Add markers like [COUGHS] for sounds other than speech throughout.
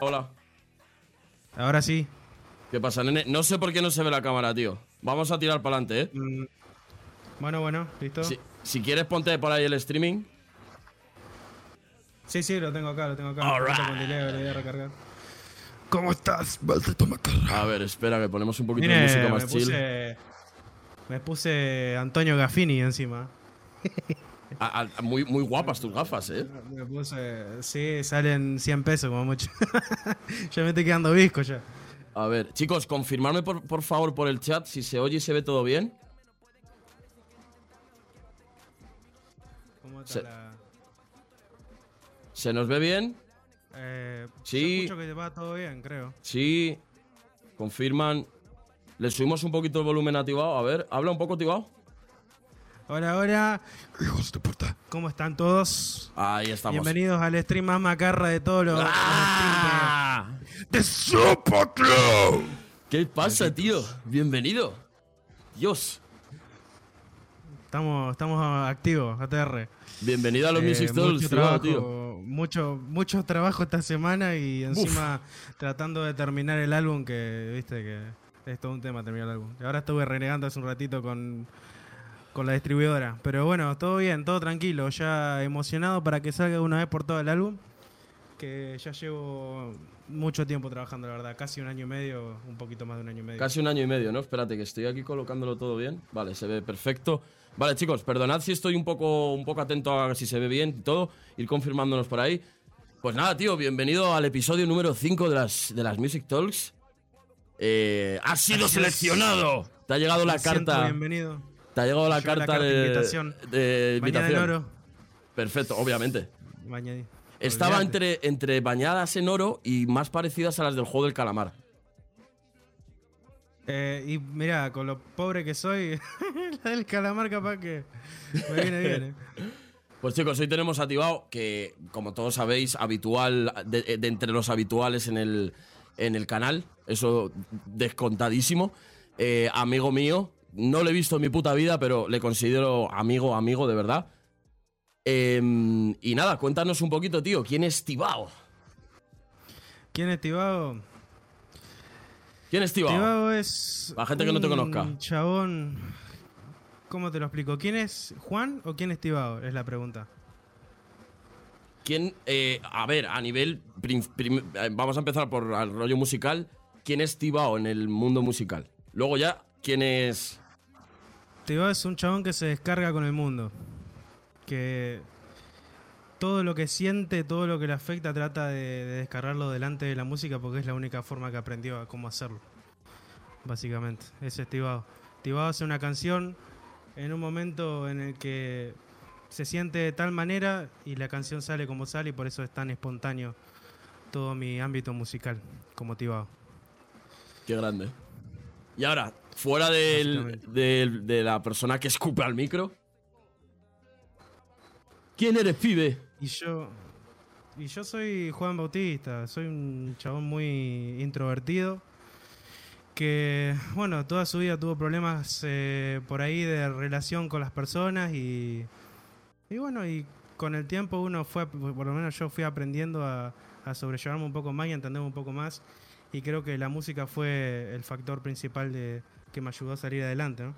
Hola. Ahora sí. ¿Qué pasa, nene? No sé por qué no se ve la cámara, tío. Vamos a tirar para adelante, ¿eh? Mm, Bueno, bueno, ¿listo? Si, si quieres, ponte por ahí el streaming. Sí, sí, lo tengo acá, lo tengo acá. All Un poquito right. con delay, lo voy a recargar. ¿Cómo estás, maldito macarra? A ver, espera, que ponemos un poquito de música me más chill. puse, me puse Antonio Gaffini encima. [LAUGHS] A- a- muy, muy guapas tus gafas, ¿eh? Me puse, sí, salen 100 pesos como mucho. [LAUGHS] ya me estoy quedando visco ya. A ver, chicos, confirmadme por, por favor por el chat si se oye y se ve todo bien. ¿Cómo está Se- la...? ¿Se nos ve bien? Eh, Sí. Yo escucho que va todo bien, creo. Sí. Confirman. Le subimos un poquito el volumen a Tibao. A ver, habla un poco, Tibao. Hola, hola. Hijos de puta. ¿Cómo están todos? Ahí estamos. Bienvenidos al stream más macarra de todos los, ¡Ah! de, de Super Club. ¿Qué pasa, tío? Bienvenido. Dios. Estamos, estamos activos, ATR. Bienvenido a los Eh, Music trabajo, tío. mucho, mucho trabajo esta semana y encima tratando de terminar el álbum que, viste, que es todo un tema terminar el álbum. Y ahora estuve renegando hace un ratito con, con la distribuidora. Pero bueno, todo bien, todo tranquilo. Ya emocionado para que salga una vez por todo el álbum. Que ya llevo mucho tiempo trabajando, la verdad. Casi un año y medio, un poquito más de un año y medio. Casi un año y medio, ¿no? Espérate, que estoy aquí colocándolo todo bien. Vale, se ve perfecto. Vale, chicos, perdonad si estoy un poco, un poco atento a si se ve bien y todo. Ir confirmándonos por ahí. Pues nada, tío, bienvenido al episodio número 5 de las, de las Music Talks. Eh, ¡Has sido Así es. seleccionado! Te ha llegado la Me siento carta. Bienvenido. Te ha llegado la carta, de de invitación. de Bañada en invitación. oro. Perfecto, obviamente. Estaba entre, entre bañadas en oro y más parecidas a las del juego del calamar. Eh, y mira, con lo pobre que soy, [LAUGHS] la del calamar capaz que me viene bien. eh. [LAUGHS] Pues chicos, hoy tenemos a Tibao, que como todos sabéis, habitual, de, de entre los habituales en el, en el canal, eso descontadísimo. Eh, amigo mío, no le he visto en mi puta vida, pero le considero amigo, amigo de verdad. Eh, y nada, cuéntanos un poquito, tío, ¿quién es Tibao? ¿Quién es Tibao? ¿Quién es Tibao? Tibao es. La gente que no te conozca. Chabón. ¿Cómo te lo explico? ¿Quién es Juan o quién es Tibao? Es la pregunta. ¿Quién, eh, a ver, a nivel, prim- prim- eh, vamos a empezar por el rollo musical, ¿quién es Tibao en el mundo musical? Luego ya, ¿quién es... Tibao es un chabón que se descarga con el mundo. Que todo lo que siente, todo lo que le afecta, trata de, de descargarlo delante de la música porque es la única forma que aprendió a cómo hacerlo. Básicamente, ese es Tibao. Tibao hace una canción en un momento en el que se siente de tal manera y la canción sale como sale y por eso es tan espontáneo todo mi ámbito musical como Tibao. Qué grande. Y ahora, fuera del- de la persona que escupe al micro. ¿Quién eres, pibe? Y yo. Y yo soy Juan Bautista, soy un chabón muy introvertido. Que, bueno, toda su vida tuvo problemas eh, por ahí de relación con las personas y. Y bueno, y con el tiempo uno fue, por lo menos yo fui aprendiendo a, a sobrellevarme un poco más y a entenderme un poco más. Y creo que la música fue el factor principal de que me ayudó a salir adelante, ¿no?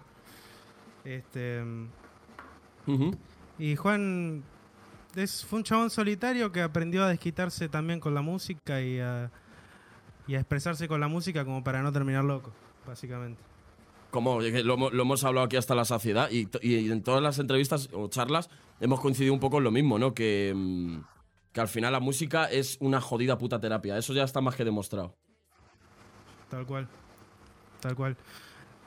Este. Y Juan es, fue un chabón solitario que aprendió a desquitarse también con la música y a, y a expresarse con la música como para no terminar loco, básicamente. Como eh, lo, hemos- lo hemos hablado aquí hasta la saciedad y, y en todas las entrevistas o charlas hemos coincidido un poco en lo mismo, ¿no? Que, mm, que al final la música es una jodida puta terapia. Eso ya está más que demostrado. Tal cual. Tal cual.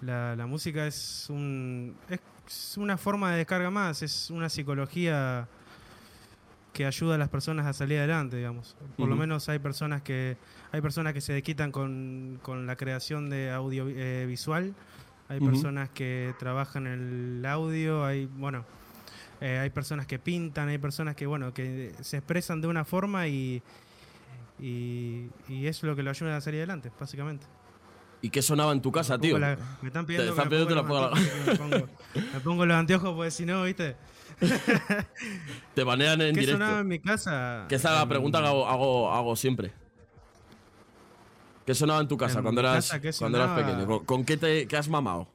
La, la música es un es una forma de descarga más, es una psicología que ayuda a las personas a salir adelante, digamos. Por lo menos hay personas que hay personas que se desquitan con, con la creación de audio eh, visual, hay personas que trabajan el audio, hay bueno, eh, hay personas que pintan, hay personas que bueno, que se expresan de una forma y y, y es lo que lo ayuda a salir adelante, básicamente. ¿Y qué sonaba en tu casa, pongo tío? la- me están pidiendo están que me te anteojos, me pongo, [LAUGHS] me pongo los anteojos porque si no, ¿viste? [LAUGHS] Te banean en ¿Qué directo. sonaba en mi casa? Que esa es la pregunta que hago, hago, hago siempre. ¿Qué sonaba en tu casa En cuando eras, casa, ¿qué cuando eras pequeño? ¿Con, con qué, te, qué has mamado?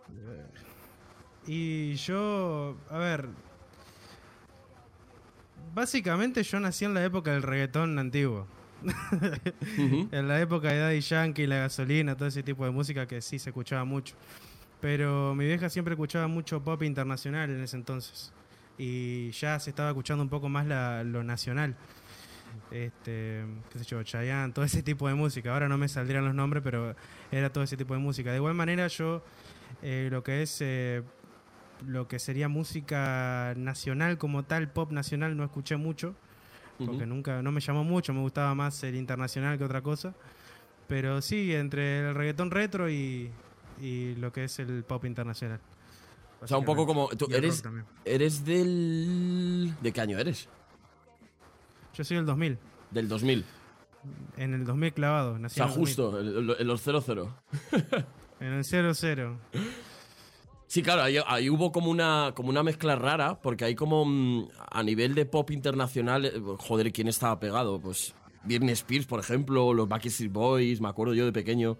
Y yo, a ver, básicamente yo nací en la época del reggaetón antiguo. [LAUGHS] En la época de Daddy Yankee, la gasolina, todo ese tipo de música que sí se escuchaba mucho. Pero mi vieja siempre escuchaba mucho pop internacional en ese entonces. Y ya se estaba escuchando un poco más la- lo nacional. Este, qué sé yo, Chayanne, todo ese tipo de música. Ahora no me saldrían los nombres, pero era todo ese tipo de música. De igual manera yo, eh, lo que es, eh, lo que sería música nacional como tal, pop nacional, no escuché mucho porque Ujú. nunca no me llamó mucho, me gustaba más el internacional que otra cosa. Pero sí, entre el reggaetón retro y, y lo que es el pop internacional. O sea, un poco como... ¿tú eres. ¿Eres del... ¿De qué año eres? Yo soy del 2000, Del 2000. en el 2000 clavado, O nací sea, en el 2000. justo, en los 00. En el 00. [LAUGHS] Sí, claro, ahí, ahí hubo como una, como una mezcla rara, porque hay como mm, a nivel de pop internacional, eh, joder, ¿quién estaba pegado? Pues Britney Spears, por ejemplo, los Backstreet Boys, me acuerdo yo de pequeño.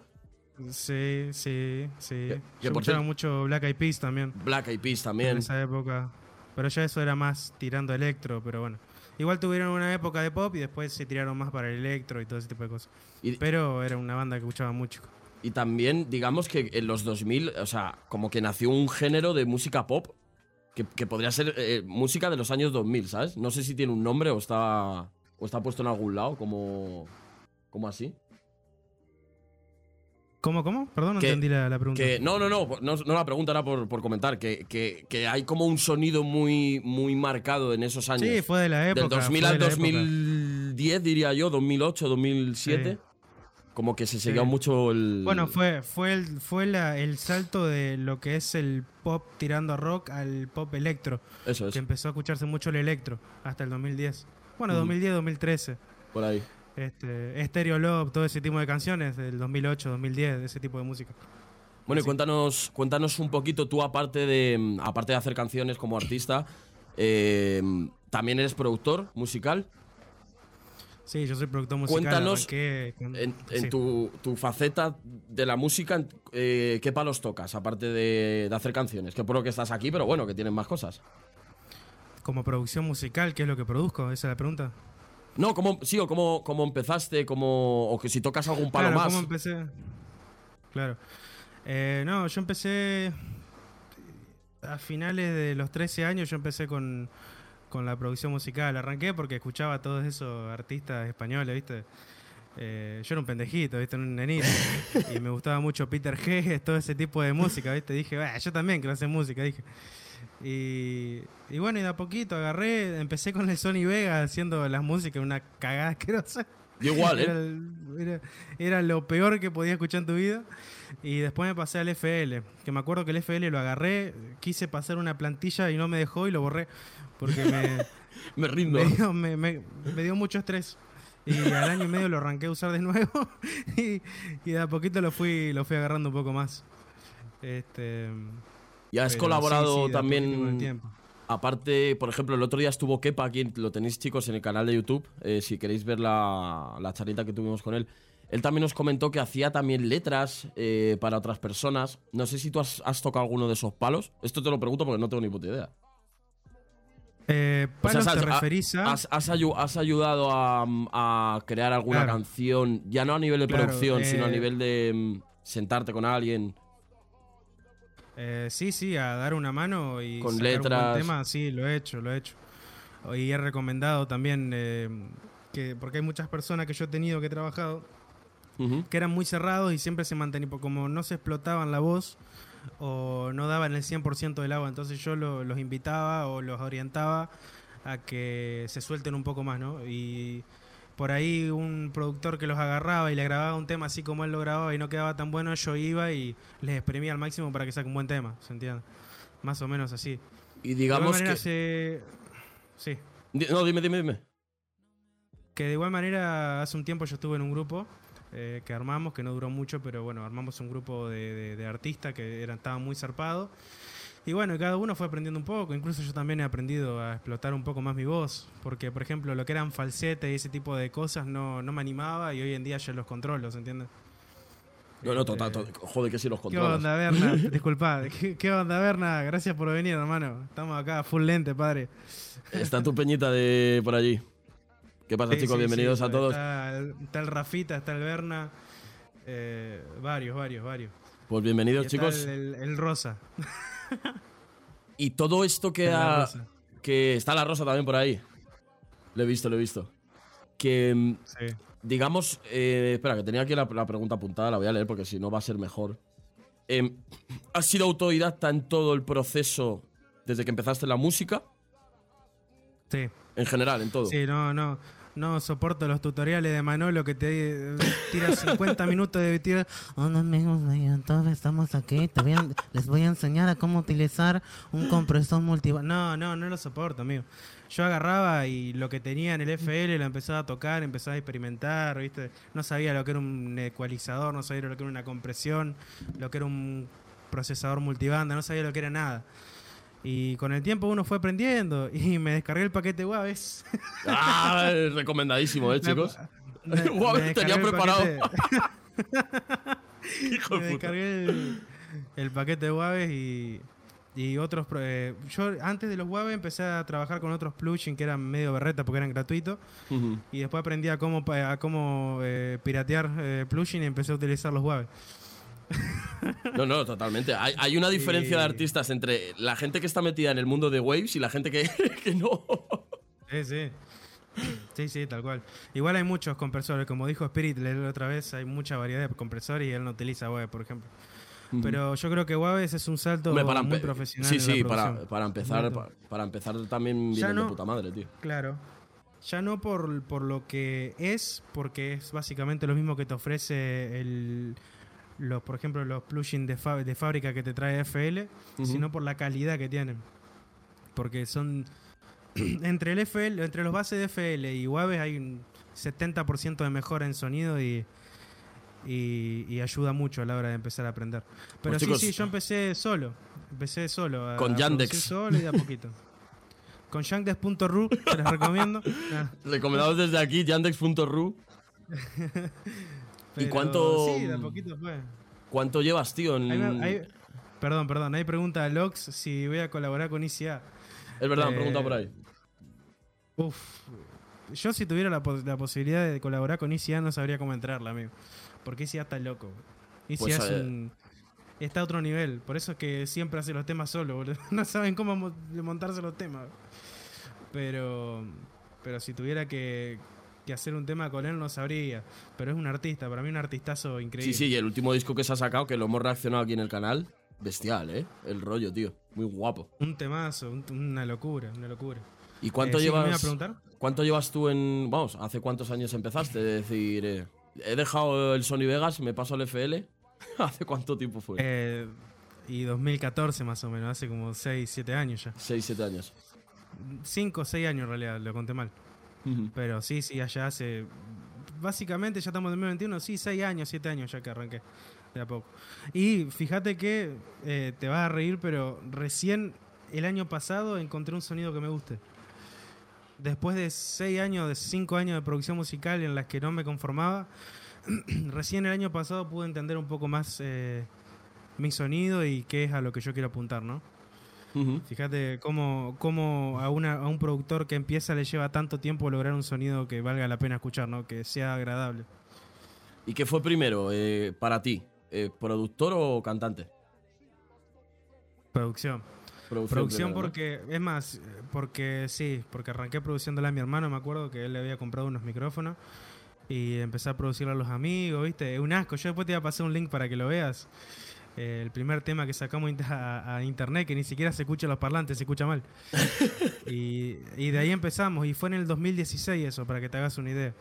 Sí, sí, sí. Que- Yo escuchaba mucho Black Eyed Peas también Black Eyed Peas en también. esa época. Pero ya eso era más tirando electro, pero bueno. Igual tuvieron una época de pop y después se tiraron más para el electro y todo ese tipo de cosas. Y, Pero era una banda que escuchaba mucho. Y también, digamos que en los 2000, o sea, como que nació un género de música pop que, que podría ser eh, música de los años 2000, ¿sabes? No sé si tiene un nombre o está, o está puesto en algún lado, como, como así. ¿Cómo, cómo? Perdón, no Que- entendí la, la pregunta. Que, no, no, no, no, no la pregunta era por, por comentar, que, que, que hay como un sonido muy, muy marcado en esos años. Sí, fue de la época. Del 2000 fue al de la época. 2010, diría yo, 2008, 2007. Sí. Como que se seguía Sí. mucho el... Bueno, fue, fue, el, fue la- el salto de lo que es el pop tirando a rock al pop electro, Eso es, que empezó a escucharse mucho el electro hasta el 2010. Bueno, Ujú. 2010, 2013. por ahí. Este, Stereo Love, todo ese tipo de canciones del 2008, 2010, ese tipo de música. Bueno, y cuéntanos, cuéntanos un poquito, tú aparte de, aparte de hacer canciones como artista, eh, también eres productor musical. Sí, yo soy productor musical. Cuéntanos arranqué En, en sí. tu, tu faceta de la música, eh, ¿qué palos tocas? Aparte de, de hacer canciones, que por lo que estás aquí, pero bueno, que tienes más cosas. Como producción musical, ¿qué es lo que produzco? Esa es la pregunta. No, ¿cómo, sí, o cómo, cómo empezaste, cómo, o que si tocas algún palo claro, más. ¿cómo empecé? Claro. Eh, no, yo empecé a finales de los 13 años, yo empecé con, con la producción musical. Arranqué porque escuchaba a todos esos artistas españoles, ¿viste? Eh, yo era un pendejito, ¿viste? Un nenito. [LAUGHS] y me gustaba mucho Peter G, todo ese tipo de música, ¿viste? Dije, "Bah, yo también quiero hacer música, dije. Y, y bueno, y de a poquito agarré, empecé con el Sony Vega haciendo las músicas, una cagada [LAUGHS] asquerosa. Yo igual, ¿eh? era- era lo peor que podías escuchar en tu vida. Y después me pasé al FL, que me acuerdo que el FL lo agarré, quise pasar una plantilla y no me dejó y lo borré. Porque me, [LAUGHS] Me rindo. me dio, me- me- me dio mucho estrés. Y al año y medio lo arranqué a usar de nuevo [LAUGHS] y, y de a poquito lo fui, lo fui agarrando un poco más. Este, Y has colaborado sí, sí, también, aparte, por ejemplo, el otro día estuvo Kepa, aquí lo tenéis chicos en el canal de YouTube, eh, si queréis ver la, la charlita que tuvimos con él. Él también nos comentó que hacía también letras eh, para otras personas. No sé si tú has, has tocado alguno de esos palos. Esto te lo pregunto porque no tengo ni puta idea. Eh, O sea, ¿sabes? te referís a... ¿Has, has has ayudado a, a crear alguna Claro. canción, ya no a nivel de Claro, producción, sino a eh, nivel de mm, sentarte con alguien? Eh, sí, sí, a dar una mano y Con sacar un buen letras. tema, sí, lo he hecho, lo he hecho. Y he recomendado también eh, que porque hay muchas personas que yo he tenido que he trabajado Ujú. que eran muy cerrados y siempre se mantenían como no se explotaban la voz o no daban el 100% del agua, entonces yo lo- los invitaba o los orientaba a que se suelten un poco más, ¿no? Y por ahí un productor que los agarraba y le grababa un tema así como él lo grababa y no quedaba tan bueno, yo iba y les exprimía al máximo para que saque un buen tema, ¿se entiende? Más o menos así. Y De digamos igual manera que... se- Sí. No, dime, dime, dime. Que de igual manera, hace un tiempo yo estuve en un grupo eh, que armamos, que no duró mucho, pero bueno, armamos un grupo de, de- de artistas que eran, estaban muy zarpados. Y bueno, y cada uno fue aprendiendo un poco, incluso yo también he aprendido a explotar un poco más mi voz, porque por ejemplo lo que eran falsetes y ese tipo de cosas no, no me animaba y hoy en día ya los controlo, ¿se entiende? No, no, total, total. Joder, que si los ¿Qué controlas. onda, Berna? [LAUGHS] Disculpa. ¿Qué, qué onda, Berna? Gracias por venir, hermano. Estamos acá, full lente, padre. Está tu peñita de por allí. ¿Qué pasa, Sí, chicos? sí, Bienvenidos sí, a todos. Está el, está el Rafita, está el Berna. eh, varios, varios, varios. Pues Y bienvenidos, está chicos. El, el- el Rosa. [LAUGHS] Y todo esto que ha- que está la rosa también por ahí. Lo he visto, lo he visto. Que mm, Sí. digamos, eh, espera, que tenía aquí la, la pregunta apuntada, la voy a leer porque si no va a ser mejor. Em, ¿Has sido autodidacta en todo el proceso desde que empezaste la música? Sí. En general, en todo. Sí, no, no. No soporto los tutoriales de Manolo que te tira 50 [LAUGHS] minutos de tirar. Hola amigos de YouTube, estamos aquí. Te voy a- les voy a enseñar a cómo utilizar un compresor multiband. No, no, no lo soporto, amigo. Yo agarraba y lo que tenía en el FL lo empezaba a tocar, empezaba a experimentar, ¿viste? No sabía lo que era un ecualizador, no sabía lo que era una compresión, lo que era un procesador multibanda, no sabía lo que era nada. Y con el tiempo uno fue aprendiendo y [LAUGHS] me descargué el paquete Waves. Ah, [LAUGHS] recomendadísimo, ¿eh, chicos? [LAUGHS] Me- me- Waves me tenía preparado. Hijo me de puta. descargué el, el paquete de Waves y, y otros. eh, yo antes de los Waves empecé a trabajar con otros plugins que eran medio berreta porque eran gratuitos. Y después aprendí a cómo, a cómo eh, piratear eh, plugins y empecé a utilizar los Waves. No, no, totalmente. Hay, hay una diferencia de artistas entre la gente que está metida en el mundo de Waves y la gente que, [LAUGHS] que no. Sí, sí. Sí, sí, tal cual. Igual hay muchos compresores, como dijo Spirit la otra vez, hay mucha variedad de compresores y él no utiliza Waves, por ejemplo. Pero yo creo que Waves es un salto Hombre, para muy profesional. Sí, sí, para, para empezar, para empezar también viene de puta madre, tío. Claro. Ya no por, por lo que es, porque es básicamente lo mismo que te ofrece el, los, por ejemplo, los plugins de, de fábrica que te trae FL, sino por la calidad que tienen. Porque son [CLEARS THROAT] entre el FL, entre los bases de FL y Waves hay un 70% de mejora en sonido y, y, y ayuda mucho a la hora de empezar a aprender. Pero Pues, sí, chicos, sí, yo empecé solo. Empecé solo. a- Con a Yandex. Solo y de a poquito. [LAUGHS] Con Yandex.ru, te les recomiendo. [LAUGHS] Recomendados desde aquí, yandex.ru. [LAUGHS] ¿Y cuánto- Sí, de a poquito fue. ¿Cuánto llevas, tío? en- ahí- perdón, perdón. Ahí pregunta a Lox si voy a colaborar con ICA. Es verdad, me eh, preguntado por ahí. Uf. Yo si tuviera la, pos- la posibilidad de colaborar con ICA no sabría cómo entrarla, amigo. Porque ICA está loco. ICA Pues, es un... Está a otro nivel. Por eso es que siempre hace los temas solo, boludo. [LAUGHS] No saben cómo mo- montarse los temas. Pero... Pero si tuviera que, que hacer un tema con él no sabría. Pero es un artista. Para mí un artistazo increíble. Sí, sí, y el último disco que se ha sacado, que lo hemos reaccionado aquí en el canal, bestial, ¿eh? El rollo, tío. Muy guapo. Un temazo. un- una locura. Una locura. ¿Y cuánto Eh, sí, ¿me iba a llevas? ¿Cuánto llevas tú en. Vamos, ¿hace cuántos años empezaste? Es decir, eh, he dejado el Sony Vegas, me paso al FL. [LAUGHS] ¿Hace cuánto tiempo fue? Eh, y 2014 más o menos. Hace como 6, 7 años ya. 6, 7 años. 5 o 6 años en realidad, lo conté mal. Pero sí, sí, allá hace. Básicamente ya estamos en 2021, sí, 6 años, 7 años ya que arranqué. De a poco. Y fíjate que eh, te vas a reír, pero recién el año pasado encontré un sonido que me guste. Después de 6 años, de 5 años de producción musical en las que no me conformaba, [CLEARS THROAT] recién el año pasado pude entender un poco más eh, mi sonido y qué es a lo que yo quiero apuntar, ¿no? Fíjate cómo, cómo a, una, a un productor que empieza le lleva tanto tiempo lograr un sonido que valga la pena escuchar, ¿no? Que sea agradable. ¿Y qué fue primero eh, para ti? Eh, ¿Productor o cantante? Producción. Producción, Producción primero, ¿no? porque, es más, porque sí, porque arranqué produciéndola a mi hermano, me acuerdo que él le había comprado unos micrófonos y empecé a producirlo a los amigos, ¿viste? Es un asco, yo después te voy a pasar un link para que lo veas. Eh, el primer tema que sacamos a, a internet, que ni siquiera se escucha los parlantes, se escucha mal. [LAUGHS] y, y de ahí empezamos, y fue en el 2016 eso, para que te hagas una idea.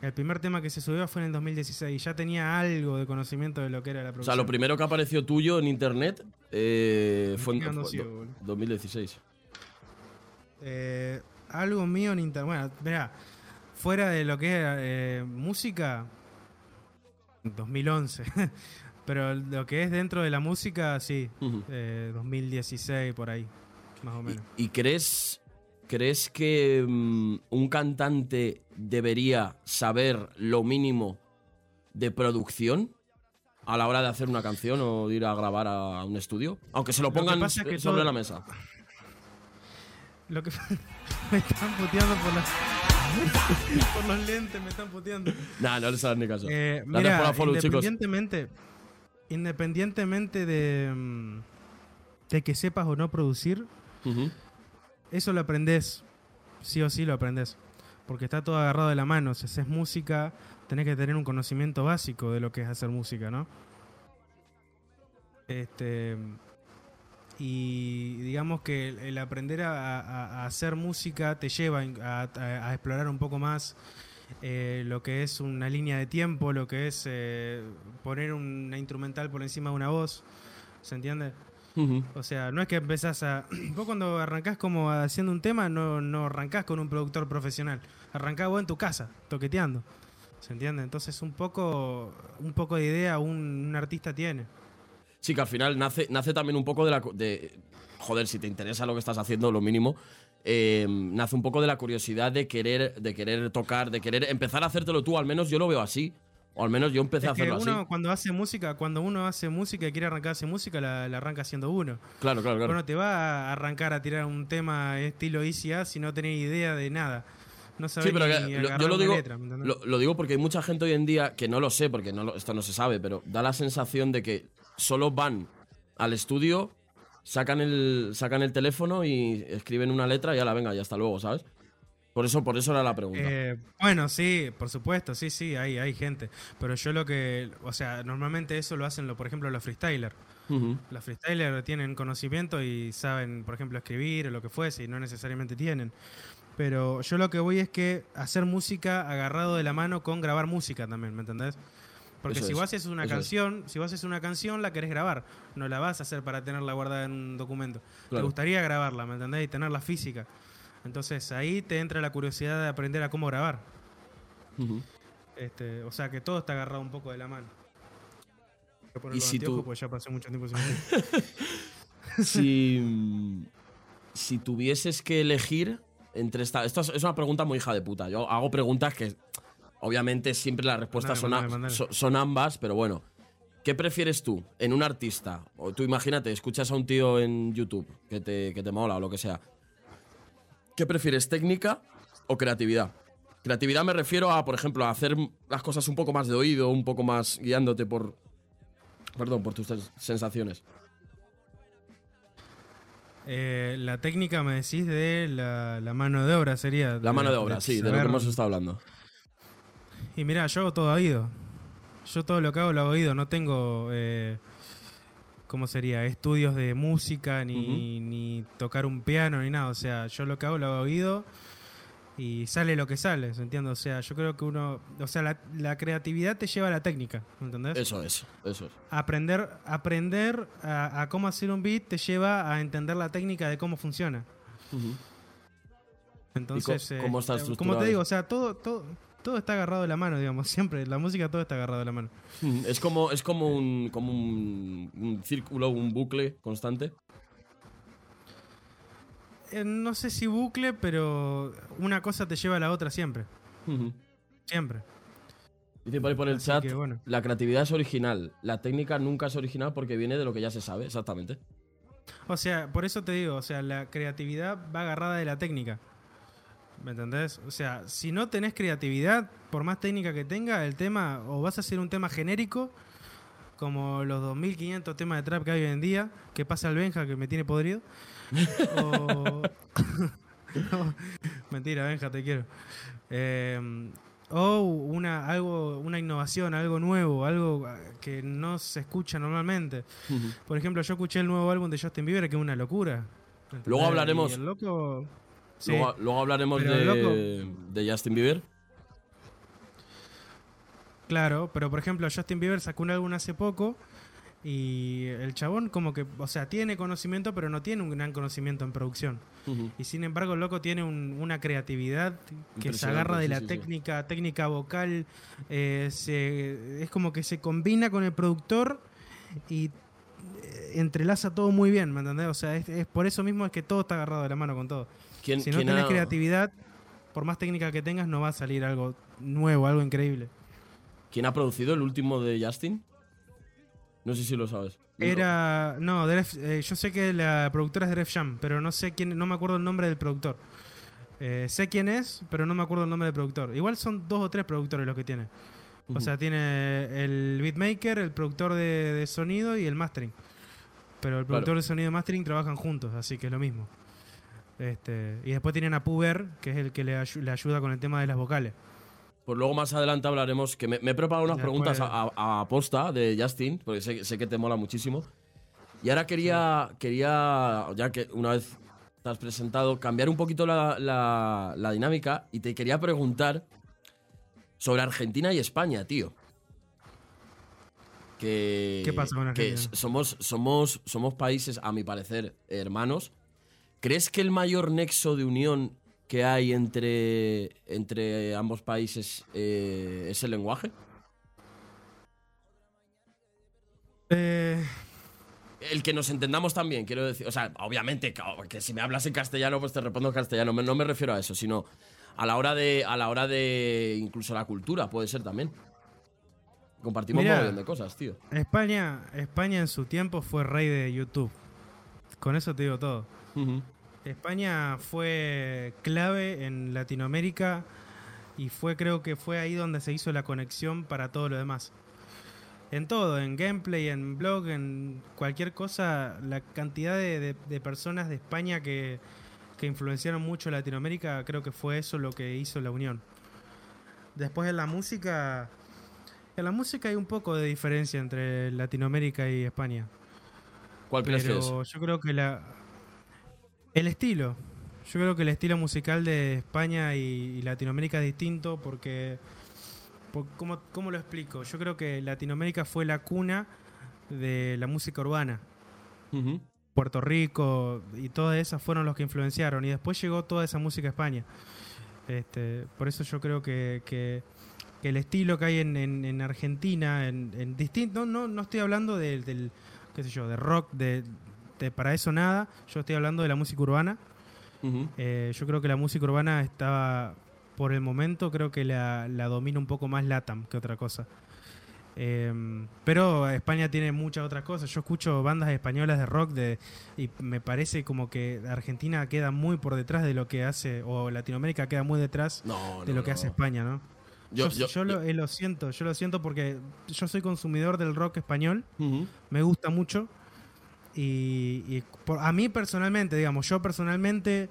El primer tema que se subió fue en el 2016 y ya tenía algo de conocimiento de lo que era la O producción. sea, lo primero que apareció tuyo en internet eh, fue en fue ciego, do- boludo. 2016. Eh, algo mío en internet. Bueno, mira, fuera de lo que es eh, música, 2011. [LAUGHS] Pero lo que es dentro de la música, sí, Ujú. eh, 2016 por ahí, más o menos. ¿Y, y crees, crees que mm, un cantante debería saber lo mínimo de producción a la hora de hacer una canción o de ir a grabar a un estudio? Aunque se lo pongan pasa es que sobre todo- la mesa. Lo que [LAUGHS] me están puteando por los, [LAUGHS] por los lentes, me están puteando. Nah, no les hagas ni caso. Eh, mira, por la follow, chicos. independientemente, independientemente de, mm, de que sepas o no producir, eso lo aprendes. Sí o sí lo aprendes. Porque está todo agarrado de la mano. Si haces música, tenés que tener un conocimiento básico de lo que es hacer música, ¿no? Este. Y digamos que el, aprender a, a- a hacer música te lleva a explorar un poco más eh, lo que es una línea de tiempo, lo que es eh, poner una instrumental por encima de una voz. ¿Se entiende? Ujú. O sea, no es que empezás a. [CLEARS THROAT] Vos cuando arrancás como haciendo un tema, no, no arrancás con un productor profesional. Arrancás vos en tu casa, toqueteando. ¿Se entiende? Entonces un poco, un poco de idea un, un artista tiene. Sí, que al final nace, nace también un poco de la. De, joder, si te interesa lo que estás haciendo, lo mínimo. Eh, nace un poco de la curiosidad de querer, de querer tocar, de querer empezar a hacértelo tú, al menos yo lo veo así. O al menos yo empecé a que hacerlo uno así. cuando hace música, cuando uno hace música y quiere arrancar a hacer música, la, la arranca haciendo uno. Claro, claro, claro. Uno te va a arrancar a tirar un tema estilo Easy A si no tenés idea de nada. No sabés Sí, pero ni que lo- yo lo digo, letra, lo, lo digo porque hay mucha gente hoy en día que no lo sé, porque no lo- esto no se sabe, pero da la sensación de que solo van al estudio, sacan el, sacan el teléfono y escriben una letra y ya la venga, ya hasta luego, ¿sabes? Por eso, por eso era la pregunta. Eh, bueno, sí, por supuesto, sí, sí, hay, hay gente. Pero yo lo que, o sea, normalmente eso lo hacen, lo, por ejemplo, los freestylers. Ujú. Los freestylers tienen conocimiento y saben, por ejemplo, escribir o lo que fuese, y no necesariamente tienen. Pero yo lo que voy es que hacer música agarrado de la mano con grabar música también, ¿me entendés? Porque Eso si es, vos haces una eso es. canción, si vos haces una canción, la querés grabar. No la vas a hacer para tenerla guardada en un documento. Te Claro. gustaría grabarla, ¿me entendés? Y tenerla física. Entonces ahí te entra la curiosidad de aprender a cómo grabar. Este, o sea que todo está agarrado un poco de la mano. Voy a Y si tú- porque ya pasé mucho tiempo sin [LAUGHS] si, mm, si tuvieses que elegir entre esta. Esto es, es una pregunta muy hija de puta. Yo hago preguntas que, obviamente, siempre las respuestas Mandale, son, mandale, mandale. son ambas, pero bueno. ¿Qué prefieres tú en un artista? O tú imagínate, escuchas a un tío en YouTube que te, que te mola o lo que sea. ¿Qué prefieres, técnica o creatividad? Creatividad me refiero a, por ejemplo, a hacer las cosas un poco más de oído, un poco más guiándote por. Perdón, por tus sens- sensaciones. Eh, la técnica me decís de la, la mano de obra sería. La mano de obra, sí, de lo que hemos estado hablando. Y mira, yo hago todo oído. Yo todo lo que hago lo hago oído. No tengo, eh, ¿cómo sería? Estudios de música, ni, ni tocar un piano, ni nada. O sea, yo lo que hago lo hago oído y sale lo que sale, ¿se entiende? O sea, yo creo que uno. O sea, la, la creatividad te lleva a la técnica, ¿me entendés? Eso es, eso es. Aprender, aprender a, a cómo hacer un beat te lleva a entender la técnica de cómo funciona. Entonces, ¿Y co- cómo está eh, estructurado como te digo, o sea, todo, todo, todo está agarrado de la mano, digamos, [LAUGHS] siempre. La música todo está agarrado de la mano. Mm, Es como, es como un, como un, un círculo, un bucle constante. Eh, no sé si bucle, pero una cosa te lleva a la otra siempre. Siempre. Dice por ahí por el Así chat, que, bueno. la creatividad es original, la técnica nunca es original porque viene de lo que ya se sabe, exactamente. O sea, por eso te digo, o sea, la creatividad va agarrada de la técnica. ¿Me entendés? O sea, si no tenés creatividad, por más técnica que tenga, el tema, o vas a hacer un tema genérico, como los 2500 temas de trap que hay hoy en día, que pasa el Benja que me tiene podrido. o... [LAUGHS] No, mentira, Benja, te quiero. Eh, o una, algo, una innovación, algo nuevo, algo que no se escucha normalmente. Por ejemplo, yo escuché el nuevo álbum de Justin Bieber, que es una locura. Luego hablaremos- el loco. Sí. Luego, luego hablaremos de, loco- de Justin Bieber. Claro, pero por ejemplo, Justin Bieber sacó un álbum hace poco y el chabón, como que, o sea, tiene conocimiento, pero no tiene un gran conocimiento en producción. Y sin embargo, el loco tiene un- una creatividad que se agarra de sí, la sí, técnica, técnica vocal, eh, se- es como que se combina con el productor y eh, entrelaza todo muy bien, ¿me entendés? O sea, es, es por eso mismo es que todo está agarrado de la mano con todo. ¿Quién, Si no ha- creatividad, por más técnica que tengas, no va a salir algo nuevo, algo increíble. quién ha producido el último de Justin? No sé si lo sabes. Era. No, Def- eh, yo sé que la productora es Def Jam, pero no sé quién. No me acuerdo el nombre del productor. Eh, sé quién es, pero no me acuerdo el nombre del productor. Igual son dos o tres productores los que tiene. O sea, tiene el beatmaker, el productor de, de sonido y el mastering. Pero el productor de sonido y mastering trabajan juntos, así que es lo mismo. Este, y después tienen a Puber, que es el que le, ayu- le ayuda con el tema de las vocales. Pues luego más adelante hablaremos, que me, me he preparado unas preguntas a, a- a posta de Justin, porque sé, sé que te mola muchísimo. Y ahora quería, quería, ya que una vez te has presentado, cambiar un poquito la, la- la dinámica y te quería preguntar sobre Argentina y España, tío. Que, ¿Qué pasa con que Argentina? somos, somos, somos países, a mi parecer, hermanos. ¿Crees que el mayor nexo de unión que hay entre, entre ambos países eh, es el lenguaje? Eh, El que nos entendamos también, quiero decir. O sea, obviamente, que, si me hablas en castellano, pues te respondo en castellano. No me refiero a eso, sino a la hora de. A la hora de. Incluso la cultura, puede ser también. Compartimos un montón de cosas, tío. España, España en su tiempo fue rey de YouTube. Con eso te digo todo. Ujú. España fue clave en Latinoamérica y fue creo que fue ahí donde se hizo la conexión para todo lo demás. En todo, en gameplay, en blog, en cualquier cosa, la cantidad de, de- de personas de España que, que influenciaron mucho Latinoamérica, creo que fue eso lo que hizo la unión. Después en la música, en la música hay un poco de diferencia entre Latinoamérica y España. ¿Cuál es? Pero yo creo que la. El estilo. Yo creo que el estilo musical de España y, Latinoamérica es distinto porque. por- ¿cómo, ¿Cómo lo explico? Yo creo que Latinoamérica fue la cuna de la música urbana. Puerto Rico y todas esas fueron los que influenciaron. Y después llegó toda esa música a España. Este, por eso yo creo que, que- que el estilo que hay en, en- en Argentina, en, en distinto, no, no estoy hablando del, del, qué sé yo, de rock, de, de para eso nada. Yo estoy hablando de la música urbana. Eh, yo creo que la música urbana estaba, por el momento, creo que la, la domina un poco más Latam que otra cosa. Eh, pero España tiene muchas otras cosas. Yo escucho bandas españolas de rock de, y me parece como que Argentina queda muy por detrás de lo que hace, o Latinoamérica queda muy detrás No, de lo que no. hace España, ¿no? Yo, Yo, yo- yo lo, eh, lo siento, yo lo siento porque yo soy consumidor del rock español me gusta mucho. Y, y por- a mí personalmente, digamos, yo personalmente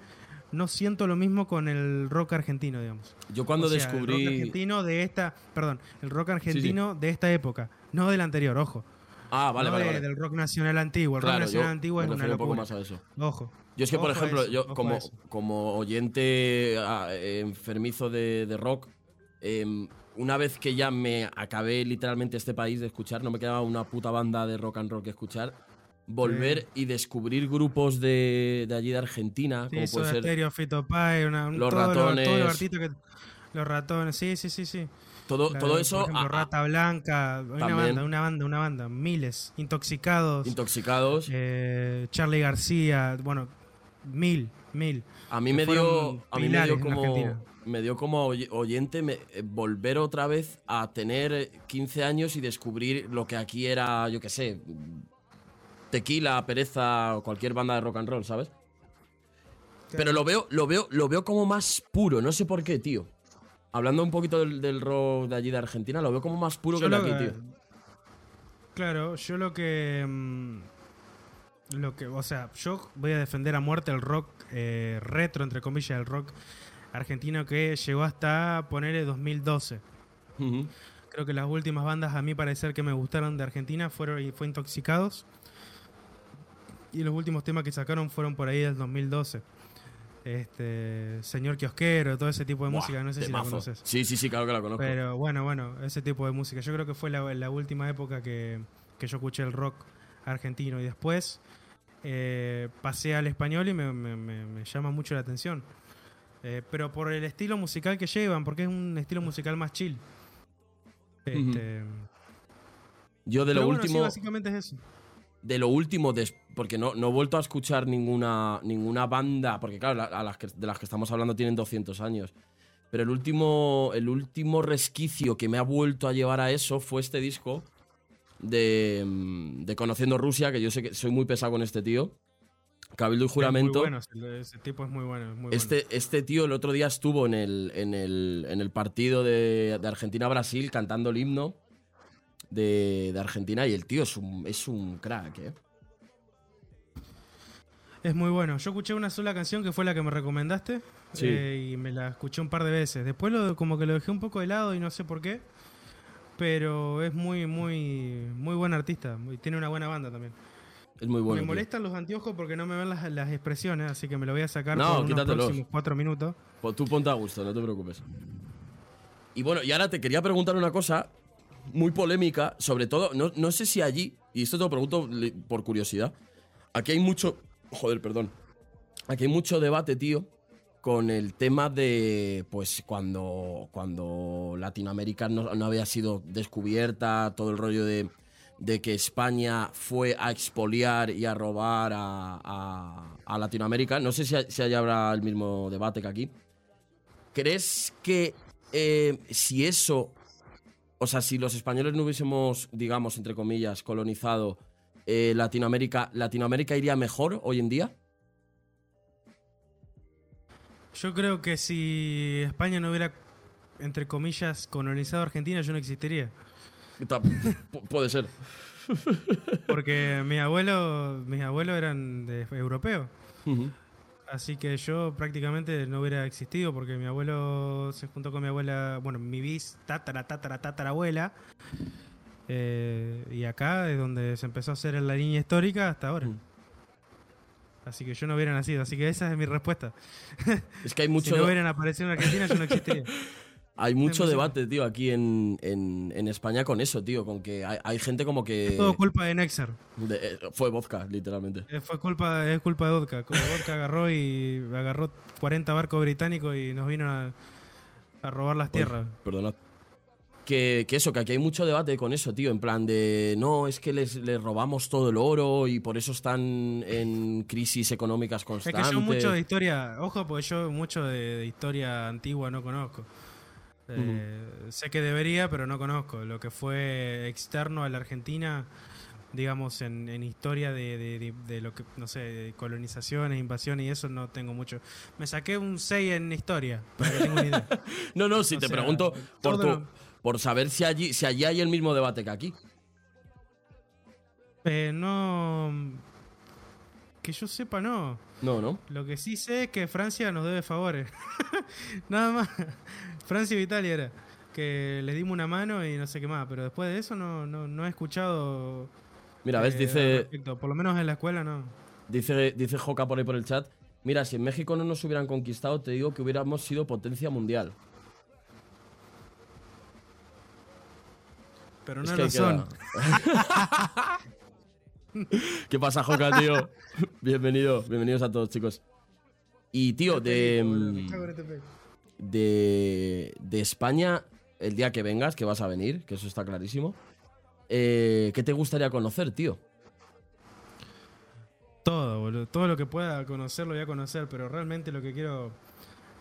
no siento lo mismo con el rock argentino, digamos. Yo cuando O sea, El descubrí. rock argentino de esta, perdón, el rock argentino de esta época, no del anterior, ojo. Ah, vale, no vale, de- vale. del rock nacional antiguo. El Claro, rock nacional antiguo es una refiero un poco locura. más a eso. Ojo. Yo es que, por Ojo ejemplo, eso, yo como, como oyente ah, eh, enfermizo de, de rock, em, una vez que ya me acabé literalmente este país de escuchar, no me quedaba una puta banda de rock and roll que escuchar, volver y descubrir grupos de, de allí de Argentina, Sí, como Soda puede ser Stereo, Fito Pai, una, un- Los Ratones. lo que- los ratones, sí, sí, sí, sí. todo, todo por eso ejemplo, ah, ah, Rata Blanca, una También. banda, una banda, una banda, miles, intoxicados. intoxicados. Eh, Charlie García, bueno, mil, mil. A mí me dio, a mí me dio como, me dio como oy- oyente me- eh, volver otra vez a tener eh, 15 años y descubrir lo que aquí era, yo qué sé, tequila, pereza o cualquier banda de rock and roll, ¿sabes? Pero lo veo, lo veo, lo veo como más puro, no sé por qué, tío. Hablando un poquito del, del rock de allí de Argentina, lo veo como más puro Yo que el lo de aquí, tío. Claro, yo lo que. mm, Lo que. O sea, yo voy a defender a muerte el rock eh, retro, entre comillas, el rock argentino que llegó hasta ponerle 2012. Ujú. Creo que las últimas bandas, a mi parecer, que me gustaron de Argentina fueron y fue Intoxicados. Y los últimos temas que sacaron fueron por ahí del 2012. Este. Señor Kiosquero, todo ese tipo de Buah, música, no sé si la temazo. conoces. Sí, sí, sí, claro que la conozco. Pero bueno, bueno, ese tipo de música. Yo creo que fue la, la última época que, que yo escuché el rock argentino. Y después eh, pasé al español y me, me- me- me llama mucho la atención. Eh, pero por el estilo musical que llevan, porque es un estilo musical más chill. Este, Yo de lo sí, último. básicamente es eso. De lo último, porque no, no he vuelto a escuchar ninguna, ninguna banda, porque claro, la- a las que, de las que estamos hablando tienen 200 años. Pero el último, el último resquicio que me ha vuelto a llevar a eso fue este disco de, mm, de Conociendo Rusia, que yo sé que soy muy pesado con este tío. Cabildo y Es juramento. muy bueno, ese, tipo es muy bueno. es muy bueno. Este, este tío el otro día estuvo en el, en el, en el partido de, de Argentina-Brasil cantando el himno de, de Argentina y el tío es un, es un crack, ¿eh? Es muy bueno. Yo escuché una sola canción que fue la que me recomendaste. Sí. eh, y me la escuché un par de veces. Después lo, como que lo dejé un poco de lado y no sé por qué. Pero es muy, muy, muy buen artista. muy- tiene una buena banda también. Es muy bueno. me tío. molestan los anteojos porque no me ven las, las expresiones, así que me lo voy a sacar No, por unos próximos cuatro minutos. Pues tú ponte a gusto, no te preocupes. Y bueno, y ahora te quería preguntar una cosa muy polémica, sobre todo, no, no sé si allí, y esto te lo pregunto por curiosidad, aquí hay mucho, joder, perdón, aquí hay mucho debate, tío, con el tema de, pues, cuando, cuando Latinoamérica no, no había sido descubierta, todo el rollo de, de que España fue a expoliar y a robar a, a- a Latinoamérica. No sé si, si allá habrá el mismo debate que aquí. ¿Crees que eh, si eso, o sea, si los españoles no hubiésemos, digamos, entre comillas, colonizado eh, Latinoamérica, ¿Latinoamérica iría mejor hoy en día? Yo creo que si España no hubiera, entre comillas, colonizado Argentina, yo no existiría. Pu- puede ser. Porque mis abuelos, mis abuelos eran de, europeos. Así que yo prácticamente no hubiera existido porque mi abuelo se juntó con mi abuela, bueno, mi bis, tatara, tatara, tatarabuela. Eh, y acá es donde se empezó a hacer la línea histórica hasta ahora. Mm. Así que yo no hubiera nacido. Así que esa es mi respuesta. Es que hay [LAUGHS] Si mucho, no hubieran aparecido en Argentina, yo no existiría. [LAUGHS] hay mucho debate, tío, aquí en, en- en España con eso, tío, con que hay, hay gente como que... Todo culpa de Nexer. de- eh, fue vodka, literalmente. Eh, Fue culpa, es culpa de Vodka. Como Vodka agarró y agarró 40 barcos británicos y nos vino a, a robar las tierras. Perdonad. Que, que eso, que aquí hay mucho debate con eso, tío. En plan de, no, es que les, les robamos todo el oro y por eso están en crisis económicas Es constantes. que yo mucho de historia, ojo, porque yo mucho de, de historia antigua no conozco. Eh, Sé que debería, pero no conozco. Lo que fue externo a la Argentina, digamos, en, en historia de, de- de- de lo que, no sé, de colonizaciones, invasiones y eso, no tengo mucho. Me saqué un 6 en historia, pero no tengo ni idea. [LAUGHS] No, no, si O te sea, pregunto por, tu- lo- por saber si allí, si allí hay el mismo debate que aquí. Eh, no. Que yo sepa, no. No, ¿no? Lo que sí sé es que Francia nos debe favores. [LAUGHS] Nada más. Francia y Italia era. Que les dimos una mano y no sé qué más. Pero después de eso no, no, no he escuchado. Mira, ves, eh, dice. Por lo menos en la escuela no. dice, dice Joca por ahí por el chat. Mira, si en México no nos hubieran conquistado, te digo que hubiéramos sido potencia mundial. Pero Es no que lo son. [LAUGHS] ¿Qué pasa, Joca, tío? Bienvenido, bienvenidos a todos, chicos. Y, tío, de, mm, de, de España, el día que vengas, que vas a venir, que eso está clarísimo, eh, ¿qué te gustaría conocer, tío? Todo, boludo. Todo lo que pueda conocer lo voy a conocer. Pero realmente lo que quiero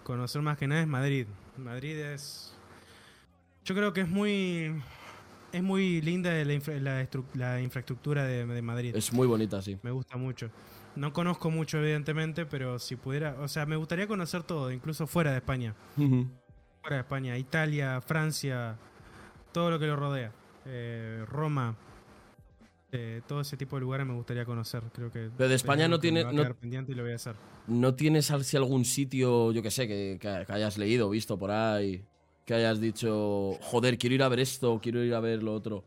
conocer más que nada es Madrid. Madrid es. Yo creo que es muy. Es muy linda la, infra- la estru- la infraestructura de, de Madrid. Es muy bonita, sí. Me gusta mucho. No conozco mucho, evidentemente, pero si pudiera. O sea, me gustaría conocer todo, incluso fuera de España. Fuera de España. Italia, Francia, todo lo que lo rodea. Eh, Roma. eh, todo ese tipo de lugares me gustaría conocer. Creo que. Pero de España no tiene- no- pendiente y lo voy a hacer. ¿No tienes así algún sitio, yo que sé, que, que- que hayas leído visto por ahí? Que hayas dicho, joder, quiero ir a ver esto, quiero ir a ver lo otro.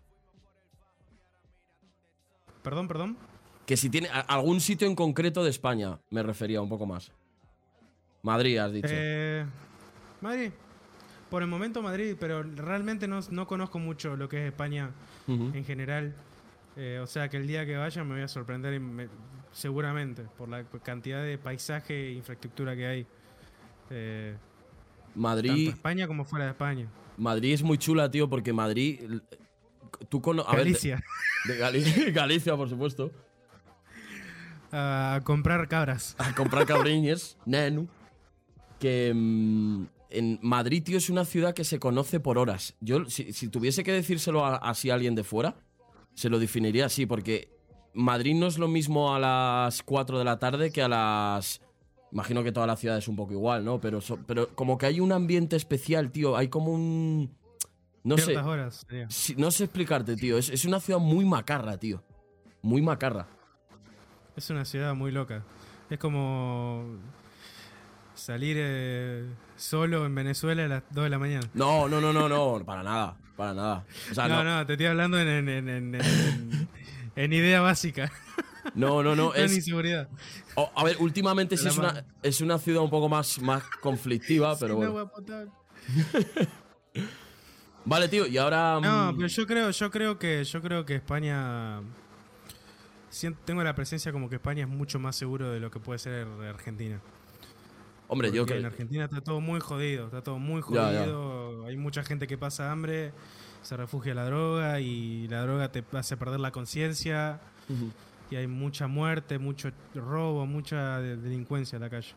Perdón, perdón. Que si tiene a- algún sitio en concreto de España, me refería un poco más. Madrid, has dicho. Eh, Madrid. Por el momento Madrid, pero realmente no, no conozco mucho lo que es España en general. Eh, o sea que el día que vaya me voy a sorprender me- seguramente por la cantidad de paisaje e infraestructura que hay. Eh, tanto Madrid, España como fuera de España. Madrid es muy chula, tío, porque Madrid. Tú cono a ver, de- Galicia. de [LAUGHS] Galicia, por supuesto. A comprar cabras. a comprar cabriñes, nenu. Que mm, en Madrid, tío, es una ciudad que se conoce por horas. Yo, si, si tuviese que decírselo a- así a alguien de fuera, Se lo definiría así, porque Madrid no es lo mismo a las 4 de la tarde que a las... Imagino que toda la ciudad es un poco igual, ¿no? Pero, so- pero como que hay un ambiente especial, tío. Hay como un... No sé. Horas. no sé explicarte, tío. Es, es una ciudad muy macarra, tío. Muy macarra. Es una ciudad muy loca. Es como salir eh, solo en Venezuela a las 2 de la mañana. No, no, no, no, no. Para nada. Para nada. O sea, no, no. no, te estoy hablando en, en, en, en- idea básica. No, no, no. [LAUGHS] Es, inseguridad. o- a ver, últimamente sí es una, es una ciudad un poco más, más conflictiva, [LAUGHS] pero bueno. agua potable. [LAUGHS] Vale, tío, y ahora. No, mm, pero yo creo, yo creo que, yo creo que España. Tengo la presencia como que España es mucho más seguro de lo que puede ser Argentina. hombre, yo Porque que. En Argentina está todo muy jodido, está todo muy Ya, ya. jodido. Hay mucha gente que pasa hambre, se refugia a la droga y la droga te hace perder la conciencia. Y hay mucha muerte, mucho robo, mucha de- delincuencia en la calle.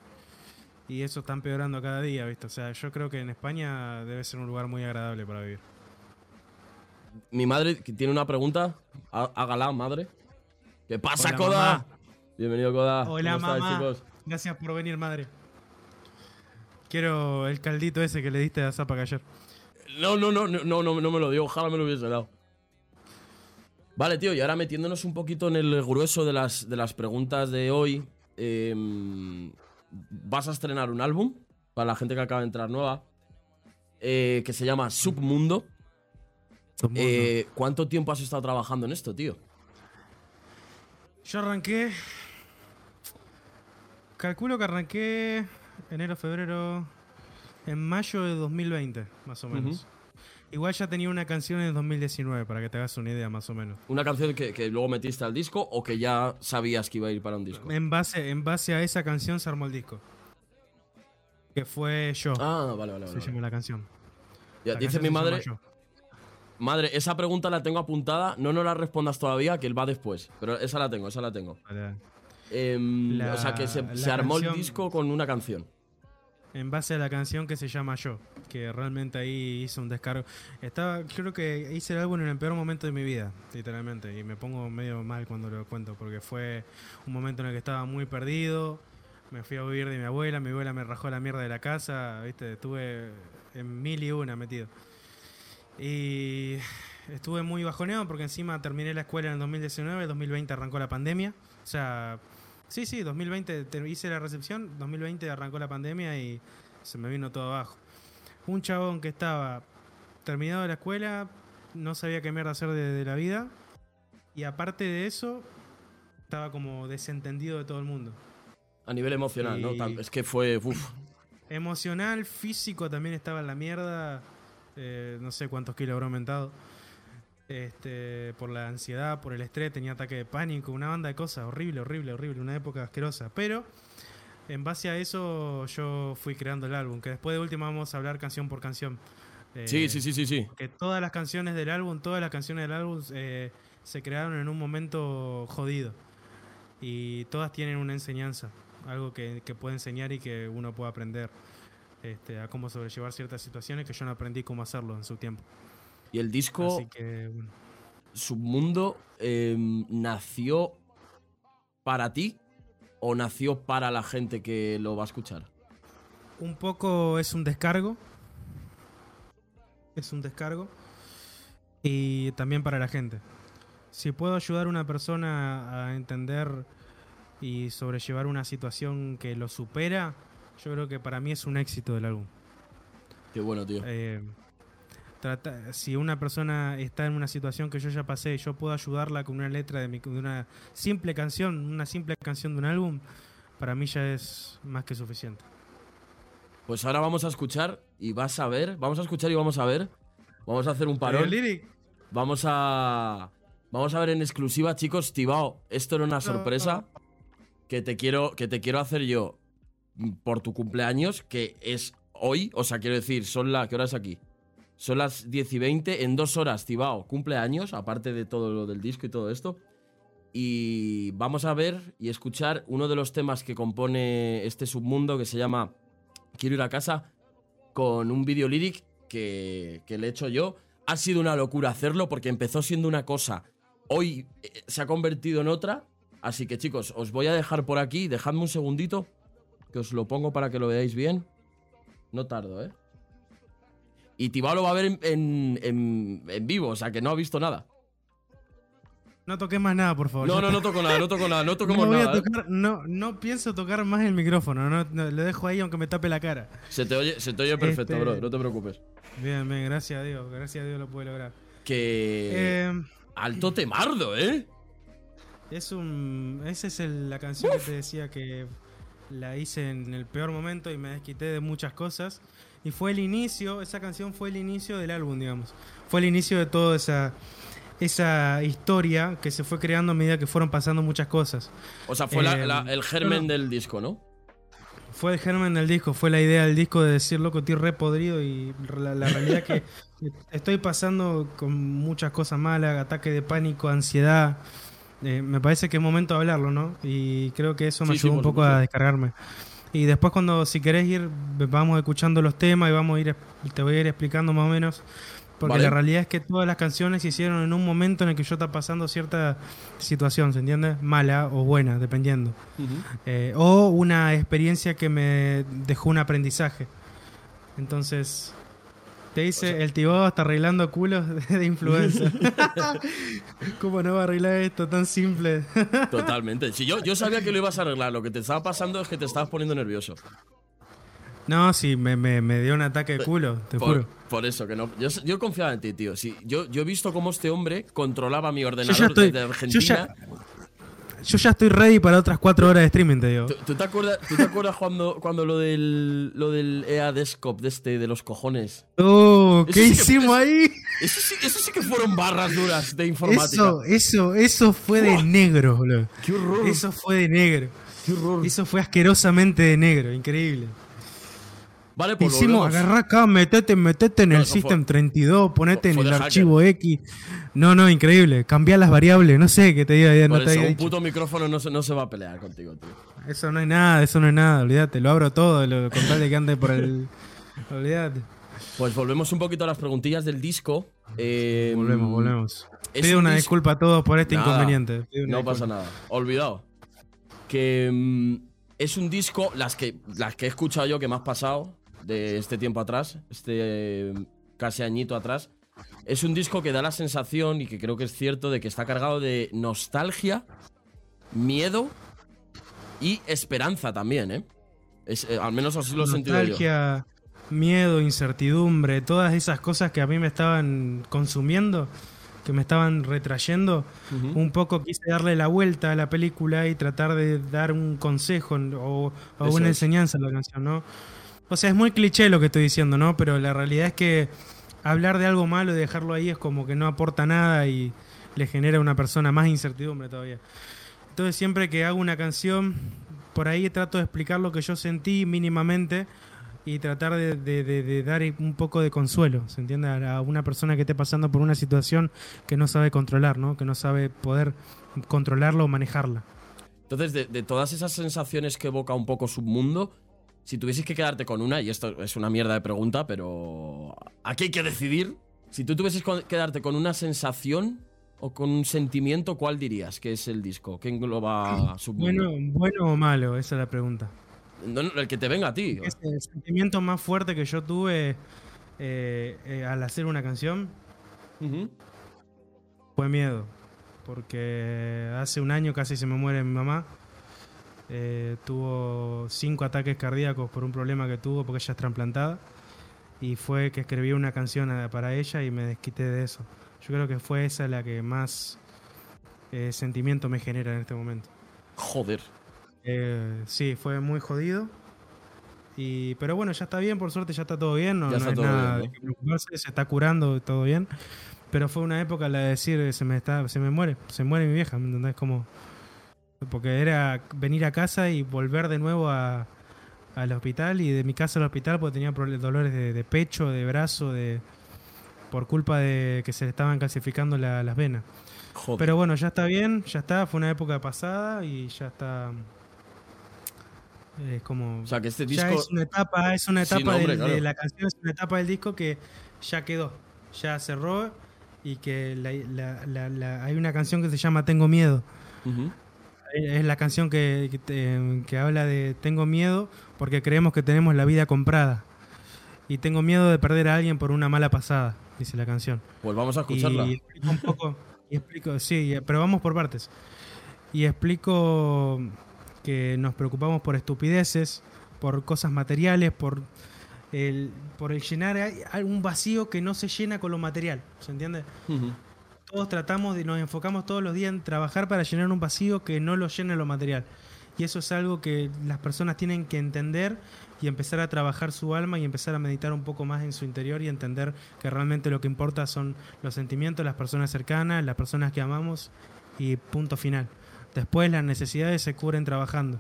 Y eso está empeorando cada día, ¿viste? O sea, yo creo que en España debe ser un lugar muy agradable para vivir. Mi madre tiene una pregunta. Há- Hágala, madre. ¿Qué pasa, Hola, Coda? mamá. Bienvenido, Coda. Hola, ¿Cómo mamá. chicos? Gracias por venir, madre. Quiero el caldito ese que le diste a Zapa ayer. No, no, no, no, no, no, no me lo dio. Ojalá me lo hubiese dado. Vale, tío, y ahora metiéndonos un poquito en el grueso de las, de las preguntas de hoy. em, vas a estrenar un álbum para la gente que acaba de entrar nueva. eh, que se llama Submundo. Eh, ¿Cuánto tiempo has estado trabajando en esto, tío? Yo arranqué. Calculo que arranqué enero, febrero. En mayo de 2020, más o menos. Igual ya tenía una canción en 2019, para que te hagas una idea, más o menos. ¿Una canción que, que luego metiste al disco o que ya sabías que iba a ir para un disco? En base, en base a esa canción se armó el disco. Que fue Yo, Ah, vale, vale, se vale. llama la canción. Ya, La dice canción mi madre. Madre, esa pregunta la tengo apuntada, no nos la respondas todavía, que él va después. Pero esa la tengo, esa la tengo. Vale. Em, La- o sea, que se, se armó el disco con una canción. En base a la canción que se llama Yo, que realmente ahí hice un descargo. Estaba, creo que hice el álbum en el peor momento de mi vida, literalmente, y me pongo medio mal cuando lo cuento, porque fue un momento en el que estaba muy perdido. Me fui a vivir de mi abuela, mi abuela me rajó la mierda de la casa, viste, estuve en mil y una metido. Y estuve muy bajoneado porque encima terminé la escuela en el 2019, el 2020 arrancó la pandemia. O sea, sí, sí, 2020 te- hice la recepción, 2020 arrancó la pandemia y se me vino todo abajo. Un chabón que estaba terminado de la escuela, no sabía qué mierda hacer de, de la vida y aparte de eso, estaba como desentendido de todo el mundo. A nivel emocional, ¿no? Y- Tam- Es que fue. Uf. Emocional, físico también estaba en la mierda. Eh, no sé cuántos kilos habrá aumentado. Este, por la ansiedad, por el estrés, tenía ataque de pánico, una banda de cosas. Horrible, horrible, horrible. Una época asquerosa. Pero en base a eso yo fui creando el álbum. Que después de última vamos a hablar canción por canción. Eh, Sí, sí, sí, sí, sí. Que todas las canciones del álbum, todas las canciones del álbum eh, se crearon en un momento jodido. Y todas tienen una enseñanza, algo que, que puede enseñar y que uno puede aprender este, a cómo sobrellevar ciertas situaciones que yo no aprendí cómo hacerlo en su tiempo. Y el disco Así que, bueno. Submundo em, nació para ti o nació para la gente que lo va a escuchar. Un poco es un descargo. Es un descargo. Y también para la gente. Si puedo ayudar a una persona a entender y sobrellevar una situación que lo supera, yo creo que para mí es un éxito del álbum. Qué bueno, tío. Eh, trata- si una persona está en una situación que yo ya pasé, yo puedo ayudarla con una letra de, mi- de una simple canción, una simple canción de un álbum, para mí ya es más que suficiente. Pues ahora vamos a escuchar y vas a ver. Vamos a escuchar y vamos a ver. Vamos a hacer un parón. Vamos a. Vamos a ver en exclusiva, chicos. Tibao, esto era una sorpresa que te quiero, que te quiero hacer yo por tu cumpleaños, que es hoy. O sea, quiero decir, son la. ¿Qué es aquí? Son las 10 y 20. En dos horas, Tibao, cumpleaños, aparte de todo lo del disco y todo esto. Y vamos a ver y escuchar uno de los temas que compone este submundo que se llama Quiero ir a casa con un video lyric que, que le he hecho yo. Ha sido una locura hacerlo porque empezó siendo una cosa hoy eh, se ha convertido en otra. Así que chicos, os voy a dejar por aquí. Dejadme un segundito, que os lo pongo para que lo veáis bien. No tardo, ¿eh? Y Tibao lo va a ver en, en- en- en vivo, o sea que no ha visto nada. No toques más nada, por favor. No, no, no toco nada, no toco nada, no [LAUGHS] a nada. ¿eh? tocar- no, no pienso tocar más el micrófono, no, no, lo dejo ahí aunque me tape la cara. Se te oye, se te oye perfecto, Este- bro, no te preocupes. Bien, bien, gracias a Dios, gracias a Dios lo pude lograr. Que. Eh, Alto temardo, ¿eh? es un. Esa es el- la canción que te decía que la hice en el peor momento y me desquité de muchas cosas. Y fue el inicio, esa canción fue el inicio del álbum, digamos. Fue el inicio de toda esa, esa historia que se fue creando a medida que fueron pasando muchas cosas. O sea, fue Eh, la- el germen no. del disco, ¿no? Fue el germen del disco, fue la idea del disco de decir, loco, estoy re podrido y la, la realidad es que [LAUGHS] estoy pasando con muchas cosas malas, ataque de pánico, ansiedad. Eh, me parece que es momento de hablarlo, ¿no? Y creo que eso me Sí, sí, ayudó un poco a descargarme. Y después cuando, si querés ir, vamos escuchando los temas y vamos a ir, te voy a ir explicando más o menos. Porque Vale. la realidad es que todas las canciones se hicieron en un momento en el que yo estaba pasando cierta situación, ¿se entiende? Mala o buena, dependiendo. Eh, o una experiencia que me dejó un aprendizaje. Entonces, te dice, el tío está arreglando culos [LAUGHS] de influencer. [LAUGHS] [LAUGHS] ¿Cómo no va a arreglar esto tan simple? Totalmente. Si yo, yo sabía que lo ibas a arreglar, lo que te estaba pasando es que te estabas poniendo nervioso. no, sí, me, me- me dio un ataque de culo, te Por, juro. por eso que no. Yo, yo confiaba en ti, tío. Sí, yo, yo he visto cómo este hombre controlaba mi Yo ordenador ya, estoy, desde yo, Argentina. ya, yo ya estoy ready para otras cuatro horas de streaming, te digo. ¿Tú, tú te acuerdas, tú te acuerdas cuando, cuando lo del lo del EA Desktop de este de los cojones? Oh, ¿qué Eso sí que- hicimos ahí? Eso sí, eso sí que fueron barras duras de informática. Eso, eso, eso fue de negro, boludo. ¡Qué horror! Eso fue de negro. ¡Qué horror! Eso fue asquerosamente de negro, increíble. Vale, pues Hicimos, agarrá acá, metete, metete en No, el eso fue- System 32, ponete en fue el archivo X. No, no, increíble. Cambiar las variables, no sé qué te diga. No Por te eso, un dicho. puto micrófono no se, no se va a pelear contigo, tío. Eso no es nada, eso no es nada, olvídate. Lo abro todo, lo, con tal de que ande por el. [LAUGHS] Olvídate. Pues volvemos un poquito a las preguntillas del disco. Eh, Volvemos, volvemos. Pido un una dis- disculpa a todos por este Nada, inconveniente. No disculpa. pasa nada. Olvidado. Que mm, es un disco, las que, las que he escuchado yo que me has pasado de este tiempo atrás, este casi añito atrás, es un disco que da la sensación, y que creo que es cierto, de que está cargado de nostalgia, miedo y esperanza también, ¿eh? Es, eh, al menos así lo he sentido yo. Nostalgia, miedo, incertidumbre, todas esas cosas que a mí me estaban consumiendo, que me estaban retrayendo. Un poco quise darle la vuelta a la película y tratar de dar un consejo o, una es. enseñanza a la canción, ¿no? O sea, es muy cliché lo que estoy diciendo, ¿no? Pero la realidad es que hablar de algo malo y dejarlo ahí es como que no aporta nada y le genera a una persona más incertidumbre todavía. Entonces siempre que hago una canción, por ahí trato de explicar lo que yo sentí mínimamente y tratar de, dar un poco de consuelo, ¿se entiende? A una persona que esté pasando por una situación que no sabe controlar, ¿no? Que no sabe poder controlarla o manejarla. Entonces, de, de todas esas sensaciones que evoca un poco Submundo, si tuvieses que quedarte con una, y esto es una mierda de pregunta, pero aquí hay que decidir. Si tú tuvieses que quedarte con una sensación o con un sentimiento, ¿cuál dirías que es el disco? ¿Qué engloba Submundo? Bueno, bueno o malo, esa es la pregunta. No, no, el que te venga a ti. Es el sentimiento más fuerte que yo tuve eh, eh, al hacer una canción fue miedo. Porque hace un año casi se me muere mi mamá. Eh, tuvo cinco ataques cardíacos por un problema que tuvo porque ella es trasplantada. Y fue que escribí una canción para ella y me desquité de eso. Yo creo que fue esa la que más eh, sentimiento me genera en este momento. Joder. Eh, sí, fue muy jodido. Y, pero bueno, ya está bien, por suerte ya está todo bien. No, Ya no está es todo nada bien, preocuparse, se está curando, todo bien. Pero fue una época la de decir, se me está, se me muere, se muere mi vieja, ¿me entendés? Como, porque era venir a casa y volver de nuevo a, al hospital y de mi casa al hospital porque tenía dolores de, de pecho, de brazo, de por culpa de que se le estaban calcificando la- las venas. Joder. Pero bueno, ya está bien, ya está, fue una época pasada y ya está. Es como. o sea, que este ya disco. es una etapa, es una Sí, etapa no, hombre, del- de la canción, es una etapa del disco que ya quedó, ya cerró y que la- la- hay una canción que se llama Tengo Miedo. Ujú. Es la canción que, que habla de tengo miedo porque creemos que tenemos la vida comprada. Y tengo miedo de perder a alguien por una mala pasada, dice la canción. Pues vamos a escucharla. Y explico un poco, y explico, sí, pero vamos por partes. Y explico que nos preocupamos por estupideces, por cosas materiales, por el, por el llenar un vacío que no se llena con lo material, ¿se entiende? Todos tratamos de, nos enfocamos todos los días en trabajar para llenar un vacío que no lo llena lo material. Y eso es algo que las personas tienen que entender y empezar a trabajar su alma y empezar a meditar un poco más en su interior y entender que realmente lo que importa son los sentimientos, las personas cercanas, las personas que amamos y punto final. Después las necesidades se cubren trabajando.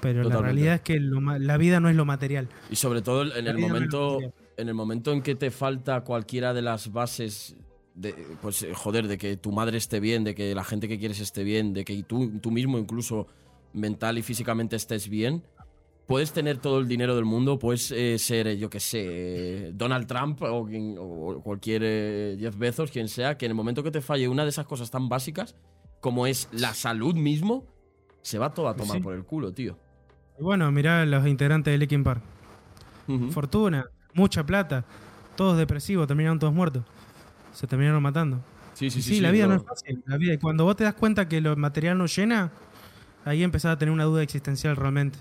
Pero la realidad es que lo la vida no es lo material. Y sobre todo en La el no momento, en el momento en que te falta cualquiera de las bases de, pues eh, joder, de que tu madre esté bien, de que la gente que quieres esté bien, de que tú, tú mismo incluso mental y físicamente estés bien, puedes tener todo el dinero del mundo, puedes eh, ser, eh, yo qué sé, eh, Donald Trump o, quien- o cualquier eh, Jeff Bezos, quien sea, que en el momento que te falle una de esas cosas tan básicas, como es la salud mismo, se va todo a tomar Sí. por el culo, tío. Y bueno, mirá a los integrantes de Linkin Park. Ujú. Fortuna, mucha plata, todos depresivos, terminaron todos muertos. Se terminaron matando. Sí, sí, sí. sí, la vida no es fácil. La vida, y cuando vos te das cuenta que lo material no llena, ahí empezás a tener una duda existencial realmente.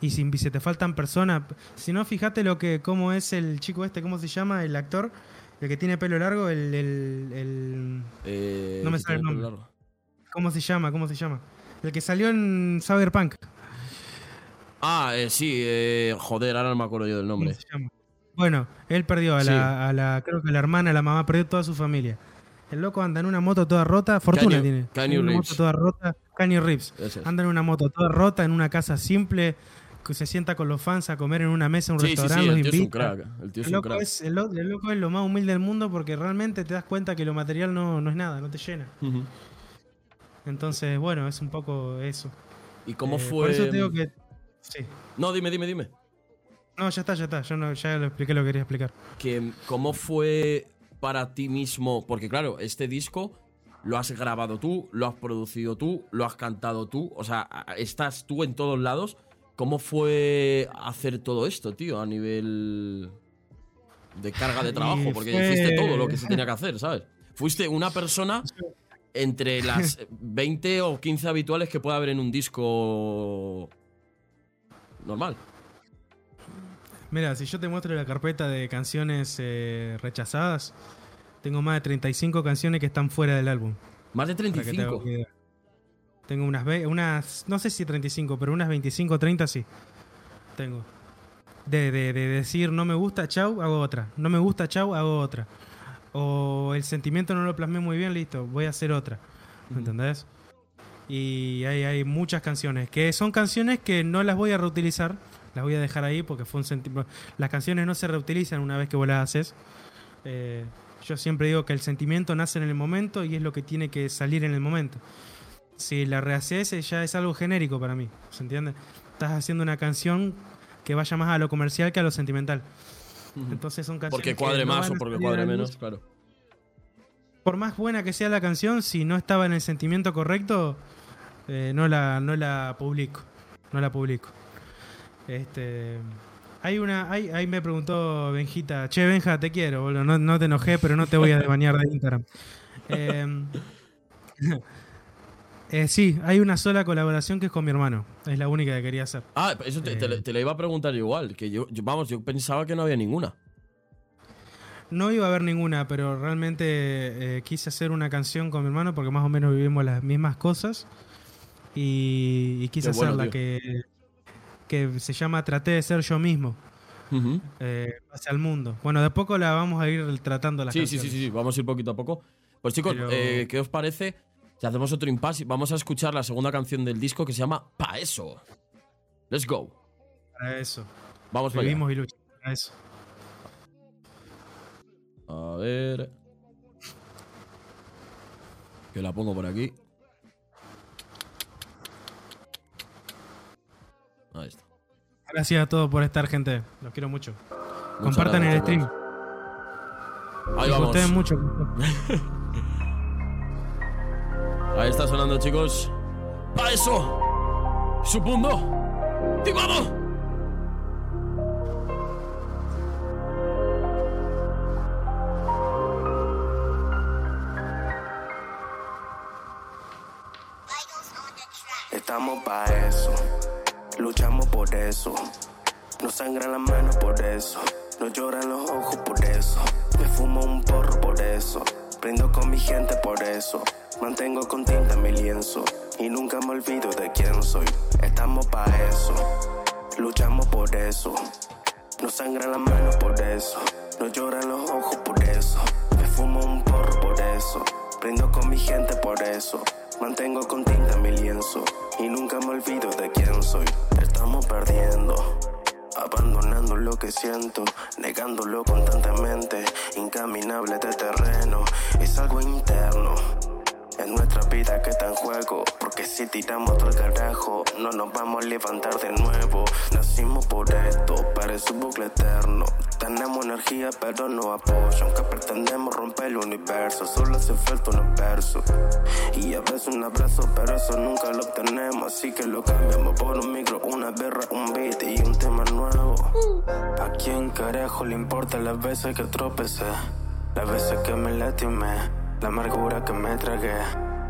Y si, si te faltan personas, si no, fíjate lo que, cómo es el chico este, ¿cómo se llama? El actor, el que tiene pelo largo, el, el- el- Eh, No me sale el nombre. largo. ¿cómo se llama? ¿Cómo se llama? El que salió en Cyberpunk. Ah, eh, sí, eh, joder, ahora no me acuerdo yo del ¿Cómo nombre. se llama? Bueno, él perdió a Sí. la, a la, creo que la hermana, la mamá, perdió toda su familia. El loco anda en una moto toda rota, fortuna tiene. En una Reeves. moto toda rota, es. Anda en una moto toda rota, en una casa simple, que se sienta con los fans a comer en una mesa en un Sí, sí, restaurante, sí, los el tío es un crack. El tío es El un loco crack. es, el, lo- el loco es lo más humilde del mundo porque realmente te das cuenta que lo material no, no es nada, no te llena. Entonces, bueno, es un poco eso. ¿Y cómo Eh, fue? Por eso te digo que... Sí. No, dime, dime, dime. No, ya está, ya está. Yo no, ya lo expliqué lo que quería explicar. Que, ¿Cómo fue para ti mismo? Porque claro, este disco lo has grabado tú, lo has producido tú, lo has cantado tú. O sea, estás tú en todos lados. ¿Cómo fue hacer todo esto, tío? A nivel de carga de trabajo. Porque fue- hiciste todo lo que se tenía que hacer, ¿sabes? Fuiste una persona entre las [LAUGHS] 20 o 15 habituales que puede haber en un disco normal. Mira, si yo te muestro la carpeta de canciones eh, rechazadas, tengo más de 35 canciones que están fuera del álbum. Más de para que te hagas 35. una idea. Tengo unas, ve- unas, no sé si 35, pero unas 25, 30 sí. Tengo. De, de- de decir no me gusta, chau, hago otra. No me gusta, chau, hago otra. O el sentimiento no lo plasmé muy bien, listo, voy a hacer otra. ¿Me entendés? Y hay, hay muchas canciones, que son canciones que no las voy a reutilizar, las voy a dejar ahí porque fue un sentimiento... Las canciones no se reutilizan una vez que vos las haces. Eh, yo siempre digo que el sentimiento nace en el momento y es lo que tiene que salir en el momento. Si la rehaces eh, ya es algo genérico para mí, ¿se entiende? Estás haciendo una canción que vaya más a lo comercial que a lo sentimental. Entonces son canciones Porque que cuadre no más o porque cuadre menos, claro. Por más buena que sea la canción, si no estaba en el sentimiento correcto, eh, no, la, no la publico. No la publico. Este. Hay una. Hay, ahí me preguntó Benjita. Che, Benja, te quiero, boludo. No, no te enojé, pero no te voy a desbañar de Instagram. Eh, [LAUGHS] eh, sí, hay una sola colaboración que es con mi hermano. Es la única que quería hacer. Ah, eso te, Eh. te la iba a preguntar igual. Que yo, yo- vamos, yo pensaba que no había ninguna. No iba a haber ninguna, pero realmente eh, quise hacer una canción con mi hermano porque más o menos vivimos las mismas cosas. Y, y quise Qué bueno, hacerla tío. que, que se llama Traté de ser yo mismo, eh, hacia el mundo. Bueno, de poco la vamos a ir tratando la Sí, sí, sí, sí, sí, vamos a ir poquito a poco. Pues chicos, Pero- eh, ¿qué os parece si hacemos otro impasse? Vamos a escuchar la segunda canción del disco que se llama Pa' eso. Let's go. Para eso. Vamos para allá. Vivimos y luchamos para eso. A ver. Que la pongo por aquí. Ahí está. Gracias a todos por estar, gente. Los quiero mucho. Muchas Compartan el gracias, stream. chicos. Ahí vamos. gusté mucho. [LAUGHS] Ahí está sonando, chicos. ¡Pa eso! ¡Supundo! ¡Timado! Sangran las manos por eso, no lloran los ojos por eso. Me fumo un porro por eso, brindo con mi gente por eso. Mantengo con tinta mi lienzo y nunca me olvido de quién soy. Estamos pa' eso, luchamos por eso. No sangran las manos por eso, no lloran los ojos por eso. Me fumo un porro por eso, brindo con mi gente por eso. Mantengo con tinta mi lienzo y nunca me olvido de quién soy. Estamos perdiendo, abandonando lo que siento, negándolo constantemente, incaminable de terreno. Es algo interno. Es nuestra vida que está en juego, porque si tiramos todo el carajo, no nos vamos a levantar de nuevo. Nacimos por esto, parece un bucle eterno. Tenemos energía, pero no apoyo, aunque pretendemos romper el universo. Solo hace falta unos versos y a veces un abrazo, pero eso nunca lo obtenemos. Así que lo cambiamos por un micro, una berra, un beat y un tema nuevo. ¿A quién carajo le importa las veces que tropecé? Las veces que me lastimé, la amargura que me tragué.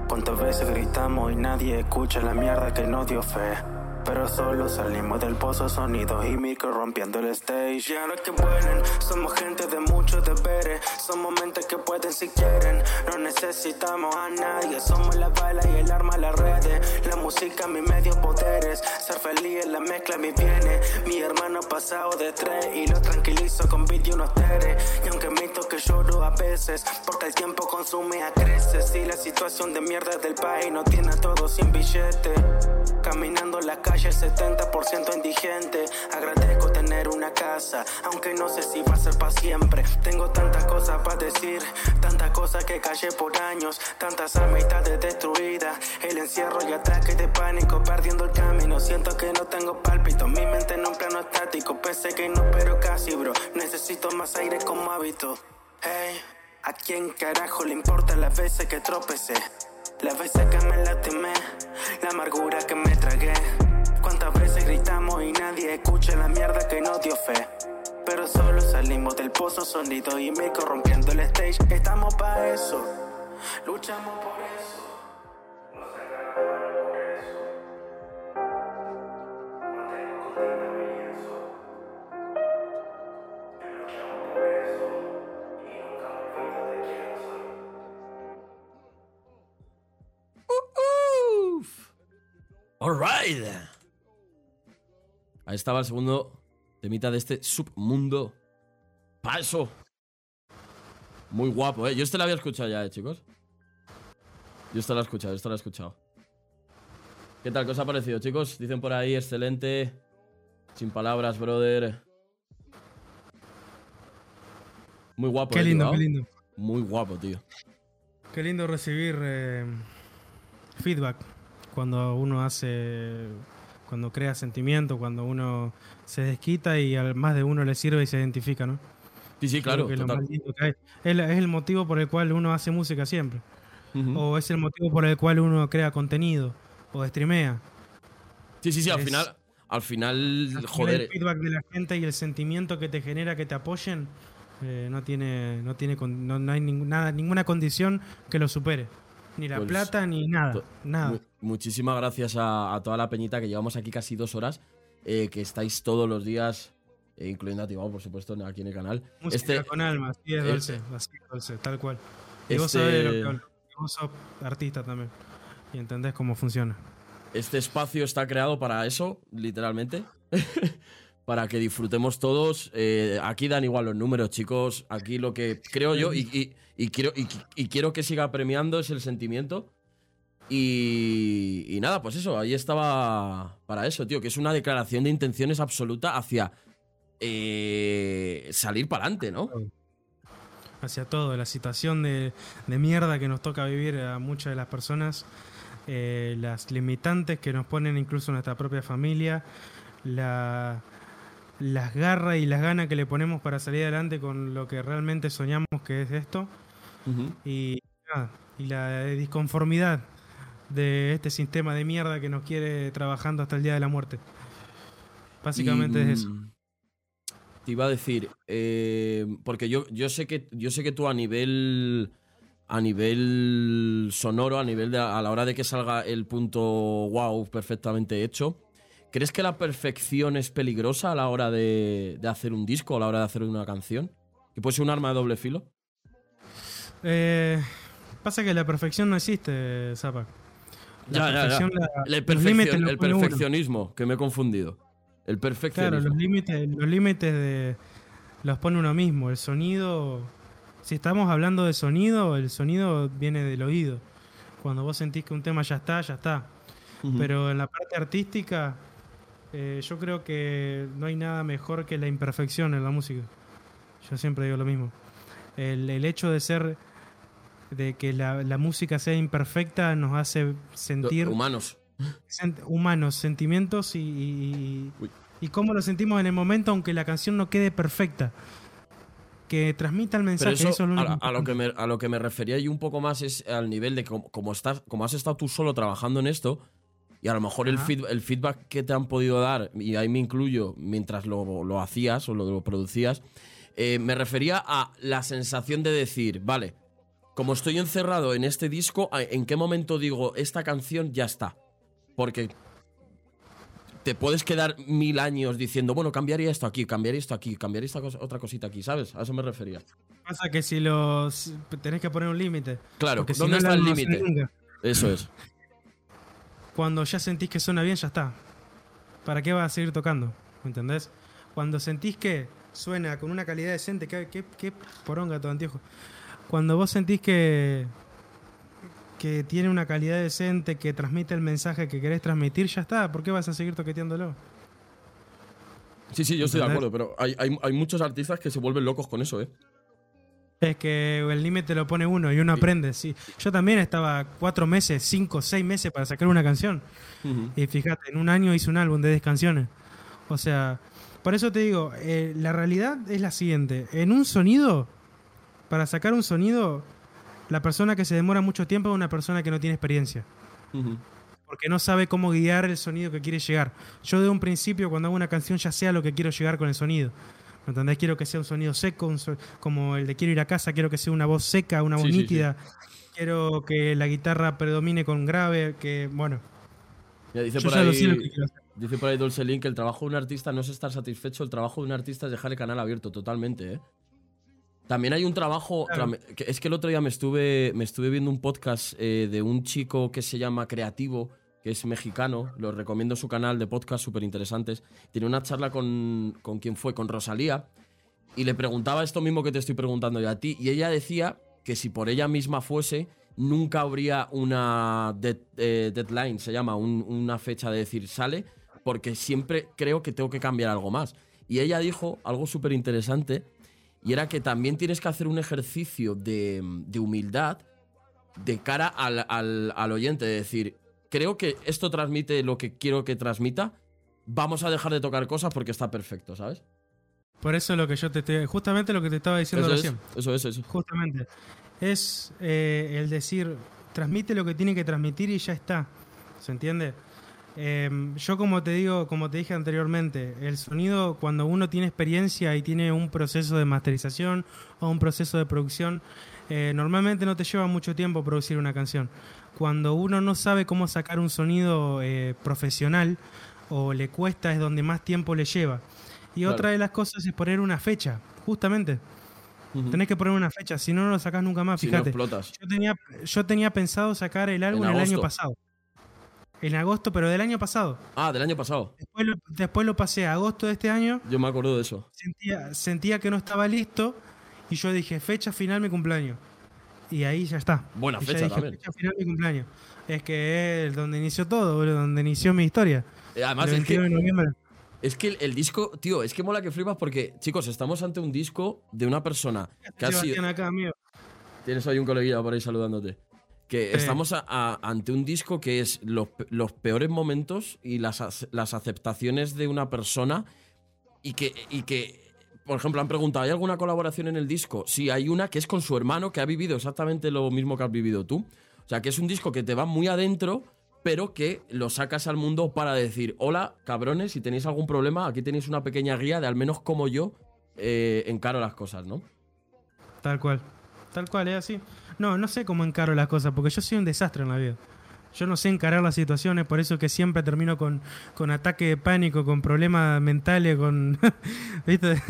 Cuántas veces gritamos y nadie escucha la mierda que nos dio fe. Pero solo salimos del pozo sonido y micro rompiendo el stage. Y que vuelen, somos gente de muchos deberes. Somos mentes que pueden si quieren. No necesitamos a nadie. Somos la bala y el arma, las redes. La música, mis medios poderes. Ser feliz es la mezcla, mis bienes. Mi hermano pasado de tres y lo tranquilizo con beat y unos teres. Y aunque admito que lloro a veces, porque el tiempo consume a creces. Y la situación de mierda del país no tiene a todos sin billete. Caminando la calle, 70% indigente. Agradezco tener una casa, aunque no sé si va a ser para siempre. Tengo tantas cosas para decir, tantas cosas que callé por años, tantas amistades destruidas. El encierro y ataque de pánico, perdiendo el camino. Siento que no tengo pálpito, mi mente en un plano estático. Pese que no, pero casi, bro. Necesito más aire como hábito. Hey, ¿a quién carajo le importa las veces que tropecé? Las veces que me lastimé, la amargura que me tragué. Cuántas veces gritamos y nadie escucha la mierda que nos dio fe. Pero solo salimos del pozo sonido y me corrompiendo el stage. Estamos pa' eso, luchamos por eso. Alright. Ahí estaba el segundo temita de este submundo. Paso. Muy guapo, ¿eh? Yo este lo había escuchado ya, ¿eh, chicos? Yo este lo he escuchado, esto lo he escuchado. ¿Qué tal? ¿Qué os ha parecido, chicos? Dicen por ahí, excelente. Sin palabras, brother. Muy guapo, Qué eh, lindo, qué lindo. Muy guapo, tío. Qué lindo recibir eh, feedback cuando uno hace, cuando crea sentimiento, cuando uno se desquita y al más de uno le sirve y se identifica, ¿no? Sí, sí, claro. Que total. que. Es, el motivo por el cual uno hace música siempre. O es el motivo por el cual uno crea contenido o streamea. Sí, sí, sí, al es- final. Al final, Al final joder. El feedback de la gente y el sentimiento que te genera que te apoyen eh, no tiene, no tiene, no, no hay ning- nada, ninguna condición que lo supere. Ni la Pues, plata ni nada, nada. Mu- muchísimas gracias a, a toda la peñita que llevamos aquí casi dos horas, eh, que estáis todos los días, eh, incluyendo a Tibao, por supuesto, aquí en el canal. Música Este, con alma, así es dulce, así es dulce, tal cual. Y vos este- sabés de lo que hablo. Vos sos artista también. Y entendés cómo funciona. este espacio está creado para eso, literalmente. [LAUGHS] para que disfrutemos todos. Eh, aquí dan igual los números, chicos. Aquí lo que creo yo y, y- y quiero, y, y quiero que siga premiando es el sentimiento. Y, y nada, pues eso, ahí estaba para eso, tío, que es una declaración de intenciones absoluta hacia eh, salir para adelante, ¿no? Hacia todo, la situación de, de mierda que nos toca vivir a muchas de las personas, eh, las limitantes que nos ponen incluso nuestra propia familia, la, las garras y las ganas que le ponemos para salir adelante con lo que realmente soñamos que es esto. Ujú. Y, nada, y la disconformidad de este sistema de mierda que nos quiere trabajando hasta el día de la muerte. Básicamente Y, es eso. mm, Te iba a decir, eh, porque yo, yo sé que yo sé que tú a nivel a nivel sonoro, a nivel de a la hora de que salga el punto wow perfectamente hecho, ¿crees que la perfección es peligrosa a la hora de, de hacer un disco, a la hora de hacer una canción? ¿Que puede ser un arma de doble filo? Eh, pasa que la perfección no existe, Zapa. La Ya, ya, ya. perfección la- El, perfeccion- uno. perfeccionismo, que me he confundido. El Claro, perfeccionismo. los límites, los límites de, los pone uno mismo. El sonido, si estamos hablando de sonido, el sonido viene del oído. Cuando vos sentís que un tema ya está, ya está. Pero en la parte artística, eh, yo creo que no hay nada mejor que la imperfección en la música. Yo siempre digo lo mismo. El, el hecho de ser, de que la, la música sea imperfecta nos hace sentir Humanos. sent- humanos, sentimientos y, y, y cómo lo sentimos en el momento, aunque la canción no quede perfecta. Que transmita el mensaje. eso, eso es lo a, lo que me, a lo que me refería yo un poco más es al nivel de como, como, estás, como has estado tú solo trabajando en esto y a lo mejor el, Ajá. feed- el feedback que te han podido dar, y ahí me incluyo mientras lo, lo hacías o lo, lo producías, eh, me refería a la sensación de decir, vale, como estoy encerrado en este disco, ¿a- ¿en qué momento digo, esta canción ya está? Porque te puedes quedar mil años diciendo, bueno, cambiaría esto aquí, cambiaría esto aquí, cambiaría esta cosa- otra cosita aquí, ¿sabes? A eso me refería. Pasa que si los tenés que poner un límite. Claro, porque si ¿dónde no, está el límite? Eso es. Cuando ya sentís que suena bien, ya está. ¿Para qué vas a seguir tocando? ¿Me entendés? Cuando sentís que suena con una calidad decente, que, que, que poronga todo antiojo. Cuando vos sentís que, que tiene una calidad decente, que transmite el mensaje que querés transmitir, ya está. ¿Por qué vas a seguir toqueteándolo? Sí, sí, yo estoy de acuerdo, pero hay, hay, hay muchos artistas que se vuelven locos con eso, ¿eh? Es que el límite lo pone uno y uno aprende. Sí. Yo también estaba cuatro meses, cinco, seis meses para sacar una canción. Y fíjate, en un año hice un álbum de 10 canciones. O sea, por eso te digo, eh, la realidad es la siguiente. En un sonido, para sacar un sonido, la persona que se demora mucho tiempo es una persona que no tiene experiencia. Porque no sabe cómo guiar el sonido que quiere llegar. Yo de un principio, cuando hago una canción, ya sé a lo que quiero llegar con el sonido. ¿Me entendés? Quiero que sea un sonido seco, un so- como el de Quiero ir a casa, quiero que sea una voz seca, una voz Sí, sí, sí. nítida. Quiero que la guitarra predomine con grave, que, bueno, Mira, dice, yo por ya lo ahí, sé lo que quiero hacer. dice por ahí Dulce Link que el trabajo de un artista no es estar satisfecho, el trabajo de un artista es dejar el canal abierto totalmente, ¿eh? También hay un trabajo. Claro. Es que el otro día me estuve, me estuve viendo un podcast eh, de un chico que se llama Creativo, que es mexicano. Lo recomiendo su canal de podcast, súper interesantes. Tiene una charla con, con quien fue, con Rosalía. Y le preguntaba esto mismo que te estoy preguntando yo a ti. Y ella decía que si por ella misma fuese, nunca habría una dead- eh, deadline, se llama, un- una fecha de decir sale, porque siempre creo que tengo que cambiar algo más. Y ella dijo algo súper interesante, y era que también tienes que hacer un ejercicio de, de humildad de cara al, al- al oyente, de decir, creo que esto transmite lo que quiero que transmita, vamos a dejar de tocar cosas porque está perfecto, ¿sabes? Por eso es lo que yo te estoy. Justamente lo que te estaba diciendo Eso es, recién. eso es, eso. Justamente. Es eh, el decir, transmite lo que tiene que transmitir y ya está. ¿Se entiende? Eh, yo como te digo, como te dije anteriormente, el sonido cuando uno tiene experiencia y tiene un proceso de masterización o un proceso de producción, eh, normalmente no te lleva mucho tiempo producir una canción. Cuando uno no sabe cómo sacar un sonido eh, profesional o le cuesta es donde más tiempo le lleva. Y Claro. otra de las cosas es poner una fecha, justamente. Tenés que poner una fecha, si no, no lo sacás nunca más. Si Fíjate, yo, tenía, yo tenía pensado sacar el álbum En el año pasado. En agosto, pero del año pasado. Ah, del año pasado. Después lo, después lo pasé a agosto de este año. Yo me acuerdo de eso. Sentía, sentía que no estaba listo. Y yo dije, fecha final mi cumpleaños. Y ahí ya está. Buena Y fecha dije, también. fecha final mi cumpleaños. Es que es donde inició todo, boludo, donde inició mi historia. Eh, Además, el es que 21 de noviembre. Es que el, el disco, tío, es que mola que flipas porque, chicos, estamos ante un disco de una persona que ha sido. Acá, amigo. Tienes ahí un coleguilla por ahí saludándote. Que Sí. estamos a- a- ante un disco que es los, pe- los peores momentos y las, las aceptaciones de una persona y que, y que, por ejemplo, han preguntado, ¿hay alguna colaboración en el disco? Sí, hay una que es con su hermano que ha vivido exactamente lo mismo que has vivido tú. O sea, que es un disco que te va muy adentro, pero que lo sacas al mundo para decir, hola, cabrones, si tenéis algún problema, aquí tenéis una pequeña guía de al menos como yo eh, encaro las cosas, ¿no? Tal cual. Tal cual, es así. No, no sé cómo encaro las cosas, porque yo soy un desastre en la vida. Yo no sé encarar las situaciones, por eso que siempre termino con, con ataque de pánico, con problemas mentales, con... [LAUGHS] ¿Viste?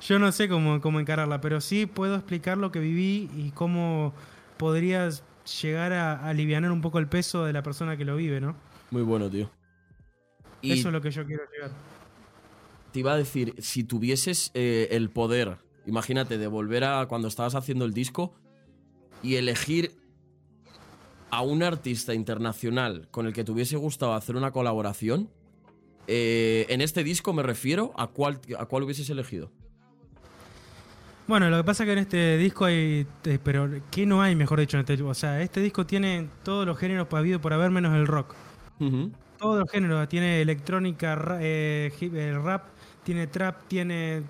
Yo no sé cómo, cómo encararla, pero sí puedo explicar lo que viví y cómo podrías llegar a aliviar un poco el peso de la persona que lo vive, ¿no? Muy bueno, tío. Y Eso es lo que yo quiero llegar. te iba a decir, si tuvieses eh, el poder, imagínate, de volver a cuando estabas haciendo el disco y elegir a un artista internacional con el que te hubiese gustado hacer una colaboración, eh, en este disco me refiero, ¿a cuál, ¿a cuál hubieses elegido? Bueno, lo que pasa es que en este disco hay. eh, pero, ¿qué no hay, mejor dicho, en este disco? O sea, este disco tiene todos los géneros habido por haber menos el rock. Todos los géneros. Tiene electrónica, ra- eh, eh, rap, tiene trap, tiene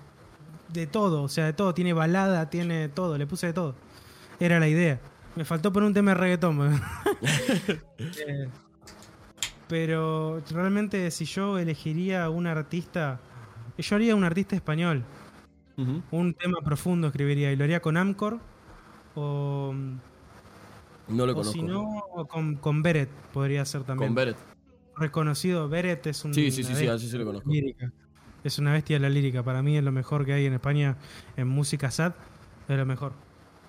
de todo. O sea, de todo. Tiene balada, tiene todo. Le puse de todo. Era la idea. Me faltó poner un tema de reggaetón. [LAUGHS] Eh, pero realmente si yo elegiría un artista, yo haría un artista español. Un tema profundo escribiría y lo haría con Amcor o, No lo o conozco. si no con, con Beret podría ser también. Con Beret. Reconocido, Beret es un Sí, sí, sí, sí, así sí lo conozco. lírica. Es una bestia de la lírica. Para mí es lo mejor que hay en España en música sad. Es lo mejor.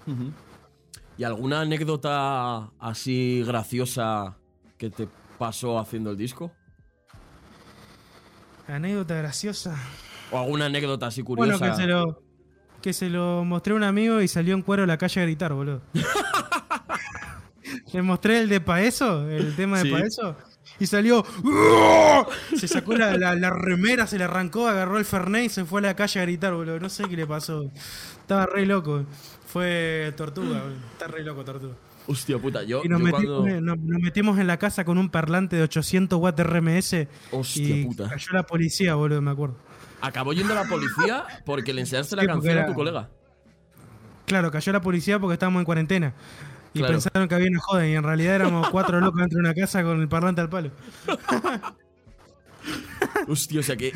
Ujú. ¿Y alguna anécdota así graciosa que te pasó haciendo el disco? Anécdota graciosa. ¿O alguna anécdota así Bueno, curiosa? que se lo que se lo mostré a un amigo y salió en cuero a la calle a gritar, boludo. [LAUGHS] Le mostré el de Paeso, el tema de Sí. Paeso, y salió. Se sacó la, la- la remera, se le arrancó, agarró el Fernet y se fue a la calle a gritar, boludo. No sé qué le pasó. Estaba re loco. Fue tortuga. Está re loco, tortuga. Hostia puta, yo, Y nos yo metimos, cuando... nos- nos metimos en la casa con un parlante de 800 watts de RMS. Hostia y puta. cayó la policía, boludo, me acuerdo. Acabó yendo la policía porque le enseñaste la Sí, canción a tu colega. Claro, cayó la policía porque estábamos en cuarentena. Y Claro. pensaron que había una joda y en realidad éramos cuatro [LAUGHS] locos dentro de una casa con el parlante al palo. [LAUGHS] Hostia, o sea que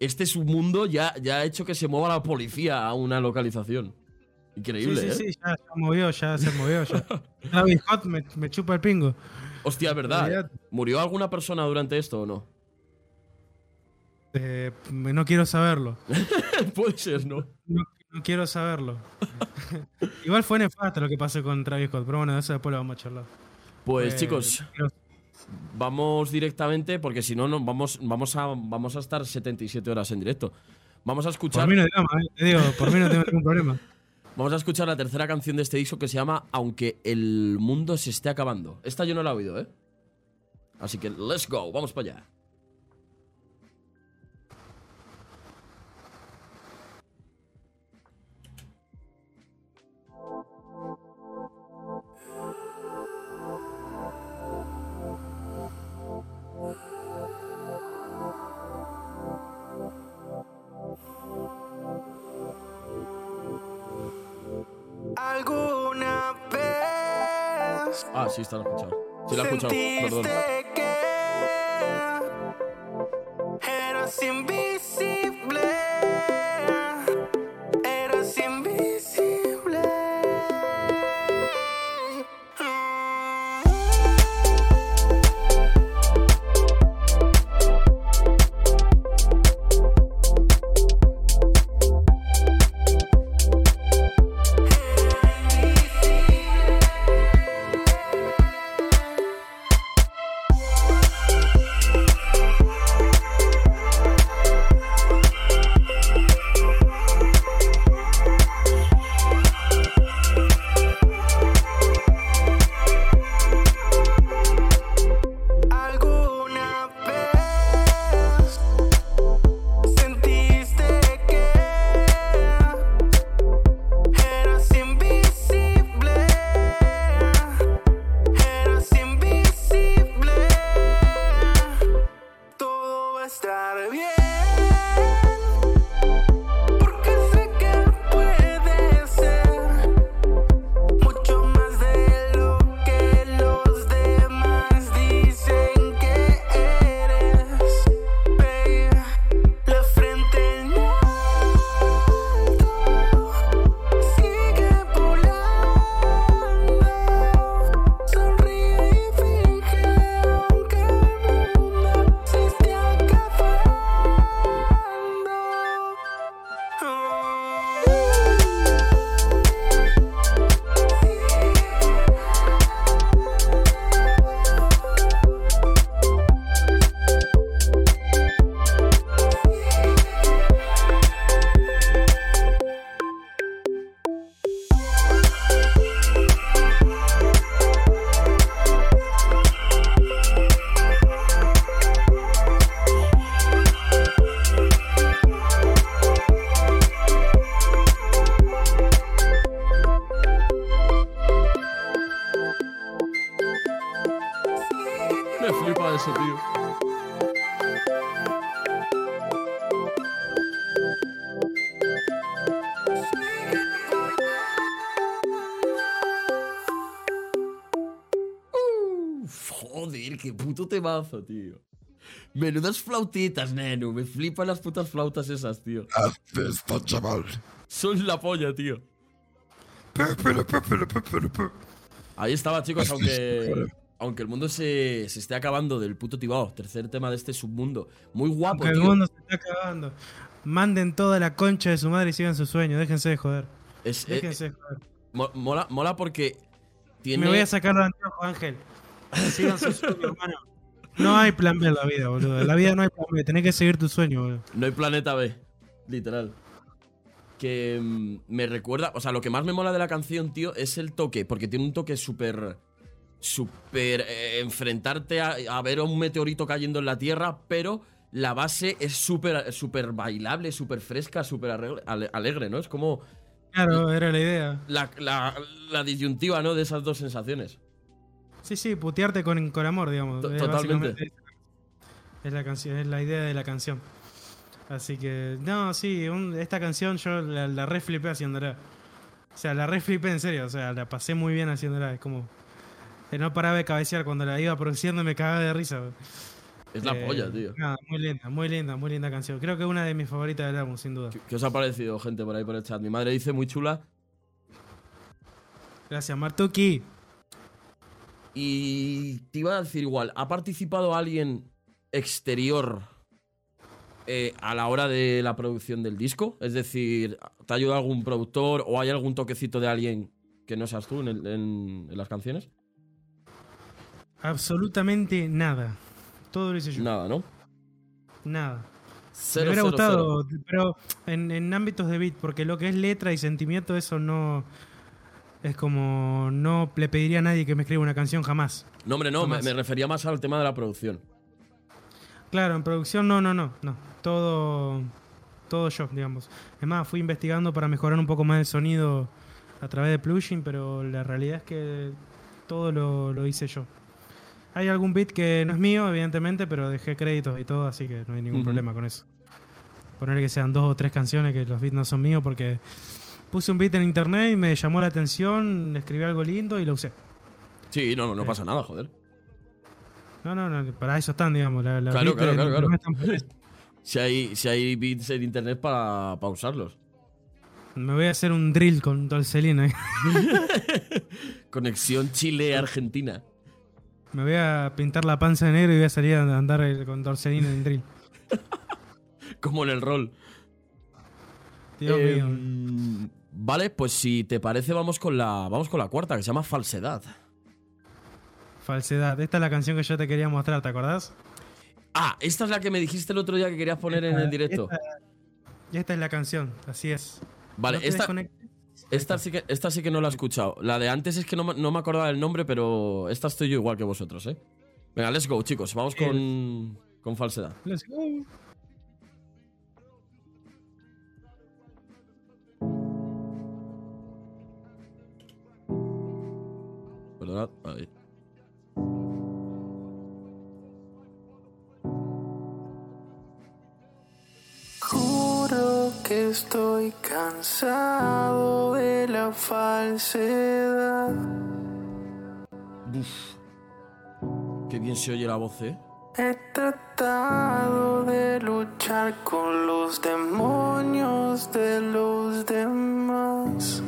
este es un mundo ya, ya ha hecho que se mueva la policía a una localización. Increíble, sí, ¿eh? sí, sí, ya se movió, ya se movió. Ya. [LAUGHS] Travis Scott me, me chupa el pingo. Hostia, es verdad. Olvídate. ¿Murió alguna persona durante esto o no? Eh, no quiero saberlo. [LAUGHS] Puede ser, ¿no? No, no quiero saberlo. [LAUGHS] Igual fue nefasto lo que pasó con Travis Scott, pero bueno, de eso después lo vamos a charlar. Pues Eh, chicos, vamos directamente porque si no, no vamos, vamos, a, vamos a estar 77 horas en directo. Vamos a escuchar, Por mí no drama, eh, te digo, por mí no tengo ningún problema. Vamos a escuchar la tercera canción de este disco que se llama Aunque el mundo se esté acabando. Esta yo no la he oído, ¿eh? Así que let's go, vamos para allá. Ah, sí, está la escuchado. Sí, la he escuchado, perdón. que temazo, tío. Menudas flautitas, neno. Me flipan las putas flautas esas, tío. Haces, chaval. Son la polla, tío. Ahí estaba, chicos, aunque, Joder. aunque el mundo se, se esté acabando del puto Tibao. Tercer tema de este submundo. Muy guapo, Que el mundo se está acabando. Manden toda la concha de su madre y sigan su sueño. Déjense de joder. Es- eh, Déjense de joder. mo- mola, mola porque tiene... Me voy a sacar los anteojos, Ángel. Sigan su sueño, hermano. No hay plan B en la vida, boludo. En la vida no hay plan B. Tenés que seguir tu sueño, boludo. No hay planeta B, literal. Que mm, me recuerda, o sea, lo que más me mola de la canción, tío, es el toque, porque tiene un toque súper. súper. eh, enfrentarte a, a ver un meteorito cayendo en la Tierra, pero la base es súper súper bailable, súper fresca, súper arregle- ale- alegre, ¿no? Es como Claro, era la idea. la, la- la disyuntiva, ¿no? De esas dos sensaciones. Sí, sí, putearte con, con amor, digamos. Totalmente. Es la canción, es la idea de la canción. Así que, no, sí, un- esta canción yo la, la re flipé haciéndola. O sea, la re flipé en serio, o sea, la pasé muy bien haciéndola. Es como. Que no paraba de cabecear cuando la iba produciendo, me cagaba de risa. Es la Eh, polla, tío. Nada, muy linda, muy linda, muy linda canción. Creo que es una de mis favoritas del álbum, sin duda. ¿Qué, qué os ha parecido, gente, por ahí por el chat? Mi madre dice muy chula. Gracias, Martuki. Y te iba a decir igual, ¿ha participado alguien exterior eh, a la hora de la producción del disco? Es decir, ¿te ha ayudado algún productor o hay algún toquecito de alguien que no seas tú en, el- en- en las canciones? Absolutamente nada. Todo lo hice yo. Nada, ¿no? Nada. Cero, me hubiera cero, cero. gustado, pero en, en ámbitos de beat, porque lo que es letra y sentimiento, eso no. Es como. No le pediría a nadie que me escriba una canción jamás. No, hombre, no, me, Jamás. me refería más al tema de la producción. Claro, en producción no, no, no. no. Todo. Todo yo, digamos. Es más, fui investigando para mejorar un poco más el sonido a través de plugin, pero la realidad es que todo lo, lo hice yo. Hay algún beat que no es mío, evidentemente, pero dejé créditos y todo, así que no hay ningún problema con eso. Poner que sean dos o tres canciones que los beats no son míos porque puse un beat en internet y me llamó la atención, escribí algo lindo y lo usé. Sí, no, no, no Sí. pasa nada, joder. No, no, no, para eso están, digamos. La, la Claro, claro, claro, claro. [LAUGHS] Si hay, si hay beats en internet para, para usarlos. Me voy a hacer un drill con Dolcelina. [LAUGHS] Conexión Chile-Argentina. Me voy a pintar la panza de negro y voy a salir a andar eh, con Dolcelina en drill. [LAUGHS] Como en el rol. Dios Eh, mío. Vale, pues si te parece, vamos con la. Vamos con la cuarta, que se llama Falsedad. Falsedad. Esta es la canción que yo te quería mostrar, ¿te acordás? Ah, esta es la que me dijiste el otro día que querías poner en el directo. Esta, esta es la canción, así es. Vale, No esta, esta, sí que, esta sí que no la he escuchado. La de antes es que no, me- no me acordaba del nombre, pero esta estoy yo igual que vosotros, ¿eh? Venga, let's go, chicos. Vamos con, con Falsedad. Let's go. Ahí. Juro que estoy cansado de la falsedad. Qué bien se oye la voz, ¿eh? He tratado de luchar con los demonios de los demás.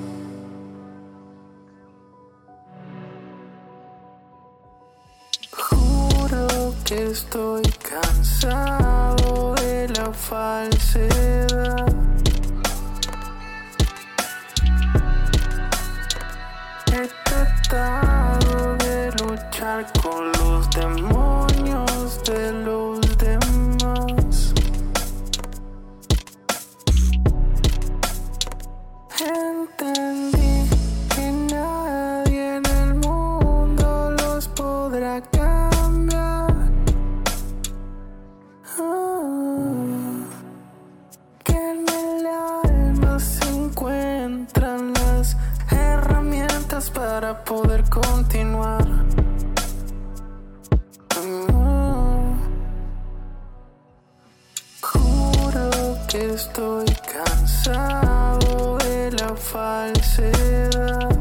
Juro que estoy cansado de la falsedad. He tratado de luchar con los demonios de los continuar. Juro que estoy cansado de la falsedad.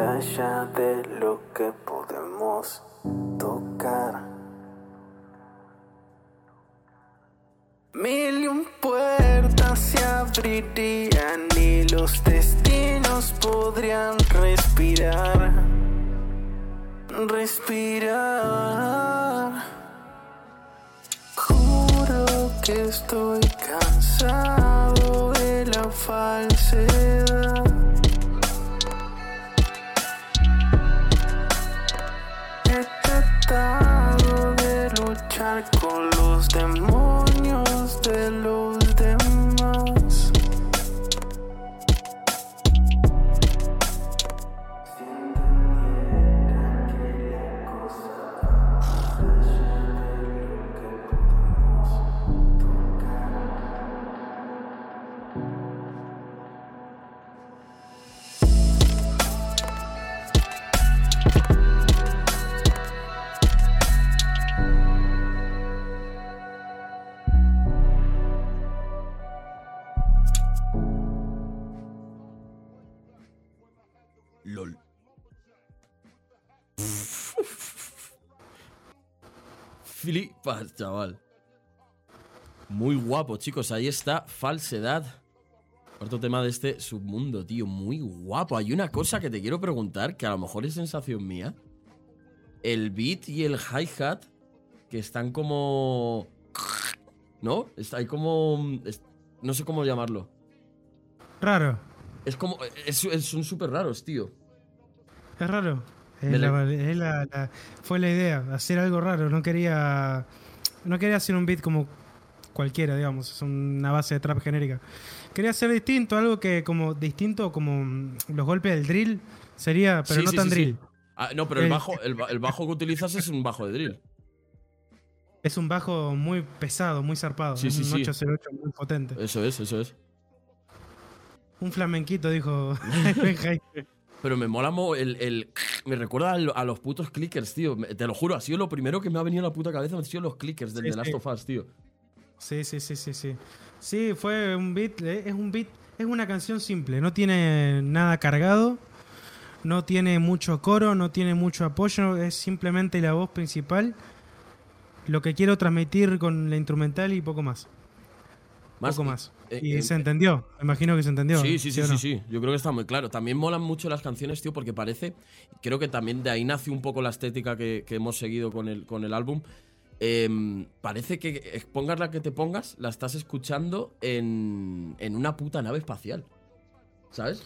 Allá de lo que podemos tocar. Mil y un puertas se abrirían y los destinos podrían respirar. Respirar. Juro que estoy cansado Chaval. Muy guapo, chicos. Ahí está, falsedad. Cuarto tema de este submundo, tío. Muy guapo. Hay una cosa que te quiero preguntar, que a lo mejor es sensación mía. El beat y el hi-hat, que están como. ¿No? Ahí como. No sé cómo llamarlo. Raro. Es como. es- son súper raros, tío. Es raro. Es la- es la- la- fue la idea, hacer algo raro. No quería. No quería hacer un beat como cualquiera, digamos. Es una base de trap genérica. Quería hacer distinto, algo que como distinto como mm, los golpes del drill sería, pero Sí, no sí, tan sí, drill. Ah, no, pero el El- bajo, el, ba- el bajo que utilizas es un bajo de drill. Es un bajo muy pesado, muy zarpado. Sí, es sí, un sí. 808 muy potente. Eso es, eso es. Un flamenquito, dijo. [LAUGHS] [LAUGHS] Pero me mola mo- el, el- Me recuerda a, los putos clickers, tío. Te lo juro, ha sido lo primero que me ha venido a la puta cabeza. Han sido los clickers del Sí, The Last sí. of Us, tío. Sí, sí, sí, sí, sí. Sí, fue un beat, es un beat, es una canción simple, no tiene nada cargado, no tiene mucho coro, no tiene mucho apoyo, es simplemente la voz principal, lo que quiero transmitir con la instrumental y poco más. Más- poco más. Eh, y eh, se entendió, imagino que se entendió. Sí, sí, sí, sí, no? sí. Yo creo que está muy claro. También molan mucho las canciones, tío, porque parece. Creo que también de ahí nace un poco la estética que, que hemos seguido con el, con el álbum. Em, parece que eh, pongas la que te pongas, la estás escuchando en, en una puta nave espacial. ¿Sabes?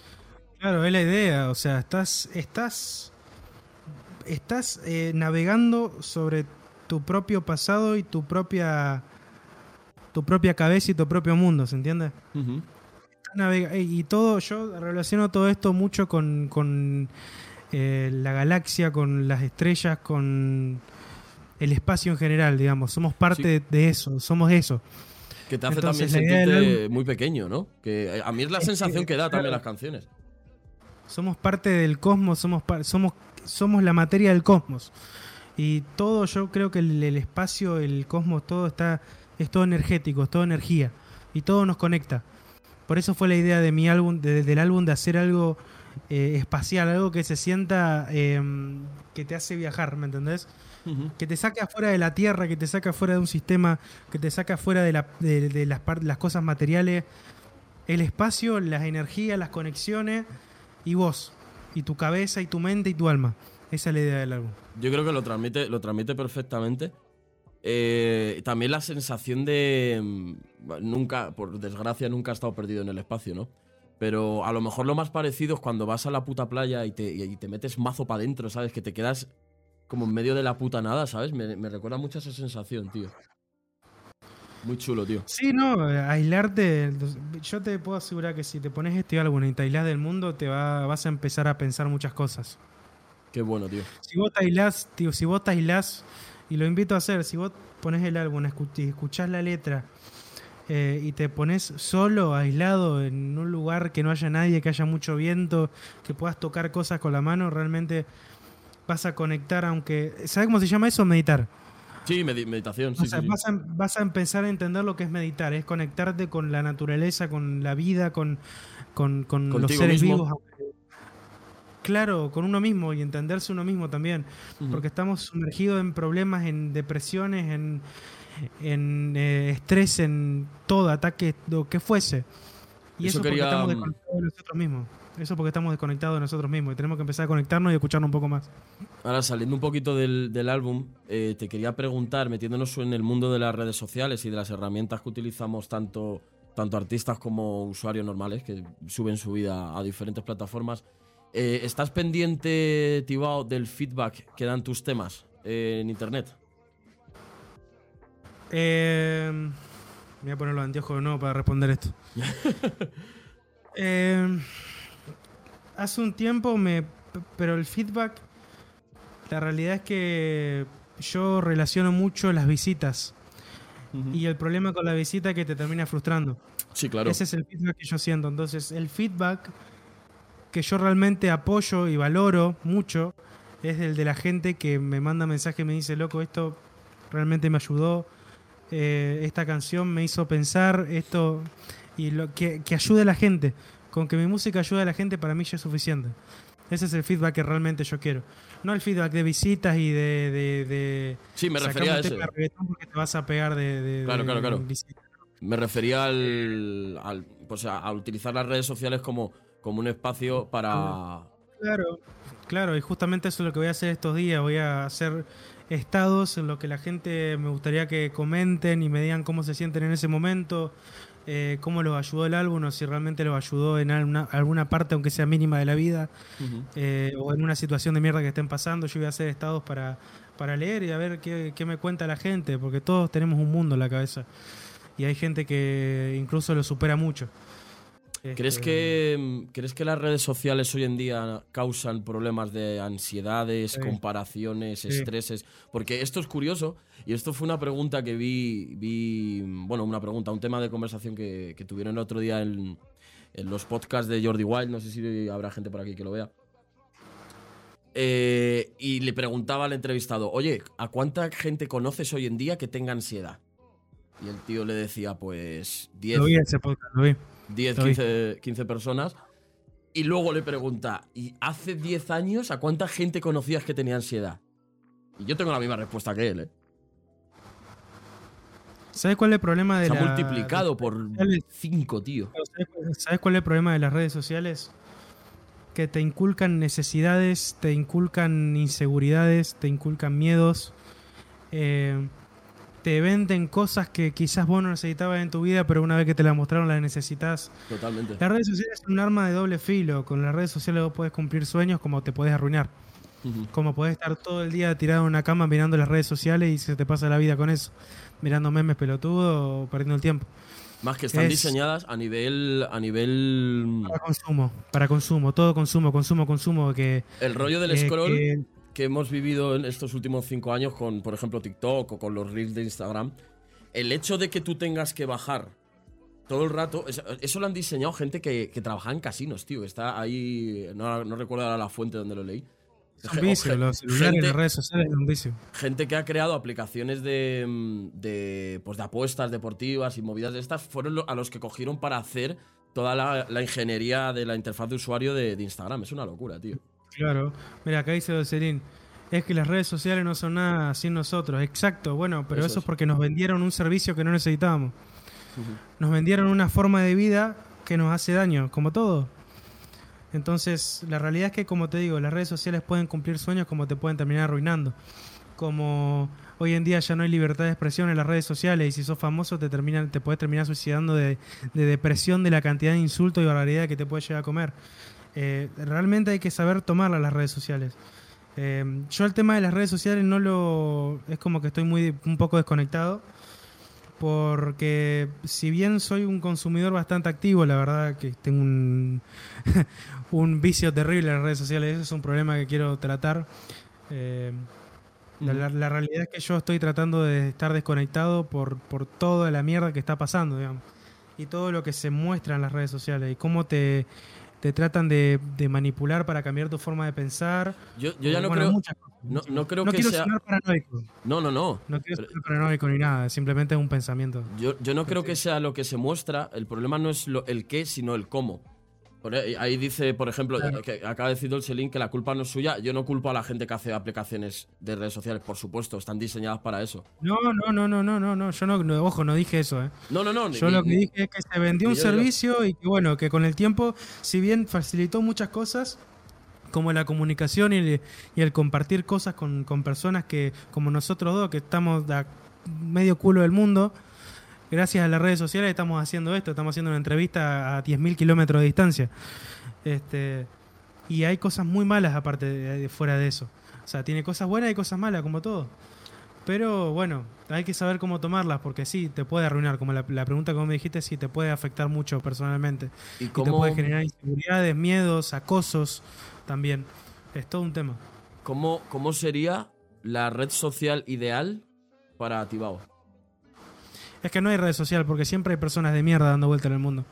Claro, es la idea, o sea, estás, estás, estás eh, navegando sobre tu propio pasado y tu propia, tu propia cabeza y tu propio mundo, ¿se entiende? Navega- eh, y todo, yo relaciono todo esto mucho con, con, eh, la galaxia, con las estrellas, con el espacio en general, digamos. Somos parte Sí. de, de eso, somos eso. Que te hace Entonces, también sentirte muy pequeño, ¿no? Que a mí es la Es sensación que da también las canciones. Somos parte del cosmos, somos, somos, somos la materia del cosmos. Y todo, yo creo que el, el espacio, el cosmos, todo está, es todo energético, es todo energía. Y todo nos conecta. Por eso fue la idea de mi álbum, de- del álbum de hacer algo eh, espacial, algo que se sienta, eh, que te hace viajar, ¿me entendés? Que te saca fuera de la Tierra, que te saca fuera de un sistema, que te saca fuera de, la- de- de las, las cosas materiales, el espacio, las energías, las conexiones y vos, y tu cabeza, y tu mente, y tu alma. Esa es la idea del álbum. Yo creo que lo transmite, lo transmite perfectamente. Eh, también la sensación de. mm, Nunca, por desgracia, nunca ha estado perdido en el espacio, ¿no? Pero a lo mejor lo más parecido es cuando vas a la puta playa y te, y te metes mazo para adentro, ¿sabes? Que te quedas como en medio de la puta nada, ¿sabes? Me, me recuerda mucho a esa sensación, tío. Muy chulo, tío. Sí, no, aislarte. Yo te puedo asegurar que si te pones este álbum y te aislás del mundo, te va, vas a empezar a pensar muchas cosas. Qué bueno, tío. Si vos te aislás, tío, si vos te aislás, y lo invito a hacer, si vos pones el álbum, y escuchás la letra eh, y te pones solo, aislado, en un lugar que no haya nadie, que haya mucho viento, que puedas tocar cosas con la mano, realmente vas a conectar, aunque... ¿Sabes cómo se llama eso? Meditar. Sí, medi- meditación, sí, o sea, sí, sí. Vas, a, vas a empezar a entender lo que es meditar, es conectarte con la naturaleza, con la vida, con, con, con los seres mismo. vivos. Claro, con uno mismo y entenderse uno mismo también, porque estamos sumergidos en problemas, en depresiones, en, en eh, estrés, en todo, ataque, lo que fuese. Y Eso eso, quería, porque estamos mm, desconectados de nosotros mismos. Eso porque estamos desconectados de nosotros mismos y tenemos que empezar a conectarnos y escucharnos un poco más. Ahora, saliendo un poquito del, del álbum, eh, te quería preguntar, metiéndonos en el mundo de las redes sociales y de las herramientas que utilizamos tanto, tanto artistas como usuarios normales que suben su vida a diferentes plataformas, eh, ¿estás pendiente, Tibao, del feedback que dan tus temas eh, en internet? Eh, voy a poner los anteojos de nuevo para responder esto. [LAUGHS] Eh, hace un tiempo me... Pero el feedback, la realidad es que yo relaciono mucho las visitas. Y el problema con la visita es que te termina frustrando. Sí, claro. Ese es el feedback que yo siento. Entonces, el feedback que yo realmente apoyo y valoro mucho es el de la gente que me manda mensaje y me dice, loco, esto realmente me ayudó, eh, esta canción me hizo pensar, esto, y lo que, que ayude a la gente. Con que mi música ayude a la gente, para mí ya es suficiente. Ese es el feedback que realmente yo quiero. No el feedback de visitas y de... de, de Sí, me refería a reggaetón porque te vas a pegar de... de- Claro, de claro, claro. visitas. Me refería al, al- pues a, a utilizar las redes sociales como, como un espacio para... Claro, claro, y justamente eso es lo que voy a hacer estos días. Voy a hacer estados en lo que la gente me gustaría que comenten y me digan cómo se sienten en ese momento, eh, cómo los ayudó el álbum, o si realmente los ayudó en alguna, alguna parte, aunque sea mínima de la vida, eh, o en una situación de mierda que estén pasando. Yo voy a hacer estados para, para leer y a ver qué, qué me cuenta la gente, porque todos tenemos un mundo en la cabeza. Y hay gente que incluso lo supera mucho. ¿Crees que, ¿Crees que las redes sociales hoy en día causan problemas de ansiedades, Sí. comparaciones, Sí. estreses? Porque esto es curioso y esto fue una pregunta que vi, vi bueno, una pregunta, un tema de conversación que, que tuvieron el otro día en, en los podcasts de Jordi Wild, no sé si habrá gente por aquí que lo vea. Eh, y le preguntaba al entrevistado, oye, ¿a cuánta gente conoces hoy en día que tenga ansiedad? Y el tío le decía, pues 10, Lo vi ese podcast, lo vi. 10, Lo vi. 15, 15 personas. Y luego le pregunta, ¿y hace 10 años a cuánta gente conocías que tenía ansiedad? Y yo tengo la misma respuesta que él, ¿eh? ¿Sabes cuál es el problema de Se ha la- multiplicado por sociales? 5, tío. ¿Sabes cuál- ¿Sabes cuál es el problema de las redes sociales? Que te inculcan necesidades, te inculcan inseguridades, te inculcan miedos, eh, te venden cosas que quizás vos no necesitabas en tu vida, pero una vez que te las mostraron las necesitas. Totalmente. Las redes sociales son un arma de doble filo. Con las redes sociales vos podés cumplir sueños como te podés arruinar. Como podés estar todo el día tirado en una cama mirando las redes sociales y se te pasa la vida con eso. Mirando memes pelotudos o perdiendo el tiempo. Más que están Es- diseñadas a nivel. a nivel. Para consumo, para consumo, todo consumo, consumo, consumo. Que, El rollo del eh, scroll que- que hemos vivido en estos últimos cinco años con, por ejemplo, TikTok o con los reels de Instagram, el hecho de que tú tengas que bajar todo el rato, eso, lo han diseñado gente que, que trabaja en casinos, tío. Está ahí, no, no recuerdo ahora la fuente donde lo leí. es Ge- un o vicio, ge- los celulares, gente- las redes sociales es un vicio. gente que ha creado aplicaciones de, mm, de, pues de apuestas deportivas y movidas de estas fueron a los que cogieron para hacer toda la, la ingeniería de la interfaz de usuario de, de Instagram. Es una locura, tío. Claro. Mira, acá dice Docerín. Es que las redes sociales no son nada sin nosotros. Exacto, bueno, pero Eso eso, es. es porque nos vendieron un servicio que no necesitábamos. Nos vendieron una forma de vida que nos hace daño, como todo. Entonces, la realidad es que, como te digo, las redes sociales pueden cumplir sueños como te pueden terminar arruinando. Como hoy en día ya no hay libertad de expresión en las redes sociales y si sos famoso te, terminan, te puedes terminar suicidando de, de depresión de la cantidad de insultos y barbaridad que te puede llegar a comer. Eh, realmente hay que saber tomarlas las redes sociales. Eh, yo el tema de las redes sociales no lo... es como que estoy muy un poco desconectado porque si bien soy un consumidor bastante activo, la verdad que tengo un, [LAUGHS] vicio terrible en las redes sociales, ese es un problema que quiero tratar. Eh, la realidad es que yo estoy tratando de estar desconectado por, por toda la mierda que está pasando, digamos. Y todo lo que se muestra en las redes sociales y cómo te, te tratan de, de manipular para cambiar tu forma de pensar. Yo, yo ya no Bueno, creo. muchas cosas, No, no creo No que quiero sea. sonar paranoico. No, no, no. No quiero Pero- ser paranoico ni nada, simplemente es un pensamiento. Yo, yo no creo que sea lo que se muestra. El problema no es lo- el qué, sino el cómo. Ahí, dice, por ejemplo, que acaba de decir Dolcelín que la culpa no es suya. Yo no culpo a la gente que hace aplicaciones de redes sociales, por supuesto, están diseñadas para eso. No, no, no, no, no, no, no, yo no, no, ojo, no dije eso, eh. No, no, no. ni- Yo lo que ni- dije es que se vendió un ni yo servicio y que bueno, que con el tiempo, si bien facilitó muchas cosas, como la comunicación y el, y el compartir cosas con, con personas que, como nosotros dos, que estamos a medio culo del mundo, gracias a las redes sociales estamos haciendo esto, estamos haciendo una entrevista a 10.000 kilómetros de distancia. Este, y hay cosas muy malas aparte de, de fuera de eso. O sea, tiene cosas buenas y cosas malas, como todo. Pero bueno, hay que saber cómo tomarlas, porque sí, te puede arruinar. Como la, la pregunta que vos me dijiste, sí, te puede afectar mucho personalmente. ¿Y Y te cómo, puede generar inseguridades, miedos, acosos también. Es todo un tema. cómo, cómo sería la red social ideal para Tibao? Es que no hay red social, porque siempre hay personas de mierda dando vuelta en el mundo.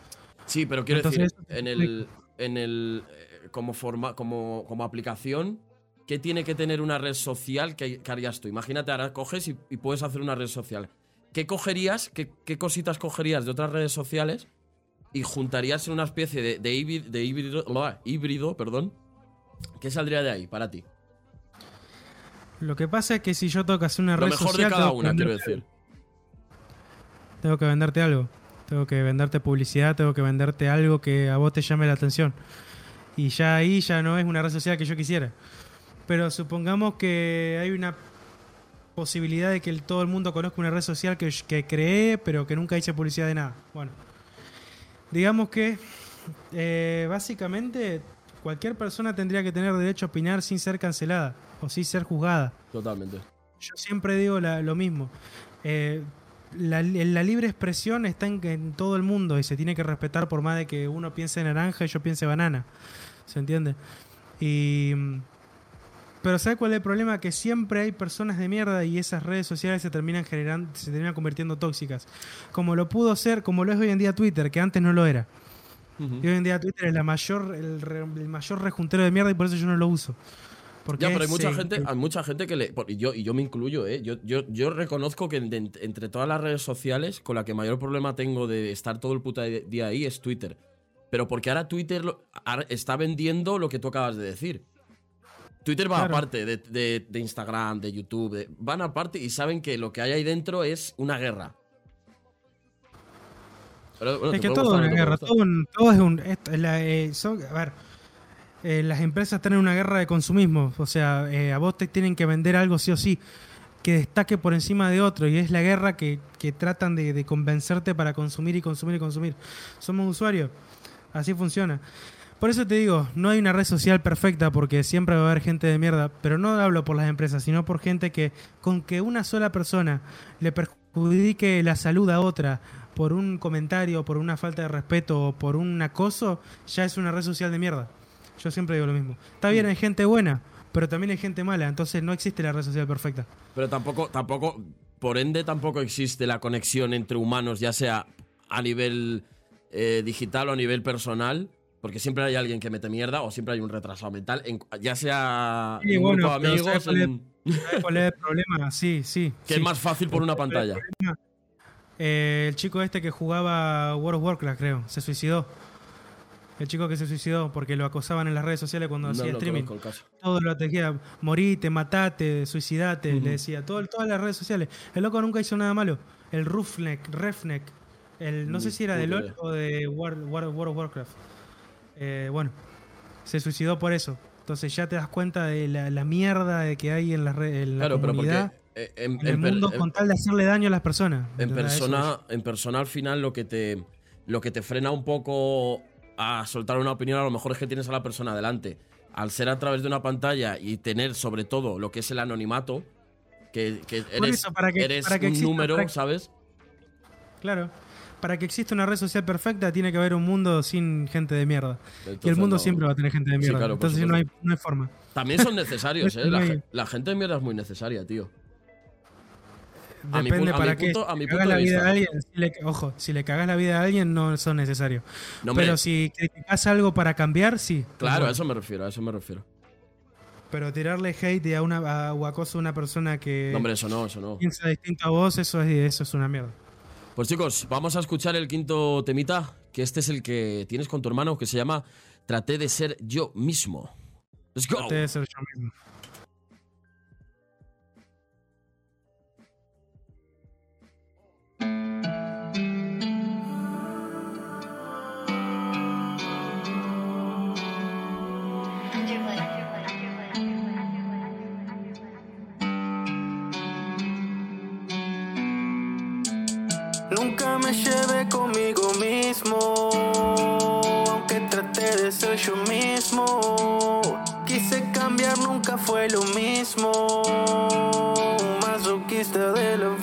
Sí, pero quiero Entonces, decir, en el, en el eh, como forma, como, como aplicación, ¿qué tiene que tener una red social que, que harías tú? Imagínate, ahora coges y, y puedes hacer una red social. ¿Qué cogerías? Qué, qué cositas cogerías de otras redes sociales? Y juntarías en una especie de, de, híbrido, de híbrido, híbrido, perdón. ¿Qué saldría de ahí para ti? Lo que pasa es que si yo que hacer una Lo red mejor social. de cada tengo que una, quiero decir. Tengo que venderte algo. Tengo que venderte publicidad, tengo que venderte algo que a vos te llame la atención. Y ya ahí ya no es una red social que yo quisiera. Pero supongamos que hay una posibilidad de que el- todo el mundo conozca una red social que, que creé, pero que nunca hice publicidad de nada. Bueno, digamos que eh, básicamente cualquier persona tendría que tener derecho a opinar sin ser cancelada o sin ser juzgada. Totalmente. Yo siempre digo la- lo mismo. Eh, la, la libre expresión está en, en todo el mundo y se tiene que respetar por más de que uno piense naranja y yo piense banana. ¿Se entiende? Y. Pero ¿sabe cuál es el problema? Que siempre hay personas de mierda y esas redes sociales se terminan generando, se terminan convirtiendo tóxicas. Como lo pudo ser, como lo es hoy en día Twitter, que antes no lo era. Y hoy en día Twitter es la mayor, el, el mayor rejuntero de mierda y por eso yo no lo uso. Porque Ya, pero hay mucha gente, hay mucha gente que le. Y yo, y yo me incluyo, ¿eh? Yo, yo, yo reconozco que entre todas las redes sociales, con la que mayor problema tengo de estar todo el puta día ahí es Twitter. Pero porque ahora Twitter lo- ahora está vendiendo lo que tú acabas de decir. Twitter va Claro. aparte de, de- de Instagram, de YouTube, de- van aparte y saben que lo que hay ahí dentro es una guerra. Pero, bueno, Es que todo es una guerra, todo, es un... esto- la, eh, son- a ver, eh, las empresas están en una guerra de consumismo, o sea, eh, a vos te tienen que vender algo sí o sí, que destaque por encima de otro, y es la guerra que, que tratan de, de convencerte para consumir y consumir y consumir. Somos usuarios, así funciona. Por eso te digo, no hay una red social perfecta porque siempre va a haber gente de mierda, pero no hablo por las empresas, sino por gente que con que una sola persona le perjudique la salud a otra por un comentario, por una falta de respeto o por un acoso, ya es una red social de mierda. Yo siempre digo lo mismo. Está bien, hay gente buena, pero también hay gente mala, entonces no existe la red social perfecta. Pero tampoco, tampoco, por ende, tampoco existe la conexión entre humanos, ya sea a nivel eh, digital o a nivel personal, porque siempre hay alguien que mete mierda o siempre hay un retrasado mental, en- ya sea Sí, en bueno, grupo amigos, ¿sabes cuál es- en- ¿Sabes cuál es el problema? Sí, sí. [LAUGHS] que sí. es más fácil por una pantalla. Eh, el chico este que jugaba World of Warcraft, creo, se suicidó. El chico que se suicidó porque lo acosaban en las redes sociales cuando No hacía lo streaming. Todo lo atejía, morite, matate, suicidate, le decía, todo, todas las redes sociales. El loco nunca hizo nada malo. El Rufneck, Refneck, el, no sé si era de LOL o de World of Warcraft. Eh, bueno, se suicidó por eso. Entonces ya te das cuenta de la, la mierda de que hay en la, red, en la Claro, pero porque comunidad, eh, en, en el mundo, en- con tal de hacerle daño a las personas. en persona, en persona al final lo que te lo que te frena un poco a soltar una opinión a lo mejor es que tienes a la persona delante. Al ser a través de una pantalla y tener sobre todo lo que es el anonimato, que, eres, eso, para que- eres para que un número, para ¿sabes? Claro. Para que exista una red social perfecta, tiene que haber un mundo sin gente de mierda. y el mundo no- siempre va a tener gente de Sí, mierda. claro, Entonces no hay, no hay forma. También son necesarios, [LAUGHS] ¿eh? La, la gente de mierda es muy necesaria, tío. A Depende a para mi qué. a mi punto de la vida vista. a alguien, si le- ojo, si le cagas la vida a alguien, no son necesarios. No, Pero si criticas algo para cambiar, sí. claro, a eso me refiero, a eso me refiero. Pero tirarle hate a una, a, o acoso a una persona que No, hombre, eso no, eso no. piensa distinto a vos, eso es, eso es una mierda. Pues chicos, vamos a escuchar el quinto temita, que este es el que tienes con tu hermano, que se llama Traté de ser yo mismo. Let's go. Debe ser yo mismo. Nunca me llevé conmigo mismo, aunque traté de ser yo mismo. Quise cambiar, nunca fue lo mismo. Masoquista de lo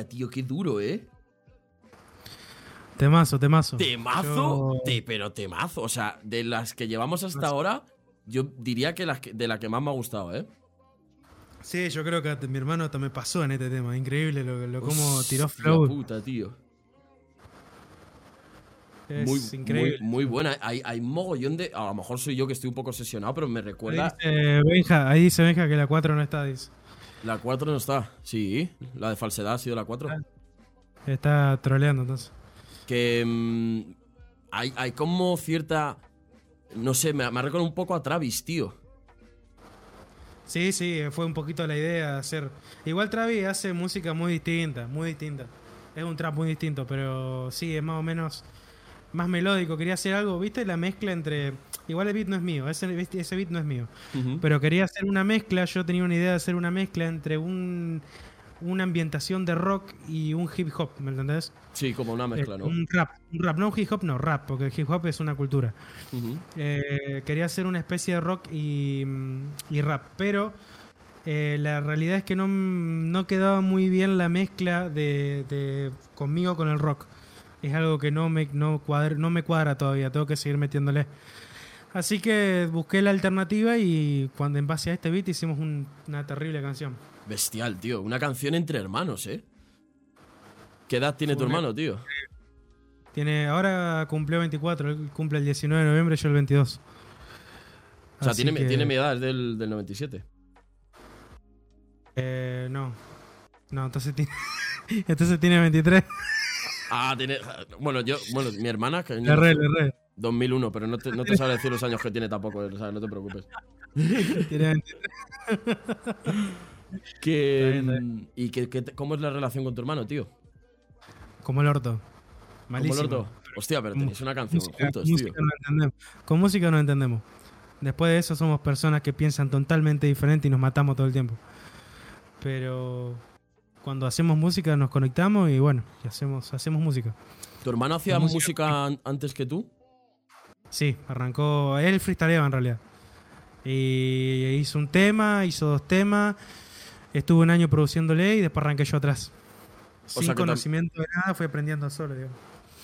Hostia, tío, qué duro, ¿eh? Temazo, temazo. Temazo, Yo- te- pero temazo. O sea, de las que llevamos hasta ahora, yo diría que, las que- de la que más me ha gustado, ¿eh? Sí, yo creo que mi hermano también pasó en este tema. Increíble lo, lo cómo tiró flow. puta, tío. Es Muy, increíble. muy, muy buena. Hay, hay mogollón de. A lo mejor soy yo que estoy un poco obsesionado, pero me Ahí recuerda. dice Benja, ahí dice Benja que la 4 no está, dice. La 4 no está. Sí, la de falsedad ha sido la 4. Ah. Está troleando entonces. Que. mm, hay, hay como cierta. No sé, me, me recordado un poco a Travis, tío. Sí, sí, fue un poquito la idea de hacer. Igual Travis hace música muy distinta, muy distinta. Es un trap muy distinto, pero sí, es más o menos más melódico. Quería hacer algo, ¿viste? La mezcla entre. Igual el beat no es mío, ese, ese beat no es mío. Ujú. Pero quería hacer una mezcla, yo tenía una idea de hacer una mezcla entre un, una ambientación de rock y un hip hop, ¿me entendés? Sí, como una mezcla, Eh, ¿no? Un rap, un rap, no un hip hop, no, rap, porque el hip hop es una cultura. Ujú. Eh, quería hacer una especie de rock y, y rap, pero eh, la realidad es que no, no quedaba muy bien la mezcla de, de conmigo con el rock. Es algo que no me, no, cuadra, no me cuadra todavía, tengo que seguir metiéndole. Así que busqué la alternativa y cuando en base a este beat hicimos un- una terrible canción. Bestial, tío. Una canción entre hermanos, ¿eh? ¿Qué edad tiene tu Fue hermano, tío? Tiene, ahora cumplió 24, él cumple el 19 de noviembre, yo el 22. O sea, Así tiene, que- tiene mi edad, es del, del 97. Eh, no. No, entonces tiene, [LAUGHS] entonces tiene 23. Ah, tiene. Bueno, yo. Bueno, mi hermana, que Le re, le re. 2001, pero no te, no te sabe decir los años que tiene tampoco, o sea, no te preocupes. Tiene 23. [LAUGHS] Que, Está bien, ¿Y que, que cómo es la relación con tu hermano, tío? Como el orto. ¿Cómo Malísimo. el orto? Hostia, pero tenéis una canción Música, juntos, tío. música no. Con música no entendemos. Después de eso somos personas que piensan totalmente diferente y nos matamos todo el tiempo. Pero cuando hacemos música nos conectamos y bueno, y hacemos, hacemos música. ¿Tu hermano hacía música, música- an- antes que tú? Sí, arrancó. Él freestyleaba en realidad. Y hizo un tema, hizo dos temas. Estuve un año produciéndole y después arranqué yo atrás. Sin conocimiento de nada, fui aprendiendo solo, digamos.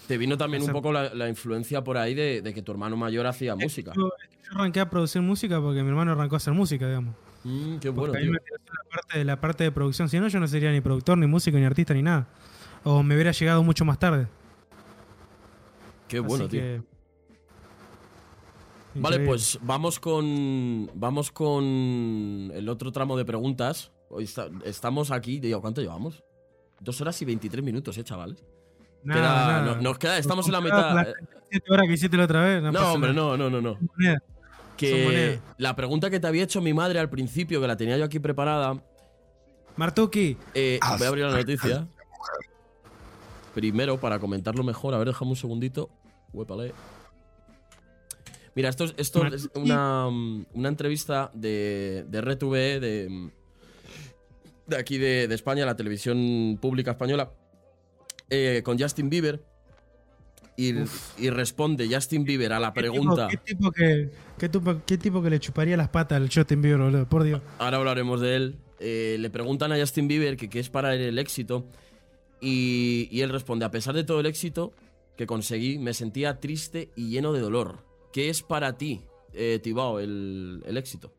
Te vino también un poco la, la influencia por ahí de, de que tu hermano mayor hacía música. Yo, yo arranqué a producir música porque mi hermano arrancó a hacer música, digamos. Mm, qué bueno, tío. me la parte, de, la parte de producción. Si no, yo no sería ni productor, ni músico, ni artista, ni nada. O me hubiera llegado mucho más tarde. Qué bueno, Así tío. que- Vale, pues vamos con vamos con el otro tramo de preguntas. Hoy está- estamos aquí, digo, ¿cuánto llevamos? Dos horas y 23 minutos, eh, chavales. Nada, Queda- nada. no- nos queda, estamos en la mitad. las 37 horas que hiciste la otra vez. No, hombre, nada. no, no, no, no. Que la pregunta que te había hecho mi madre al principio, que la tenía yo aquí preparada, Martuki, eh, voy a abrir la noticia. Primero, para comentarlo mejor, a ver, déjame un segundito. Huépale. Mira, esto es, esto es una, mm, una entrevista de, de RTV, de, mm, de aquí de, de España, la televisión pública española, eh, con Justin Bieber. Y, y responde Justin Bieber a la ¿qué tipo- pregunta. ¿qué tipo, que, qué, tipo, qué tipo que le chuparía las patas al Justin Bieber, boludo? Por Dios. ahora hablaremos de él. Eh, le preguntan a Justin Bieber que qué es para él el éxito. Y, y él responde: A pesar de todo el éxito que conseguí, me sentía triste y lleno de dolor. ¿Qué es para ti, eh, Tibao, el, el éxito?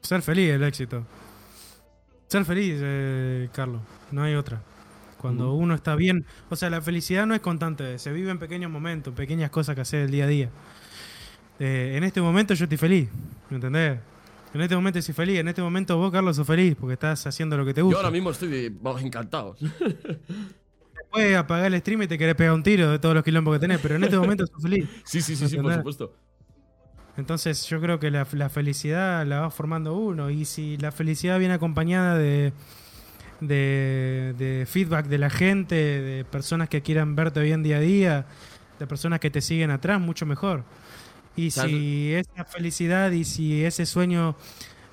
Ser feliz el éxito. Ser feliz, eh, Carlos. No hay otra. Cuando uno está bien. O sea, la felicidad no es constante. Se vive en pequeños momentos, pequeñas cosas que hacer el día a día. Eh, en este momento yo estoy feliz. ¿Me entendés? En este momento estoy feliz. En este momento vos, Carlos, sos feliz porque estás haciendo lo que te Yo gusta. ahora mismo estoy vamos, encantado. [LAUGHS] Puedes apagar el stream y te querés pegar un tiro de todos los quilombos que tenés, pero en este [LAUGHS] momento sos feliz. Sí, sí, sí, sí, por supuesto. Entonces yo creo que la, la felicidad la va formando uno y si la felicidad viene acompañada de, de, de feedback de la gente, de personas que quieran verte bien día a día, de personas que te siguen atrás, mucho mejor. Y si esa felicidad y si ese sueño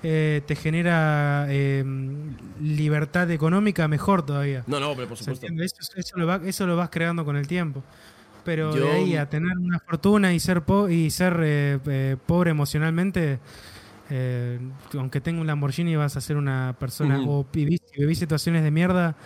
eh, te genera eh, libertad económica, mejor todavía. No, no, hombre, por ¿Se supuesto. Eso, eso lo va- eso lo vas creando con el tiempo. Pero Yo- de ahí a tener una fortuna y ser, po- y ser eh, eh, pobre emocionalmente, eh, aunque tenga un Lamborghini vas a ser una persona, Ujú. o vivís, vivís situaciones de mierda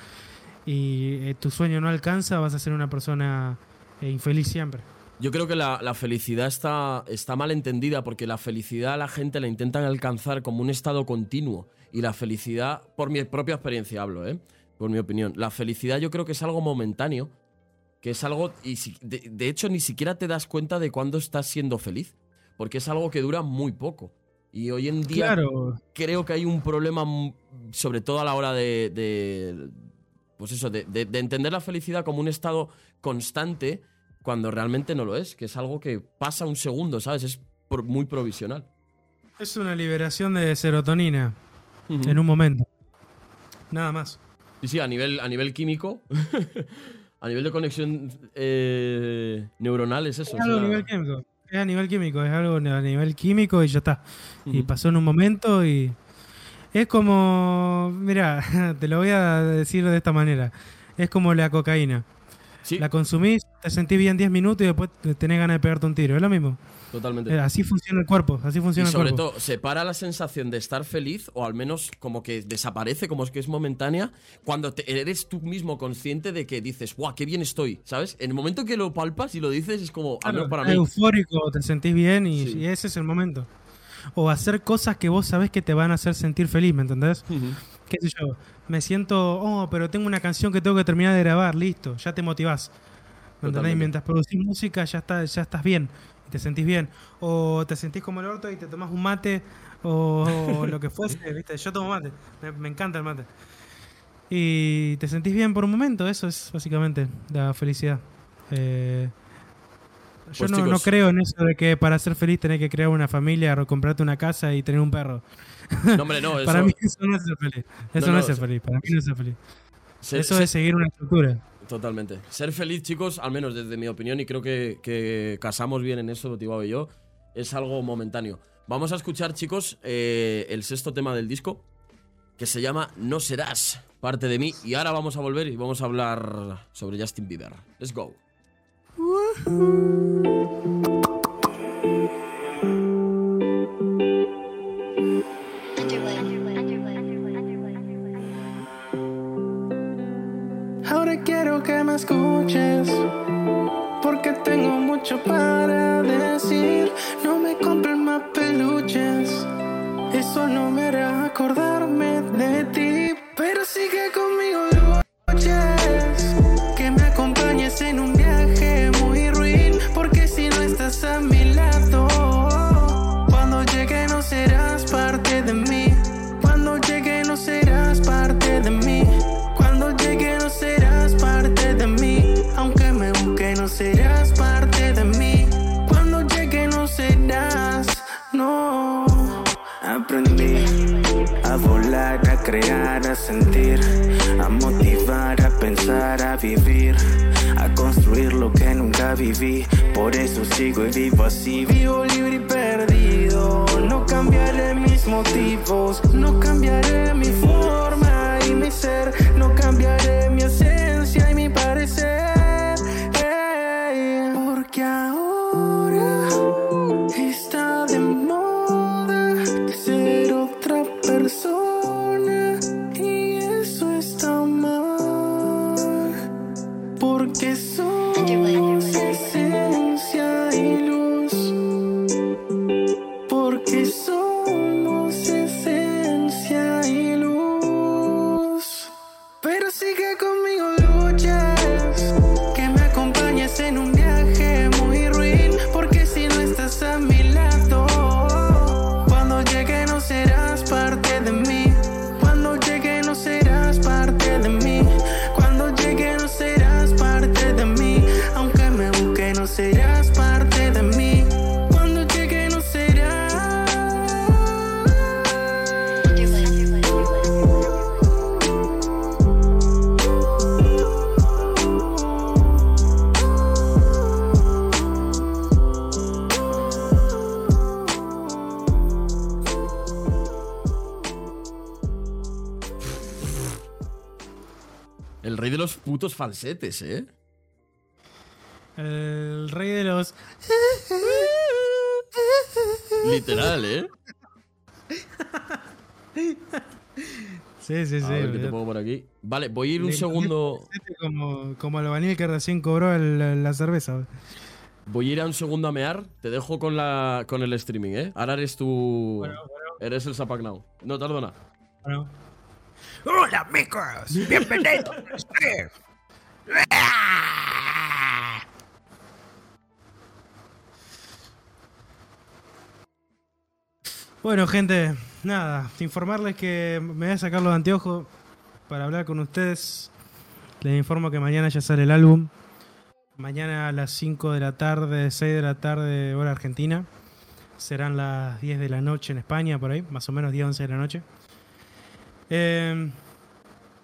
y tu sueño no alcanza, vas a ser una persona infeliz siempre. Yo creo que la, la felicidad está, está mal entendida porque la felicidad la gente la intentan alcanzar como un estado continuo. Y la felicidad, por mi propia experiencia hablo, ¿eh? por mi opinión, la felicidad yo creo que es algo momentáneo, que es algo, y si- de, de hecho ni siquiera te das cuenta de cuándo estás siendo feliz, porque es algo que dura muy poco. Y hoy en día Claro, creo que hay un problema, mm, sobre todo a la hora de, de- pues eso, de- de entender la felicidad como un estado constante cuando realmente no lo es, que es algo que pasa un segundo, ¿sabes? Es por- muy provisional. es una liberación de serotonina en un momento. Nada más. Y sí, a nivel, a nivel químico, [LAUGHS] a nivel de conexión eh, neuronal es eso. es Algo a nivel químico. es a nivel químico, es algo a nivel químico y ya está. Y pasó en un momento y es como, mira, [LAUGHS] te lo voy a decir de esta manera. Es como la cocaína. Sí, La consumís, te sentís bien 10 minutos y después te- tenés ganas de pegarte un tiro. Es lo mismo. totalmente. Eh, Así funciona el cuerpo, así Y funciona el sobre cuerpo. todo, separa la sensación de estar feliz, o al menos como que desaparece, como es que es momentánea, cuando te- eres tú mismo consciente de que dices, ¡guau, qué bien estoy! ¿Sabes? En el momento que lo palpas y lo dices, es como, al menos para mí. eufórico, te sentís bien y, Sí. y ese es el momento. O hacer cosas que vos sabés que te van a hacer sentir feliz, ¿me entendés? Qué sé yo, me siento, oh, pero tengo una canción que tengo que terminar de grabar, listo, ya te motivás. ¿Me entendés? Y mientras producís música ya, está, ya estás bien, te sentís bien. O te sentís como el orto y te tomás un mate o, o lo que fuese, [LAUGHS] ¿viste? Yo tomo mate, me, me encanta el mate. Y te sentís bien por un momento, eso es básicamente la felicidad. Eh, yo Pues, no, no chicos. creo en eso de que para ser feliz tenés que crear una familia, o comprarte una casa y tener un perro. [LAUGHS] No, hombre, no, eso, Para mí eso no es ser feliz. Eso No, no, no, es ser se- feliz. Para mí no es ser feliz. ser- eso ser- es seguir una estructura. Totalmente. Ser feliz, chicos, al menos desde mi opinión, y creo que, que casamos bien en eso, Tibao y yo, es algo momentáneo. Vamos a escuchar, chicos, eh, el sexto tema del disco, que se llama No serás parte de mí. Y ahora vamos a volver y vamos a hablar sobre Justin Bieber. Let's go. Quiero que me escuches, porque tengo mucho para decir. No me compren más peluches, eso no me hará acordarme de ti. Pero sigue conmigo crear, a sentir, a motivar, a pensar, a vivir, a construir lo que nunca viví. Por eso sigo y vivo así, vivo libre y perdido. No cambiaré mis motivos, no cambiaré mi forma y mi ser, no cambiaré falsetes, ¿eh? El rey de los. Literal, ¿eh? Sí, sí, sí. A ver qué te pongo por aquí. Vale, voy a ir un Le- segundo. Como, como el albañil que recién cobró el- la cerveza. Voy a ir a un segundo a mear. Te dejo con la con el streaming, ¿eh? Ahora eres tú. Eres el Zapac Now. No tardo nada. Bueno, Hola amigos, bienvenidos. Bueno, gente, nada, informarles que me voy a sacar los anteojos para hablar con ustedes. Les informo que mañana ya sale el álbum. Mañana a las 5 de la tarde, 6 de la tarde, hora argentina. Serán las 10 de la noche en España, por ahí, más o menos 10, 11 de la noche. Eh,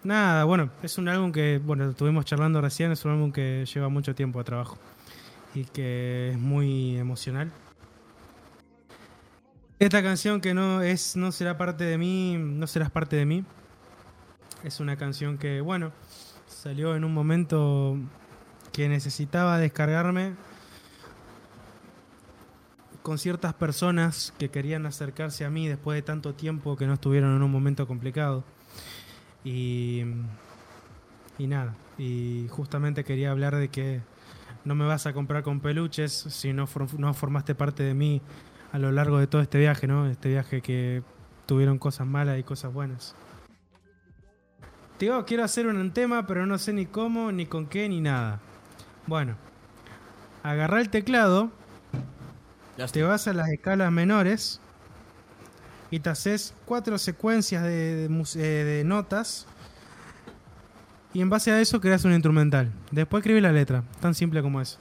nada, bueno, es un álbum que, bueno, estuvimos charlando recién, es un álbum que lleva mucho tiempo de trabajo. y que es muy emocional. Esta canción que no es no será parte de mí, no serás parte de mí. Es una canción que, bueno, salió en un momento que necesitaba descargarme con ciertas personas que querían acercarse a mí después de tanto tiempo que no estuvieron en un momento complicado. Y, y nada, y justamente quería hablar de que no me vas a comprar con peluches si no, for- no formaste parte de mí a lo largo de todo este viaje, ¿no? Este viaje que tuvieron cosas malas y cosas buenas. Tío, quiero hacer un tema, pero no sé ni cómo, ni con qué, ni nada. Bueno, agarrá el teclado, te vas a las escalas menores y te haces cuatro secuencias de, de mus- eh, de notas y en base a eso creas un instrumental. Después escribí la letra, tan simple como eso.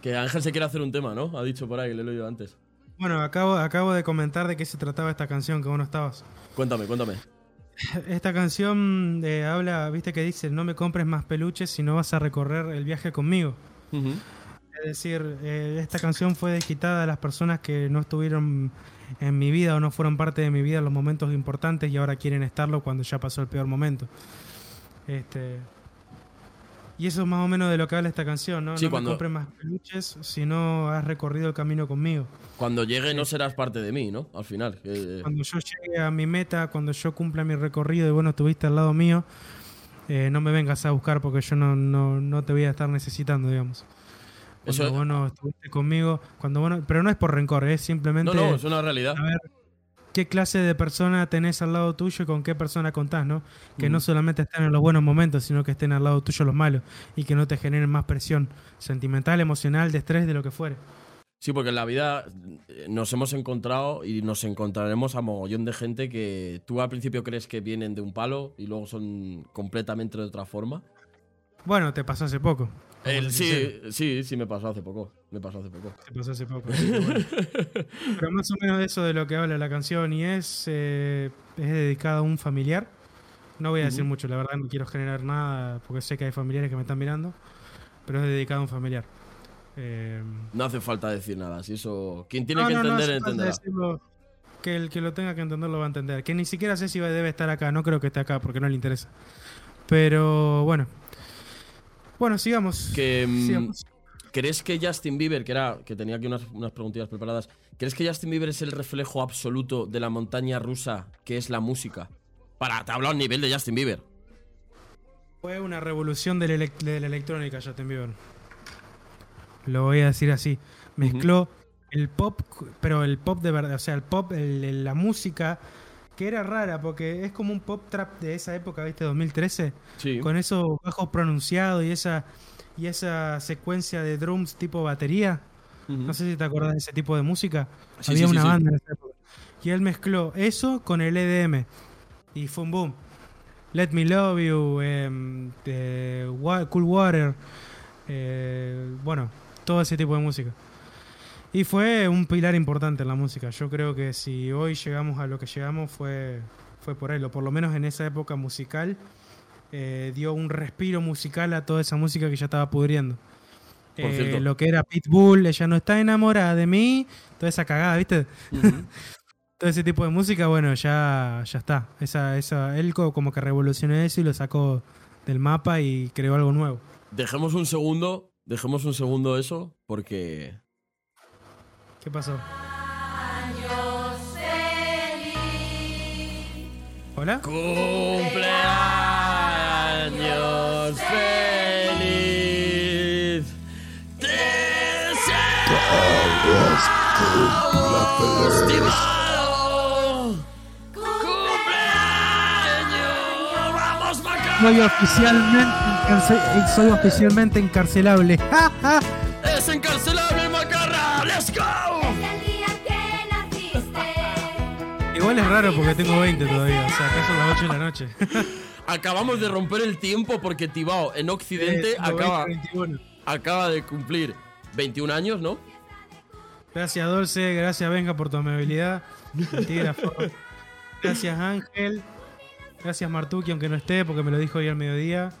Que Ángel se quiere hacer un tema, ¿no? Ha dicho por ahí, que le he oído antes. Bueno, acabo, acabo de comentar de qué se trataba esta canción que vos no estabas. Cuéntame, cuéntame. Esta canción eh, habla, viste que dice, no me compres más peluches si no vas a recorrer el viaje conmigo. Es decir, eh, esta canción fue desquitada a las personas que no estuvieron en mi vida o no fueron parte de mi vida en los momentos importantes y ahora quieren estarlo cuando ya pasó el peor momento. Este, y eso es más o menos de lo que habla esta canción, ¿no? Sí, no cuando- me compres más peluches si no has recorrido el camino conmigo. Cuando llegue no serás parte de mí, ¿no? Al final. que- Cuando yo llegue a mi meta, cuando yo cumpla mi recorrido y bueno, estuviste al lado mío, eh, no me vengas a buscar porque yo no, no, no te voy a estar necesitando, digamos. Cuando Eso- vos no estuviste conmigo, cuando vos no- pero no es por rencor, es simplemente no, no, es una realidad. a ver qué clase de persona tenés al lado tuyo y con qué persona contás, ¿no? Que no solamente estén en los buenos momentos, sino que estén al lado tuyo los malos y que no te generen más presión sentimental, emocional, de estrés, de lo que fuere. Sí, porque en la vida eh, nos hemos encontrado y nos encontraremos a mogollón de gente que tú al principio crees que vienen de un palo y luego son completamente de otra forma. Bueno, te pasó hace poco. El- sí, sí, sí, me pasó hace poco. Me pasó hace poco. Se pasó hace poco. que bueno. [LAUGHS] Pero más o menos de eso de lo que habla la canción y es, eh, es dedicada a un familiar. No voy a decir Ujú. mucho, la verdad no quiero generar nada porque sé que hay familiares que me están mirando, pero es dedicada a un familiar. Eh, No hace falta decir nada. Si eso. Quien tiene no, que no, no entender, hace falta entenderá. decirlo, que el que lo tenga que entender lo va a entender. Que ni siquiera sé si debe estar acá, no creo que esté acá porque no le interesa. Pero bueno. Bueno, sigamos. Que, mm, Sigamos. ¿Crees que Justin Bieber, que era que tenía aquí unas, unas preguntillas preparadas, ¿crees que Justin Bieber es el reflejo absoluto de la montaña rusa que es la música? Para, te hablo a nivel de Justin Bieber. Fue una revolución de la, elec- de la electrónica, Justin Bieber. Lo voy a decir así. Mezcló el pop, pero el pop de verdad, o sea, el pop, el- la música, que era rara, porque es como un pop trap de esa época, ¿viste? 2013, Sí. con esos bajos pronunciados y esa, y esa secuencia de drums tipo batería. No sé si te acordás de ese tipo de música. Sí, Había sí, una sí. banda en esa época. Y él mezcló eso con el EDM. Y fue un boom. Let Me Love You, eh, Cool Water. eh, bueno, todo ese tipo de música. Y fue un pilar importante en la música. Yo creo que si hoy llegamos a lo que llegamos fue, fue por él. O por lo menos en esa época musical. eh, dio un respiro musical a toda esa música que ya estaba pudriendo. Por Eh, cierto. lo que era Pitbull, ella no está enamorada de mí, toda esa cagada, ¿viste? Ujú. [LAUGHS] Todo ese tipo de música, bueno, ya, ya está. Esa, esa, él co- como que revolucionó eso y lo sacó del mapa y creó algo nuevo. Dejemos un segundo, dejemos un segundo eso, porque ¿Qué pasó? ¿Hola? cumpleaños feliz. Te deseamos, estimado. Cumpleaños, vamos. Soy oficialmente, encarce- soy oficialmente encarcelable. [LAUGHS] ¡Ja, ja! Es encarcelable Macarra. Let's go. el día que naciste. [LAUGHS] Igual es raro porque tengo 20 todavía, o sea, acá son las 8 de la noche. [LAUGHS] Acabamos de romper el tiempo porque Tibao en Occidente Eh, acaba, 20, 21. acaba de cumplir 21 años, ¿no? Gracias Dolce, gracias Benja por tu amabilidad. Gracias Ángel. Gracias Martuki, aunque no esté porque me lo dijo hoy al mediodía.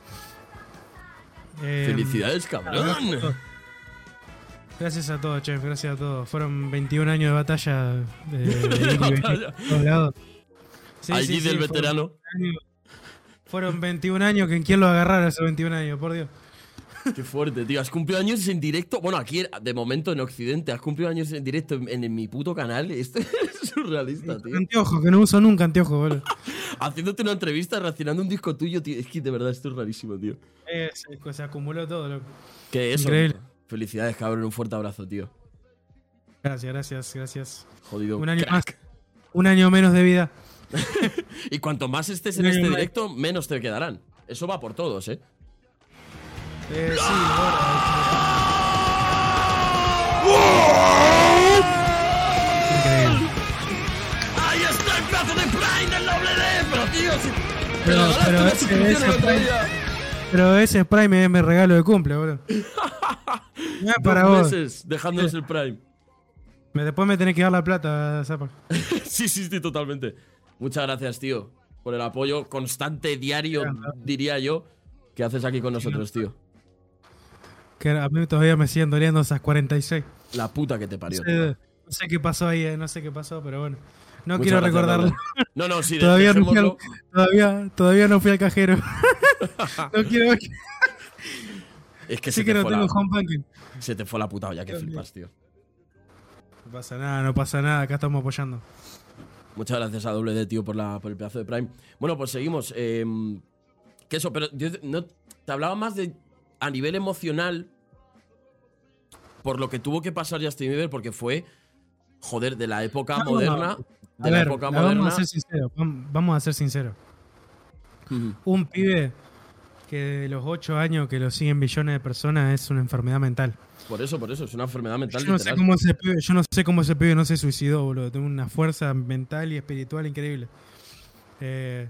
Eh, Felicidades, cabrón. Gracias a todos, chef, gracias a todos. Fueron 21 años de batalla de, [LAUGHS] de todos lados. Sí, Allí sí, sí, del fueron veterano. 21 años- Fueron 21 años, que en quién lo agarrara esos 21 años, por Dios. Qué fuerte, tío. Has cumplido años en directo. Bueno, aquí de momento en Occidente, has cumplido años en directo en, en mi puto canal. [LAUGHS] Esto es surrealista, tío. Anteojos, que no uso nunca anteojos, boludo. [LAUGHS] Haciéndote una entrevista, reaccionando un disco tuyo, tío. Es que de verdad esto es rarísimo, tío. Eh, se, se acumuló todo, loco. Que eso. Increíble. Felicidades, cabrón. Un fuerte abrazo, tío. Gracias, gracias, gracias. Jodido. Un año crack. más. Un año menos de vida. [LAUGHS] Y cuanto más estés en este directo, menos te quedarán. Eso va por todos, ¿eh? Eh, sí. Increíble. ¡Ahí está el plazo de Prime del doble D! Pero, tío, si te Pero- regalaste pero una ese- Pero ese Prime es mi regalo de cumple, boludo. [LAUGHS] No es para Dos vos. meses dejándonos el Prime. Me- Después me tenés que dar la plata, Zapa. [LAUGHS] Sí, sí, sí, totalmente. Muchas gracias, tío, por el apoyo constante, diario, diría yo, que haces aquí con nosotros, tío. Que a mí todavía me siguen doliendo esas 46. La puta que te No parió. sé, tío. no sé qué pasó ahí, eh, no sé qué pasó, pero bueno. No Muchas quiero gracias, recordarlo. No, no, sí, [LAUGHS] Todavía no, fui al, dejémoslo. todavía, todavía no fui al cajero. No quiero. Es que, Sí se, que te no fue tengo la, home banking. se te fue la puta olla, que Dios flipas, tío. No pasa nada, no pasa nada. Acá estamos apoyando. Muchas gracias a Doble D, tío, por, la, por el pedazo de Prime. Bueno, pues seguimos. eh, que eso, pero yo no, te hablaba más de a nivel emocional por lo que tuvo que pasar Justin Bieber, porque fue, joder, de la época No, no, moderna. De A la ver, época moderna. vamos a ser sinceros. Vamos a ser sinceros. Un pibe que de los 8 años que lo siguen billones de personas es una enfermedad mental. Por eso, por eso, es una enfermedad mental. Yo no, sé cómo ese pibe, yo no sé cómo ese pibe no se suicidó, boludo. Tiene una fuerza mental y espiritual increíble. Eh,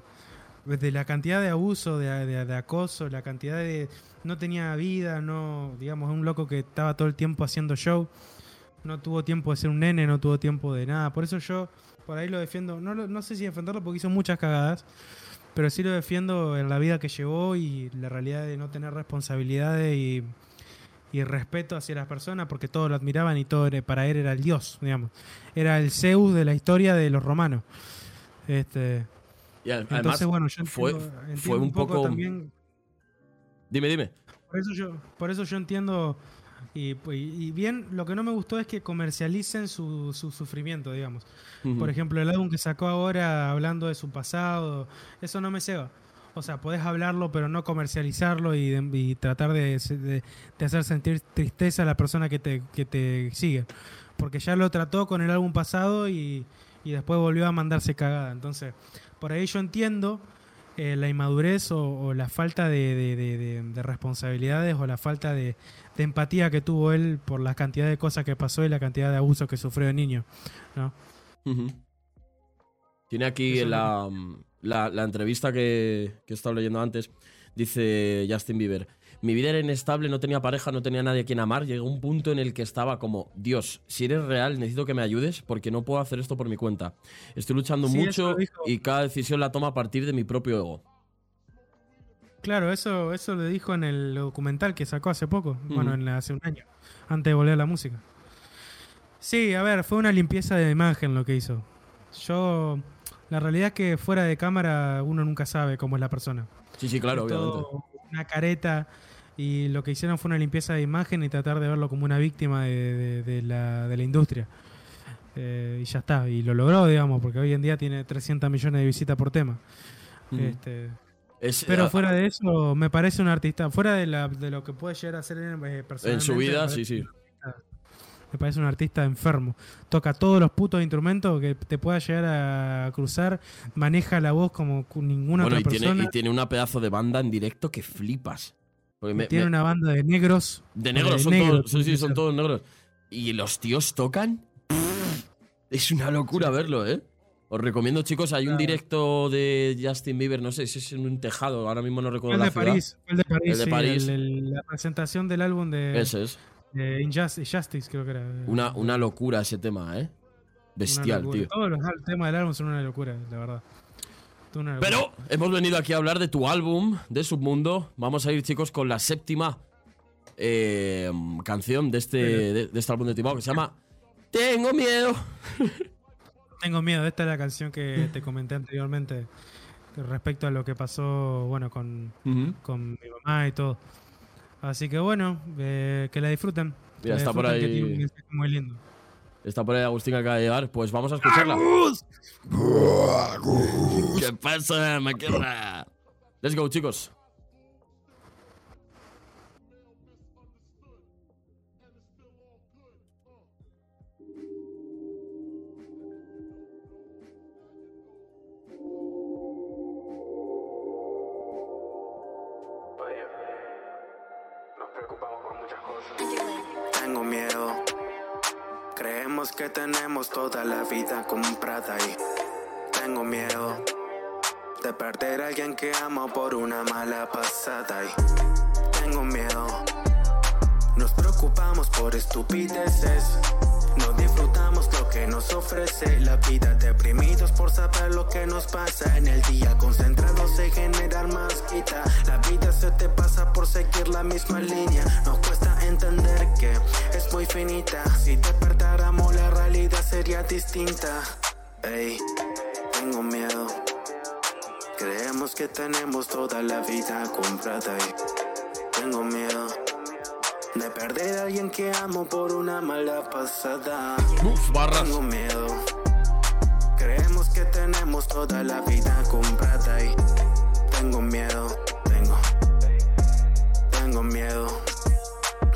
de la cantidad de abuso, de, de- de acoso, la cantidad de... No tenía vida, no... Digamos, un loco que estaba todo el tiempo haciendo show. No tuvo tiempo de ser un nene, no tuvo tiempo de nada. Por eso yo por ahí lo defiendo. No, no sé si defenderlo porque hizo muchas cagadas. Pero sí lo defiendo en la vida que llevó y la realidad de no tener responsabilidades y, y respeto hacia las personas porque todos lo admiraban y todo para él era el dios, digamos. Era el Zeus de la historia de los romanos. Este, Y además, entonces, bueno, yo fue, entiendo- entiendo fue un poco. también Dime, dime. por eso yo, por eso yo entiendo. Y, y- y bien, lo que no me gustó es que comercialicen su, su sufrimiento, digamos. Por ejemplo, el álbum que sacó ahora hablando de su pasado, eso no me ceba. O sea, podés hablarlo, pero no comercializarlo y, de- y tratar de, de- de hacer sentir tristeza a la persona que te, que te sigue. Porque ya lo trató con el álbum pasado y, y después volvió a mandarse cagada. Entonces, por ahí yo entiendo eh, la inmadurez o, o la falta de, de- de- de- de responsabilidades o la falta de, de empatía que tuvo él por la cantidad de cosas que pasó y la cantidad de abusos que sufrió de niño. Tiene aquí Eso la, la, la entrevista que, que he estado leyendo antes. Dice Justin Bieber. Mi vida era inestable, no tenía pareja, no tenía nadie a quien amar. Llegó un punto en el que estaba como, Dios, si eres real, necesito que me ayudes porque no puedo hacer esto por mi cuenta. Estoy luchando Sí, mucho y cada decisión la tomo a partir de mi propio ego. Claro, eso, eso lo dijo en el documental que sacó hace poco, bueno, en la- hace un año, antes de volver a la música. Sí, a ver, fue una limpieza de imagen lo que hizo. Yo, la realidad es que fuera de cámara uno nunca sabe cómo es la persona. Sí, sí, claro, obviamente. Una careta y lo que hicieron fue una limpieza de imagen y tratar de verlo como una víctima de, de- de la, de la industria. Eh, y ya está, y lo logró, digamos, porque hoy en día tiene 300 millones de visitas por tema. Este, Es- pero ah, fuera de eso, me parece un artista. Fuera de, la, de lo que puede llegar a ser eh, personalmente. en su vida, sí, sí. Me parece un artista enfermo. Toca todos los putos instrumentos que te pueda llegar a cruzar. Maneja la voz como ninguna Bueno, y otra tiene, persona. y tiene una pedazo de banda en directo que flipas. Me- tiene me- una banda de negros. De negros, de son negros, todos. Sí, sí, tiene son todos negros. Y los tíos tocan. Es una locura verlo, ¿eh? Os recomiendo, chicos, hay un directo de Justin Bieber, no sé si es en un tejado, ahora mismo no recuerdo el la de ciudad. París. El de París. El de sí, París. el- la presentación del álbum de, Ese es. de Injust- Injustice, creo que era. Una, una locura ese tema, ¿eh? Bestial, tío. Todos los temas del álbum son una locura, la verdad. Son una locura. Pero hemos venido aquí a hablar de tu álbum, de Submundo. Vamos a ir, chicos, con la séptima eh, canción de este, de, de este álbum de Tibao que se llama Tengo miedo. [LAUGHS] Tengo miedo, esta es la canción que te [LAUGHS] comenté anteriormente respecto a lo que pasó, bueno, con, con mi mamá y todo. Así que bueno, eh, que la disfruten. que la está por que ahí. tiene mensaje muy lindo. Está por ahí Agustín que acaba de llegar. Pues vamos a escucharla. ¿Qué pasa, maquerra? Let's go, chicos. Que tenemos toda la vida comprada y tengo miedo de perder a alguien que amo por una mala pasada y tengo miedo. Nos preocupamos por estupideces. No lo que nos ofrece la vida. Deprimidos por saber lo que nos pasa en el día. Concentrados en generar más quita. La vida se te pasa por seguir la misma línea. Nos cuesta entender que es muy finita. Si despertáramos, la realidad sería distinta. Ey, tengo miedo. Creemos que tenemos toda la vida comprada y tengo miedo. De perder a alguien que amo por una mala pasada. Uf, barras. Tengo miedo. Creemos que tenemos toda la vida comprada y tengo miedo. Tengo. Tengo miedo.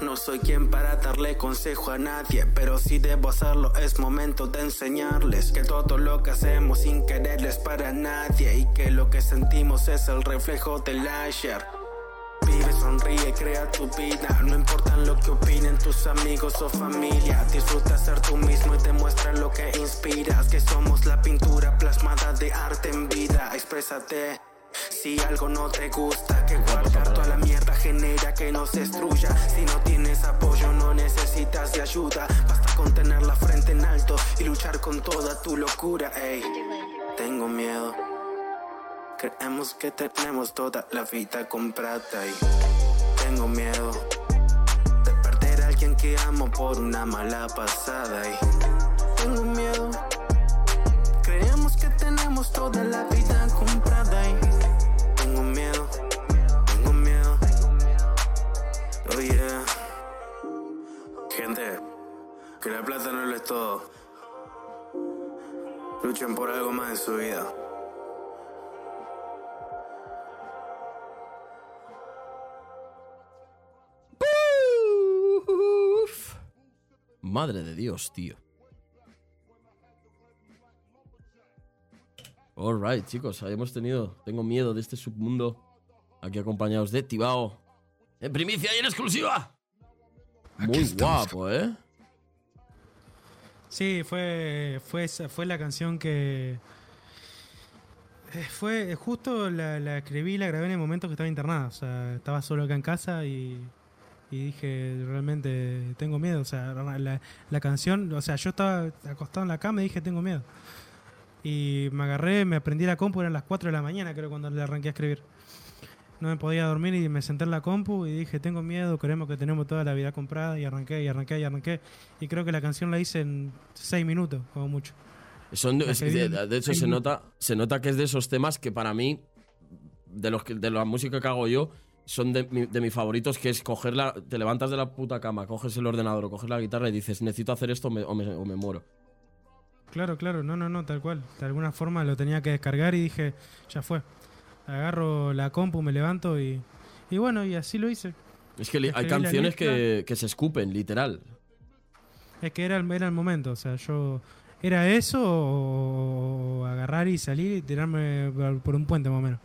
No soy quien para darle consejo a nadie, pero si debo hacerlo es momento de enseñarles que todo lo que hacemos sin querer es para nadie y que lo que sentimos es el reflejo del ayer. Sonríe, crea tu vida. No importan lo que opinen tus amigos o familia. Disfruta ser tú mismo y demuestra lo que inspiras. Que somos la pintura plasmada de arte en vida. Exprésate. Si algo no te gusta, que guardar toda la mierda genera que nos destruya. Si no tienes apoyo, no necesitas de ayuda. Basta con tener la frente en alto y luchar con toda tu locura. Ey, tengo miedo. Creemos que tenemos toda la vida comprada y tengo miedo de perder a alguien que amo por una mala pasada y tengo miedo. Creemos que tenemos toda la vida comprada y tengo miedo, tengo miedo. Oh yeah. Gente, que la plata no lo es todo. Luchen por algo más en su vida. Uf. Madre de Dios, tío. Alright, chicos, ahí hemos tenido. Tengo miedo de este submundo. Aquí acompañados de Tibao. En primicia y en exclusiva. Muy guapo, ¿eh? Sí, fue, fue, fue la canción que... eh, Fue justo la, la escribí, la grabé en el momento que estaba internada. O sea, estaba solo acá en casa y, y dije, realmente tengo miedo. O sea, la, la canción, o sea, yo estaba acostado en la cama y dije, tengo miedo. Y me agarré, me aprendí la compu, eran las 4 de la mañana creo cuando le arranqué a escribir. No me podía dormir y me senté en la compu y dije, tengo miedo, creemos que tenemos toda la vida comprada y arranqué y arranqué y arranqué. Y creo que la canción la hice en 6 minutos, como mucho. Son, es- de, de hecho, se nota, se nota que es de esos temas que para mí, de, los de la música que hago yo, son de, mi- de mis favoritos, que es cogerla, te levantas de la puta cama, coges el ordenador o coges la guitarra y dices, necesito hacer esto o me, o me- o me muero. Claro, claro, no, no, no, tal cual. De alguna forma lo tenía que descargar y dije, ya fue. Agarro la compu, me levanto y, y bueno, y así lo hice. Es que hay la canciones que, que se escupen, literal. Es que era, el- era el momento, o sea, yo... Era eso o, agarrar y salir y tirarme por un puente más o menos.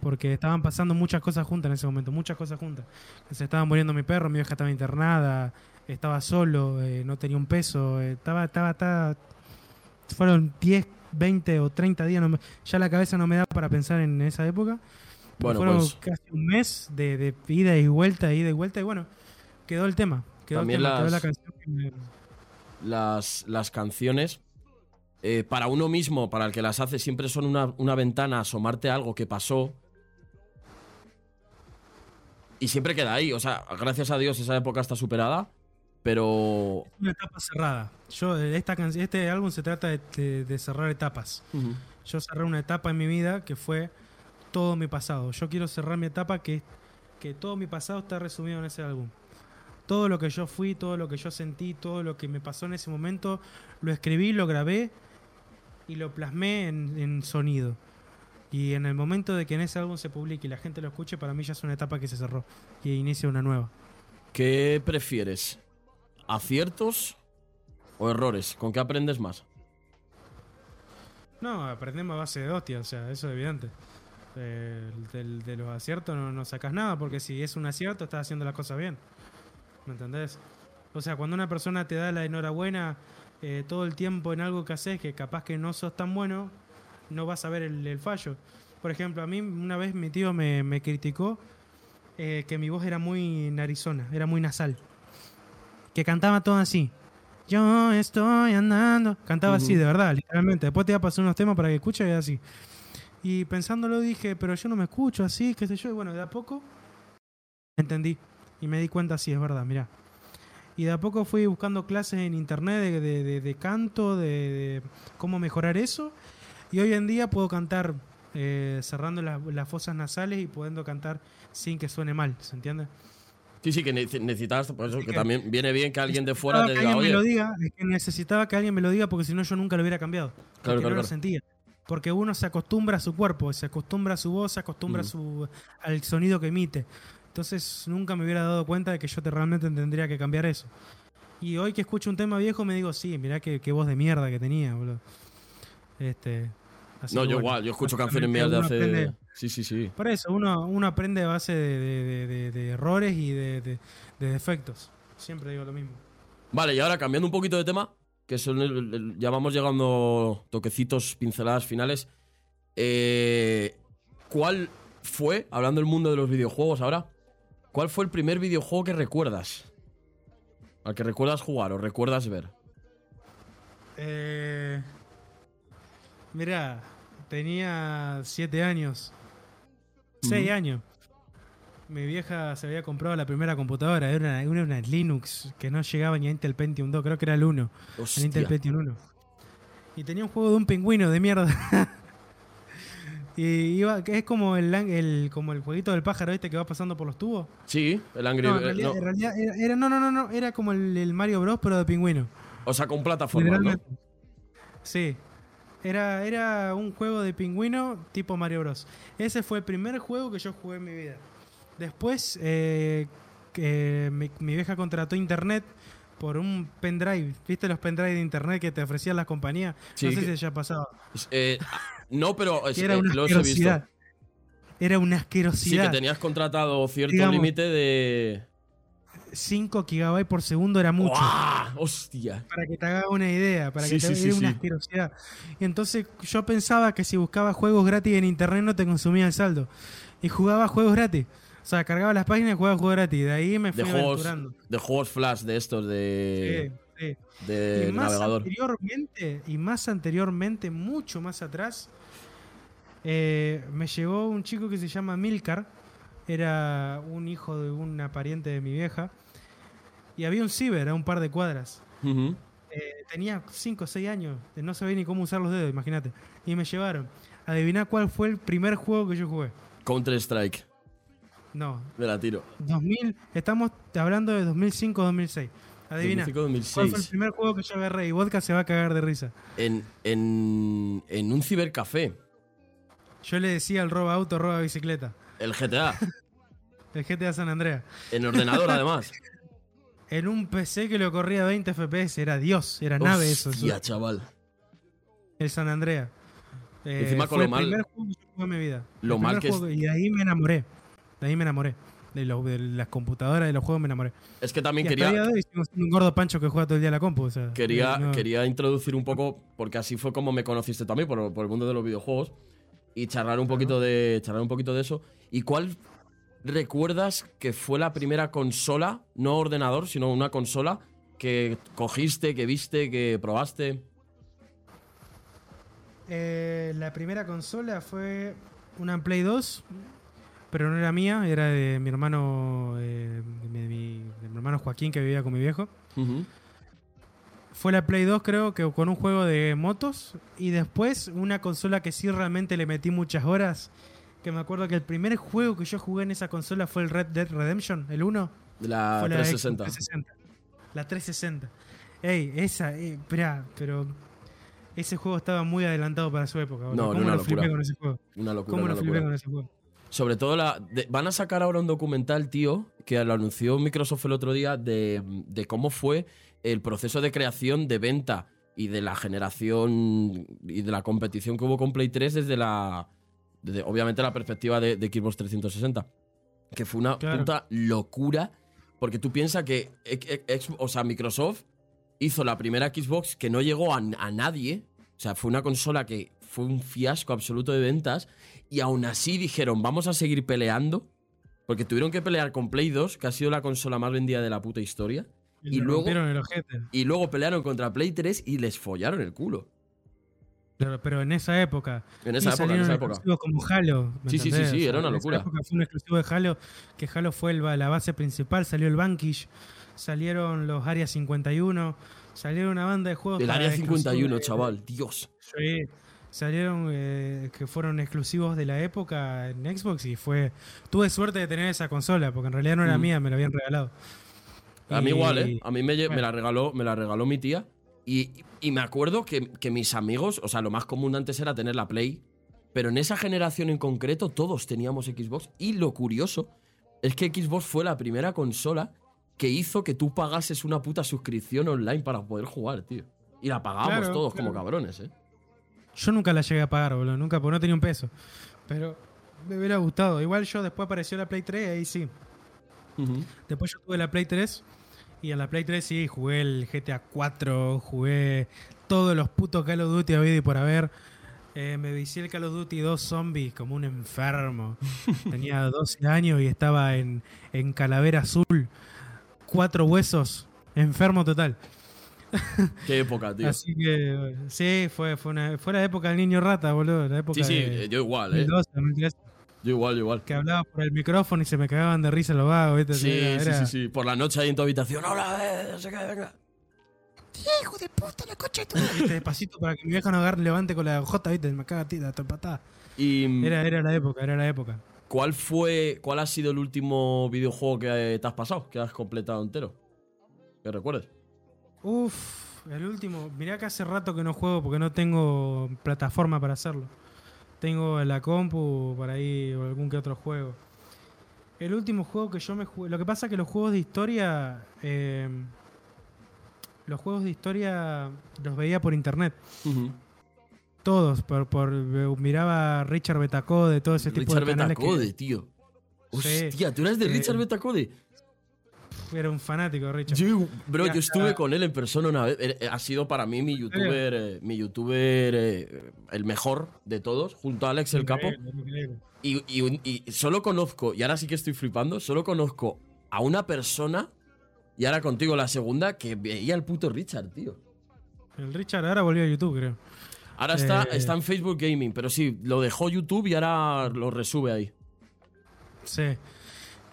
Porque estaban pasando muchas cosas juntas en ese momento, muchas cosas juntas. Se estaba muriendo mi perro, mi hija estaba internada, estaba solo, eh, no tenía un peso, eh, estaba, estaba, estaba... Fueron 10, 20 o 30 días, no me- ya la cabeza no me da para pensar en esa época. Bueno, fueron pues casi un mes de, de ida y vuelta, ida y vuelta, y bueno, quedó el tema. Quedó También el tema, quedó las- la canción las, las canciones, eh, para uno mismo, para el que las hace, siempre son una, una ventana a asomarte a algo que pasó. y siempre queda ahí. O sea, gracias a Dios esa época está superada. Pero. Una etapa cerrada. Yo, esta este álbum se trata de, de- de cerrar etapas. Yo cerré una etapa en mi vida que fue todo mi pasado. Yo quiero cerrar mi etapa que, que todo mi pasado está resumido en ese álbum. Todo lo que yo fui, todo lo que yo sentí, todo lo que me pasó en ese momento, lo escribí, lo grabé y lo plasmé en, en sonido. Y en el momento de que en ese álbum se publique y la gente lo escuche, para mí ya es una etapa que se cerró y inicia una nueva. ¿Qué prefieres? ¿Aciertos o errores? ¿Con qué aprendes más? No, aprendemos a base de hostia, o sea, eso es evidente. Eh, de los aciertos no, no sacas nada, porque si es un acierto, estás haciendo las cosas bien. ¿Me entendés? O sea, cuando una persona te da la enhorabuena eh, todo el tiempo en algo que haces, que capaz que no sos tan bueno, no vas a ver el, el fallo. Por ejemplo, a mí una vez mi tío me, me criticó eh, que mi voz era muy narizona, era muy nasal. Que cantaba todo así. Yo estoy andando. Cantaba así, de verdad, literalmente. Después te voy a pasar unos temas para que escuches y así. Y pensándolo dije, pero yo no me escucho así, qué sé yo. Y bueno, de a poco entendí. Y me di cuenta, sí, es verdad, mirá. Y de a poco fui buscando clases en internet de, de- de- de canto, de, cómo mejorar eso. Y hoy en día puedo cantar eh, cerrando las, las fosas nasales y pudiendo cantar sin que suene mal, ¿se entiende? Sí, sí, que nece- necesitas. Por eso que que- también viene bien que alguien de fuera te que diga, me lo diga, es que necesitaba que alguien me lo diga porque si no yo nunca lo hubiera cambiado. Claro, no claro, lo claro. sentía. Porque uno se acostumbra a su cuerpo, se acostumbra a su voz, se acostumbra a su, al sonido que emite. Entonces nunca me hubiera dado cuenta de que yo te, realmente tendría que cambiar eso. Y hoy que escucho un tema viejo me digo, sí, mirá qué, qué voz de mierda que tenía, boludo. Este, así No, yo bueno, igual, yo escucho canciones mías de hace. aprende- Sí, sí, sí. por eso, uno, uno aprende a base de, de- de- de- de errores y de, de- de defectos. Siempre digo lo mismo. Vale, y ahora cambiando un poquito de tema, que son el- el- ya vamos llegando toquecitos, pinceladas finales. Eh, ¿Cuál fue, hablando del mundo de los videojuegos ahora, cuál fue el primer videojuego que recuerdas? Al que recuerdas jugar o recuerdas ver. Eh, mira, tenía siete años. Seis Ujú. años. Mi vieja se había comprado la primera computadora. Era una, una Linux que no llegaba ni a Intel Pentium 2. Creo que era el 1. El. Intel Pentium 1. Y tenía un juego de un pingüino de mierda. [LAUGHS] y iba, es como el, el, como el jueguito del pájaro este que va pasando por los tubos. Sí, el Angry No, en eh, realidad, no. en realidad era, era- no, no, no, no, era como el, el Mario Bros, pero de pingüino. O sea, con plataforma, ¿no? Sí. Era, era un juego de pingüino tipo Mario Bros. Ese fue el primer juego que yo jugué en mi vida. Después, eh, que mi, mi vieja contrató internet por un pendrive. ¿Viste los pendrive de internet que te ofrecían las compañías? Sí, no sé si ya pasaba. Eh, no, pero es- era una los he visto. asquerosidad. Era una Sí, asquerosidad. que tenías contratado cierto límite de. 5 gigabytes por segundo era mucho. ¡Guau! ¡Hostia! Para que te hagas una idea, para Sí, que te sí, sí, una sí. asquerosidad. Y entonces yo pensaba que si buscaba juegos gratis en internet no te consumía el saldo. Y jugaba juegos gratis. O sea, cargaba las páginas y jugaba juegos gratis. De ahí me fui De juegos, aventurando. de juegos flash de estos de, De y más navegador. anteriormente, y más anteriormente, mucho más atrás, eh, me llegó un chico que se llama Milcar. Era un hijo de una pariente de mi vieja. Y había un ciber a un par de cuadras. Eh, tenía 5 o 6 años, no sabía ni cómo usar los dedos, imagínate. Y me llevaron. Adivina cuál fue el primer juego que yo jugué. Counter Strike. No, Me la tiro. 2000, estamos hablando de 2005-2006. Adivina. 2005, ¿Cuál fue el 2006. primer juego que yo agarré? Y Vodka se va a cagar de risa. En, en, en un cibercafé. Yo le decía al roba auto, roba bicicleta. El GTA. [LAUGHS] El GTA San Andreas. en ordenador, además. [LAUGHS] En un PC que lo corría a 20 FPS. Era Dios, era nave eso. Hostia, eso. chaval. El San Andreas. Eh, Encima con fue lo mal- el primer juego que yo jugué en mi vida. lo El mal que es- juego Y de ahí me enamoré. De ahí me enamoré. De, lo- de las computadoras, de los juegos me enamoré. Es que Y también hasta el día quería, de hoy un gordo pancho que juega todo el día a la compu. O sea, quería, no- quería introducir un poco, porque así fue como me conociste también, por, por el mundo de los videojuegos. Y charlar un poquito de. Charlar un poquito de eso. ¿Y cuál recuerdas que fue la primera consola, no ordenador, sino una consola que cogiste, que viste, que probaste? Eh, la primera consola fue una Play 2. Pero no era mía, era de mi hermano, eh, de mi, de mi hermano Joaquín que vivía con mi viejo. Fue la Play 2 creo que con un juego de motos y después una consola que sí realmente le metí muchas horas. Que me acuerdo que el primer juego que yo jugué en esa consola fue el Red Dead Redemption, el 1. De la fue la 360. Xbox 360. La 360. Ey, esa, eh, esperá, pero ese juego estaba muy adelantado para su época. No, ¿Cómo una lo flipé locura. con ese juego? Una locura, ¿Cómo una lo flipé con ese juego? Sobre todo la. de- van a sacar ahora un documental, tío, que lo anunció Microsoft el otro día, de, de cómo fue el proceso de creación, de venta y de la generación y de la competición que hubo con Play 3 desde la. desde, obviamente la perspectiva de, de Xbox 360. Que fue una Claro. puta locura. Porque tú piensas que ex- o sea, Microsoft hizo la primera Xbox que no llegó a, a nadie. O sea, fue una consola que fue un fiasco absoluto de ventas. Y aún así dijeron, vamos a seguir peleando. Porque tuvieron que pelear con Play 2, que ha sido la consola más vendida de la puta historia. Y luego- el. Y luego pelearon contra Play 3 y les follaron el culo. Claro, pero en esa época. En Y esa época, en esa época. como Halo. ¿me Sí, sí, sí, entendés? sí, O sea, era una en esa locura. época fue un exclusivo de Halo, que Halo fue el la base principal, salió el Vanquish, salieron los Área 51, salieron una banda de juegos. El Área exclusivos 51, de- chaval. Dios. Sí, salieron eh, que fueron exclusivos de la época en Xbox y fue. Tuve suerte de tener esa consola, porque en realidad no era Mm. mía, me la habían regalado. A mí igual, ¿eh? A mí me, la regaló, me la regaló mi tía. Y, y me acuerdo que, que mis amigos, o sea, lo más común antes era tener la Play. Pero en esa generación en concreto todos teníamos Xbox. Y lo curioso es que Xbox fue la primera consola que hizo que tú pagases una puta suscripción online para poder jugar, tío. Y la pagábamos Claro, todos claro. como cabrones, ¿eh? Yo nunca la llegué a pagar, boludo, nunca, porque no tenía un peso. Pero me hubiera gustado. Igual yo después apareció la Play 3, ahí sí. Después yo tuve la Play 3 y en la Play 3 sí jugué el GTA 4, jugué todos los putos Call of Duty habido y por haber. Eh, me vicié el Call of Duty 2 Zombies como un enfermo. [LAUGHS] Tenía 12 años y estaba en, en Calavera Azul. Cuatro huesos. Enfermo total. Qué época, tío. Así que bueno, sí, fue, fue, una, fue la época del niño rata, boludo. La época Sí, sí, de yo igual, ¿eh? 2012, 2013, Yo igual, yo igual. que hablaba por el micrófono y se me cagaban de risa los vagos. ¿viste? Sí, Era- sí, era- sí, sí. Por la noche ahí en tu habitación. ¡Hola, eh! No sé qué, venga. Hijo de puta, la coche de tu madre. ¿viste? Despacito para que mi vieja no agarre, levante con la J, ¿viste? Me caga a ti, la patada. Y Era, era la época, era la época. ¿cuál fue, cuál ha sido el último videojuego que te has pasado, que has completado entero? Que recuerdes. Uf, el último. Mirá que hace rato que no juego porque no tengo plataforma para hacerlo. Tengo la compu por ahí o algún que otro juego. El último juego que yo me jugué. Lo que pasa es que los juegos de historia. eh, los juegos de historia los veía por internet. Todos. Por, por, miraba Richard Betacode, todo ese tipo Richard de canales. Betacode, que- tío. Hostia, ¿tú eras de Eh, Richard Betacode? Era un fanático de Richard. Yo, bro, yo estuve ah. con él en persona una vez. Ha sido para mí mi youtuber, eh, mi youtuber eh, el mejor de todos, junto a Alex el Capo. Y solo conozco, y ahora sí que estoy flipando, solo conozco a una persona, y ahora contigo la segunda, que veía al puto Richard, tío. El Richard ahora volvió a YouTube, creo. Ahora está, Eh. está en Facebook Gaming, pero sí, lo dejó YouTube y ahora lo resube ahí. Sí.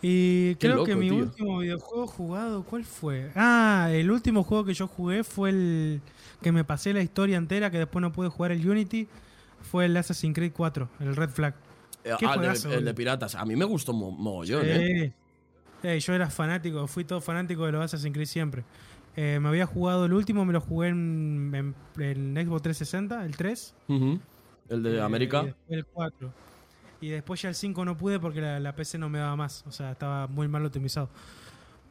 Y Qué creo loco, que mi tío. último videojuego jugado, ¿cuál fue? Ah, el último juego que yo jugué fue el que me pasé la historia entera, que después no pude jugar el Unity, fue el Assassin's Creed 4, el Red Flag. Eh, Qué ah, el de- juegazo, el, de, boludo. piratas. A mí me gustó mo- mogollón, ¿eh? Eh, eh, yo era fanático, fui todo fanático de los Assassin's Creed siempre. Eh, me había jugado el último, me lo jugué en, en- en Xbox 360, el 3. Ujú. El de Eh, América. El 4. Y después ya el 5 no pude porque la, la PC no me daba más. O sea, estaba muy mal optimizado.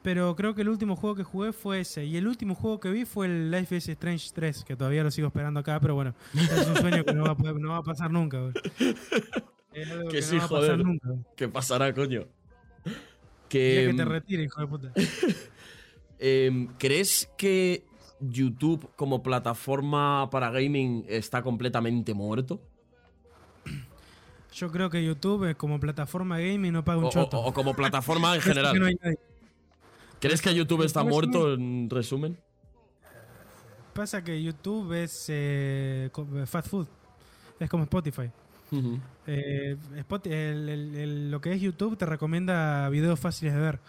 Pero creo que el último juego que jugué fue ese. Y el último juego que vi fue el Life is Strange 3, que todavía lo sigo esperando acá, pero bueno, es un sueño que no va a, poder- no va a pasar nunca. Es algo Que que, sí, no va a pasar joder. nunca. ¿Qué pasará, coño? Que, que te retire, hijo de puta. [LAUGHS] em, ¿Crees que YouTube como plataforma para gaming está completamente muerto? Yo creo que YouTube como plataforma gaming no paga un O, choto. o- o como plataforma en [LAUGHS] general. no. ¿Crees que YouTube está muerto, en resumen? Pasa que YouTube es eh, co- fast food. Es como Spotify. Eh, Spot- el- el- el- lo que es YouTube te recomienda videos fáciles de ver.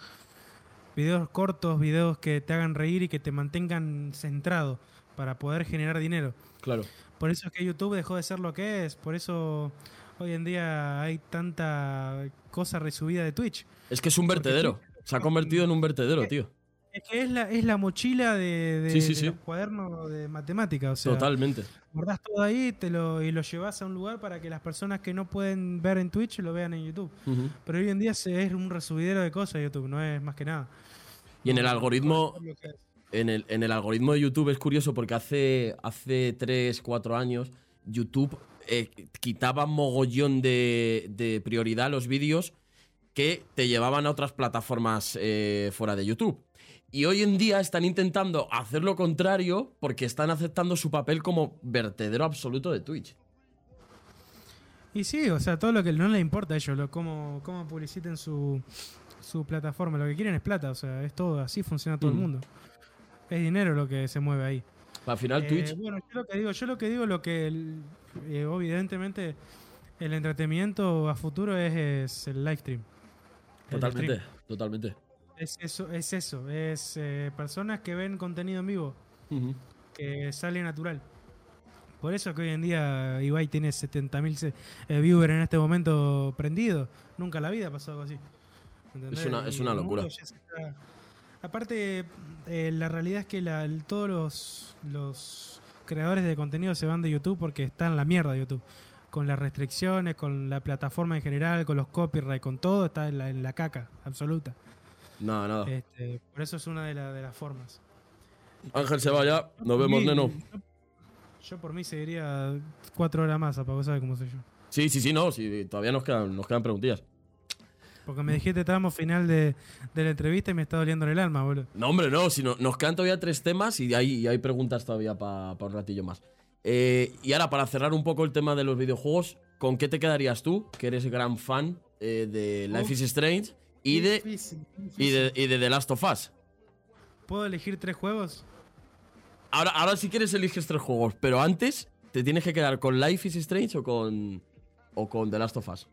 Videos cortos, videos que te hagan reír y que te mantengan centrado para poder generar dinero. Claro. Por eso es que YouTube dejó de ser lo que es. Por eso hoy en día hay tanta cosa resubida de Twitch. Es que es un Porque vertedero. Se ha convertido en un vertedero, tío. Es que es la, es la mochila de, de- Sí, sí, de sí. los cuadernos de matemática. O sea, Totalmente. guardás todo ahí te lo, y lo llevas a un lugar para que las personas que no pueden ver en Twitch lo vean en YouTube. Pero hoy en día se- es un resubidero de cosas YouTube, no es más que nada. Y en el algoritmo, en el, en el algoritmo de YouTube es curioso porque hace, hace 3, 4 años YouTube eh, quitaba mogollón de, de prioridad a los vídeos que te llevaban a otras plataformas eh, fuera de YouTube. Y hoy en día están intentando hacer lo contrario porque están aceptando su papel como vertedero absoluto de Twitch. Y sí, o sea, todo lo que no le importa a ellos, lo, cómo, cómo publiciten su, su plataforma. Lo que quieren es plata, o sea, es todo, así funciona todo Mm. el mundo. Es dinero lo que se mueve ahí. Al final Eh, Twitch... Bueno, yo lo que digo, yo lo que digo, lo que el- eh, evidentemente el entretenimiento a futuro es, es el live stream. El Totalmente, stream. totalmente. Es eso, es eso, es eh, personas que ven contenido en vivo, Ujú. que sale natural. Por eso que hoy en día Ibai tiene 70.000 se- eh, viewers en este momento prendido. Nunca en la vida pasó algo así. ¿entendés? Es una- es una locura. ya se está- Aparte, eh, la realidad es que la- todos los, los creadores de contenido se van de YouTube porque está en la mierda YouTube. Con las restricciones, con la plataforma en general, con los copyright, con todo, está en la, en la caca absoluta. Nada, nada. Este, por eso es una de, la- de las formas. Ángel se vaya, nos Por vemos, mí- neno. Yo, yo por mí seguiría cuatro horas más, para sabe cómo soy yo. Sí, sí, sí, no, sí, todavía nos quedan, nos quedan preguntillas. Porque me dijiste tramo final de, de la entrevista y me está doliendo en el alma, boludo. No, hombre, no, si no- nos quedan todavía tres temas y hay, y hay preguntas todavía para un ratillo más. Eh, y ahora, para cerrar un poco el tema de los videojuegos, ¿con qué te quedarías tú, que eres gran fan eh, de Life Uf. is Strange y de, Difícil, y, de, y de The Last of Us? ¿Puedo elegir tres juegos? Ahora, ahora si quieres eliges tres juegos, pero antes te tienes que quedar con Life is Strange o con, o con The Last of Us.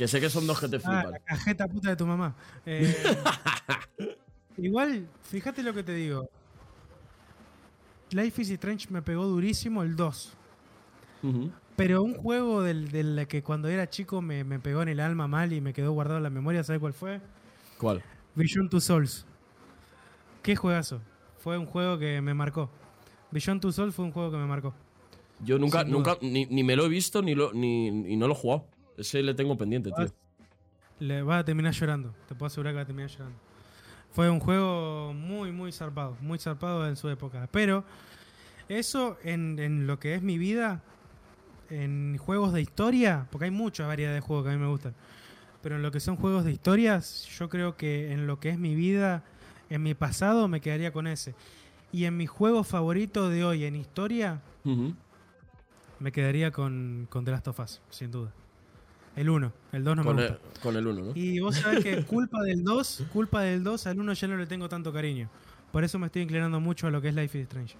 Que sé que son dos que te Ah, la cajeta puta de tu mamá. Eh, [LAUGHS] igual, fíjate lo que te digo. Life is Strange me pegó durísimo el 2. Ujú. Pero un juego del, del que cuando era chico me, me pegó en el alma mal y me quedó guardado en la memoria, ¿sabes cuál fue? ¿Cuál? Beyond Two Souls. Qué juegazo. Fue un juego que me marcó. Beyond Two Souls fue un juego que me marcó. Yo nunca, nunca, ni, ni me lo he visto ni, lo, ni, y no lo he jugado. Ese le tengo pendiente, tío. Le vas a terminar llorando. Te puedo asegurar que vas a terminar llorando. Fue un juego muy, muy zarpado. Muy zarpado en su época. Pero eso en, en lo que es mi vida, en juegos de historia, porque hay mucha variedad de juegos que a mí me gustan. Pero en lo que son juegos de historias, yo creo que en lo que es mi vida, en mi pasado, me quedaría con ese. Y en mi juego favorito de hoy en historia, me quedaría con, con The Last of Us, sin duda. El 1, el 2 no con, me el, gusta. con el 1, ¿no? Y vos sabés que [LAUGHS] culpa del 2, culpa del 2, al 1 ya no le tengo tanto cariño. Por eso me estoy inclinando mucho a lo que es Life is Strange.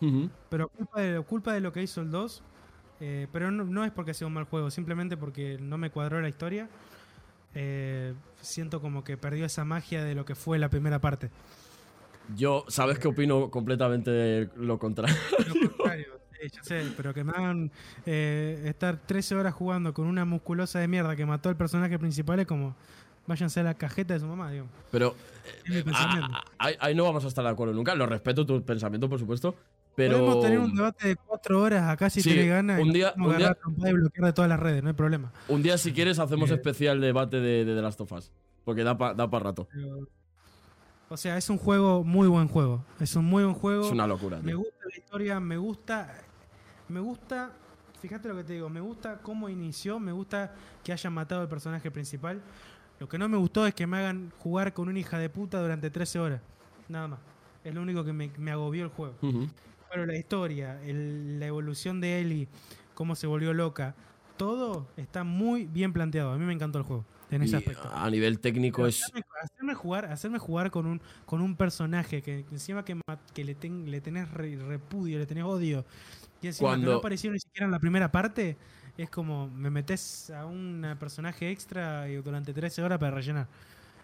Ujú. Pero culpa de, culpa de lo que hizo el 2, eh, pero no, no es porque sea un mal juego, simplemente porque no me cuadró la historia. Eh, siento como que perdió esa magia de lo que fue la primera parte. Yo, ¿sabes qué opino completamente lo contrario? Lo [LAUGHS] contrario, sí, ya sé, pero que me hagan eh, estar 13 horas jugando con una musculosa de mierda que mató al personaje principal es como váyanse a la cajeta de su mamá, digamos. Pero mi pensamiento. ah, ah, ahí, no vamos a estar de acuerdo nunca. Lo respeto tu pensamiento, por supuesto. Pero Podemos tener un debate de cuatro horas acá si Sí, te le gana un día- un y bloquear de todas las redes, no hay problema. un día, si quieres, hacemos Eh. especial debate de, de The Last of Us. Porque da para da pa rato. Pero- o sea, es un juego, muy buen juego. Es un muy buen juego. Es una locura. Me tío. gusta la historia, me gusta. Me gusta. Fíjate lo que te digo, me gusta cómo inició, me gusta que hayan matado al personaje principal. Lo que no me gustó es que me hagan jugar con una hija de puta durante 13 horas. Nada más. Es lo único que me, me agobió el juego. Ujú. Pero la historia, el- la evolución de Ellie, cómo se volvió loca, todo está muy bien planteado. A mí me encantó el juego en ese Y aspecto. a nivel técnico es. Hacerme, hacerme jugar, hacerme jugar con un, con un personaje que encima que, que le, ten- le tenés re- repudio, le tenés odio, y encima Cuando- que no apareció ni siquiera en la primera parte, es como me metes a un personaje extra y durante 13 horas para rellenar.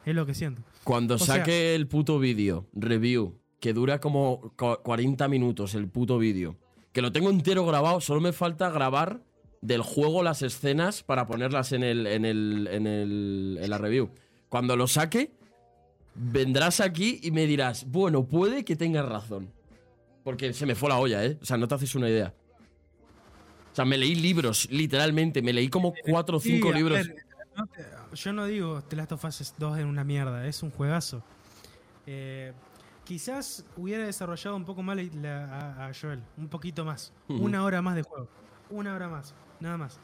Es lo que siento. Cuando O sea- saque el puto vídeo, review, que dura como cu- 40 minutos el puto vídeo, que lo tengo entero grabado, solo me falta grabar del juego las escenas para ponerlas en, el, en, el, en, el, en la review. Cuando lo saque, vendrás aquí y me dirás, bueno, puede que tengas razón. Porque se me fue la olla, ¿eh? O sea, no te haces una idea. O sea, me leí libros, literalmente. Me leí como cuatro o cinco libros. ver, no te- yo no digo The Last of Us 2 es una mierda, es un juegazo. Eh, quizás hubiera desarrollado un poco más la- a, a Joel, un poquito más. Una hora más de juego. Una hora más, nada más.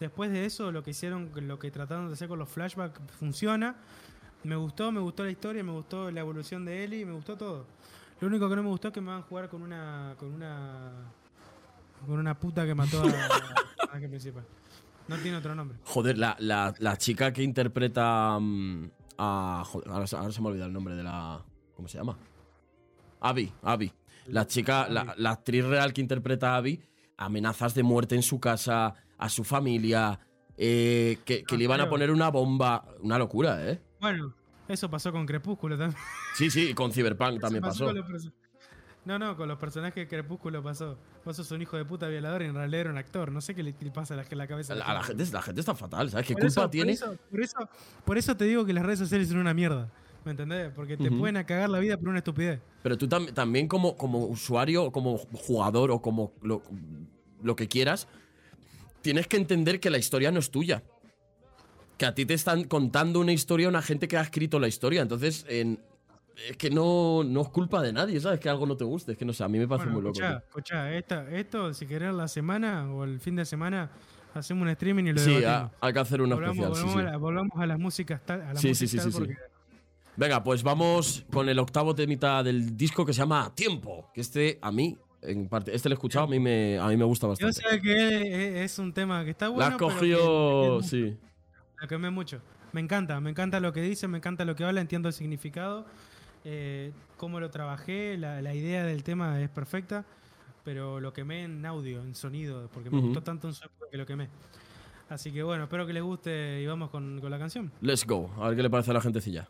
Después de eso, lo que hicieron, lo que trataron de hacer con los flashbacks funciona. Me gustó, me gustó la historia, me gustó la evolución de Ellie, me gustó todo. Lo único que no me gustó es que me van a jugar con una. con una. con una puta que mató a [LAUGHS] la personaje principal. No tiene otro nombre. Joder, la, la- la chica que interpreta mm, a. Joder, ahora, se- ahora se me ha olvidado el nombre de la. ¿Cómo se llama? Abby, Abby. La chica, la, la actriz real que interpreta a Abby, amenazas de muerte en su casa, a su familia, eh, que, que le iban a poner una bomba. Una locura, ¿eh? Bueno, eso pasó con Crepúsculo también. Sí, sí, con Cyberpunk también pasó. los no, no, con los personajes de Crepúsculo pasó. Vos sos un hijo de puta violador y en realidad era un actor. No sé qué le, le pasa a la, la cabeza. A la, la gente, la gente está fatal, ¿sabes? ¿Qué Por culpa eso- tiene? Por eso, por, eso, por eso te digo que las redes sociales son una mierda. ¿Me entendés? Porque te Ujú. pueden cagar la vida por una estupidez. Pero tú tam- también como, como usuario, como jugador o como lo, lo que quieras, tienes que entender que la historia no es tuya. Que a ti te están contando una historia una gente que ha escrito la historia. Entonces, en- es que no, no es culpa de nadie, ¿sabes? Que algo no te guste. Es que no sé, a mí me parece Bueno, muy loco. escuchá, esta- esto, si querés la semana o el fin de semana, hacemos un streaming y lo Sí, hay que hacer una volvamos, especial. sí, volvamos sí. A la- volvamos a las músicas tal, a la Sí, música sí, sí, tal sí, sí. porque Venga, pues vamos con el octavo temita del disco que se llama Tiempo. Que este, a mí, en parte, este lo he escuchado, a mí me, a mí me gusta Yo bastante. sé que es, un tema que está La bueno. has pero que- cogido, sí. Lo quemé mucho. Me encanta, me encanta lo que dice, me encanta lo que habla, entiendo el significado, eh, cómo lo trabajé, la, la idea del tema es perfecta, pero lo quemé en audio, en sonido, porque me gustó tanto en sonido que lo quemé. Así que bueno, espero que les guste y vamos con, con la canción. Let's go. A ver qué le parece a la gentecilla.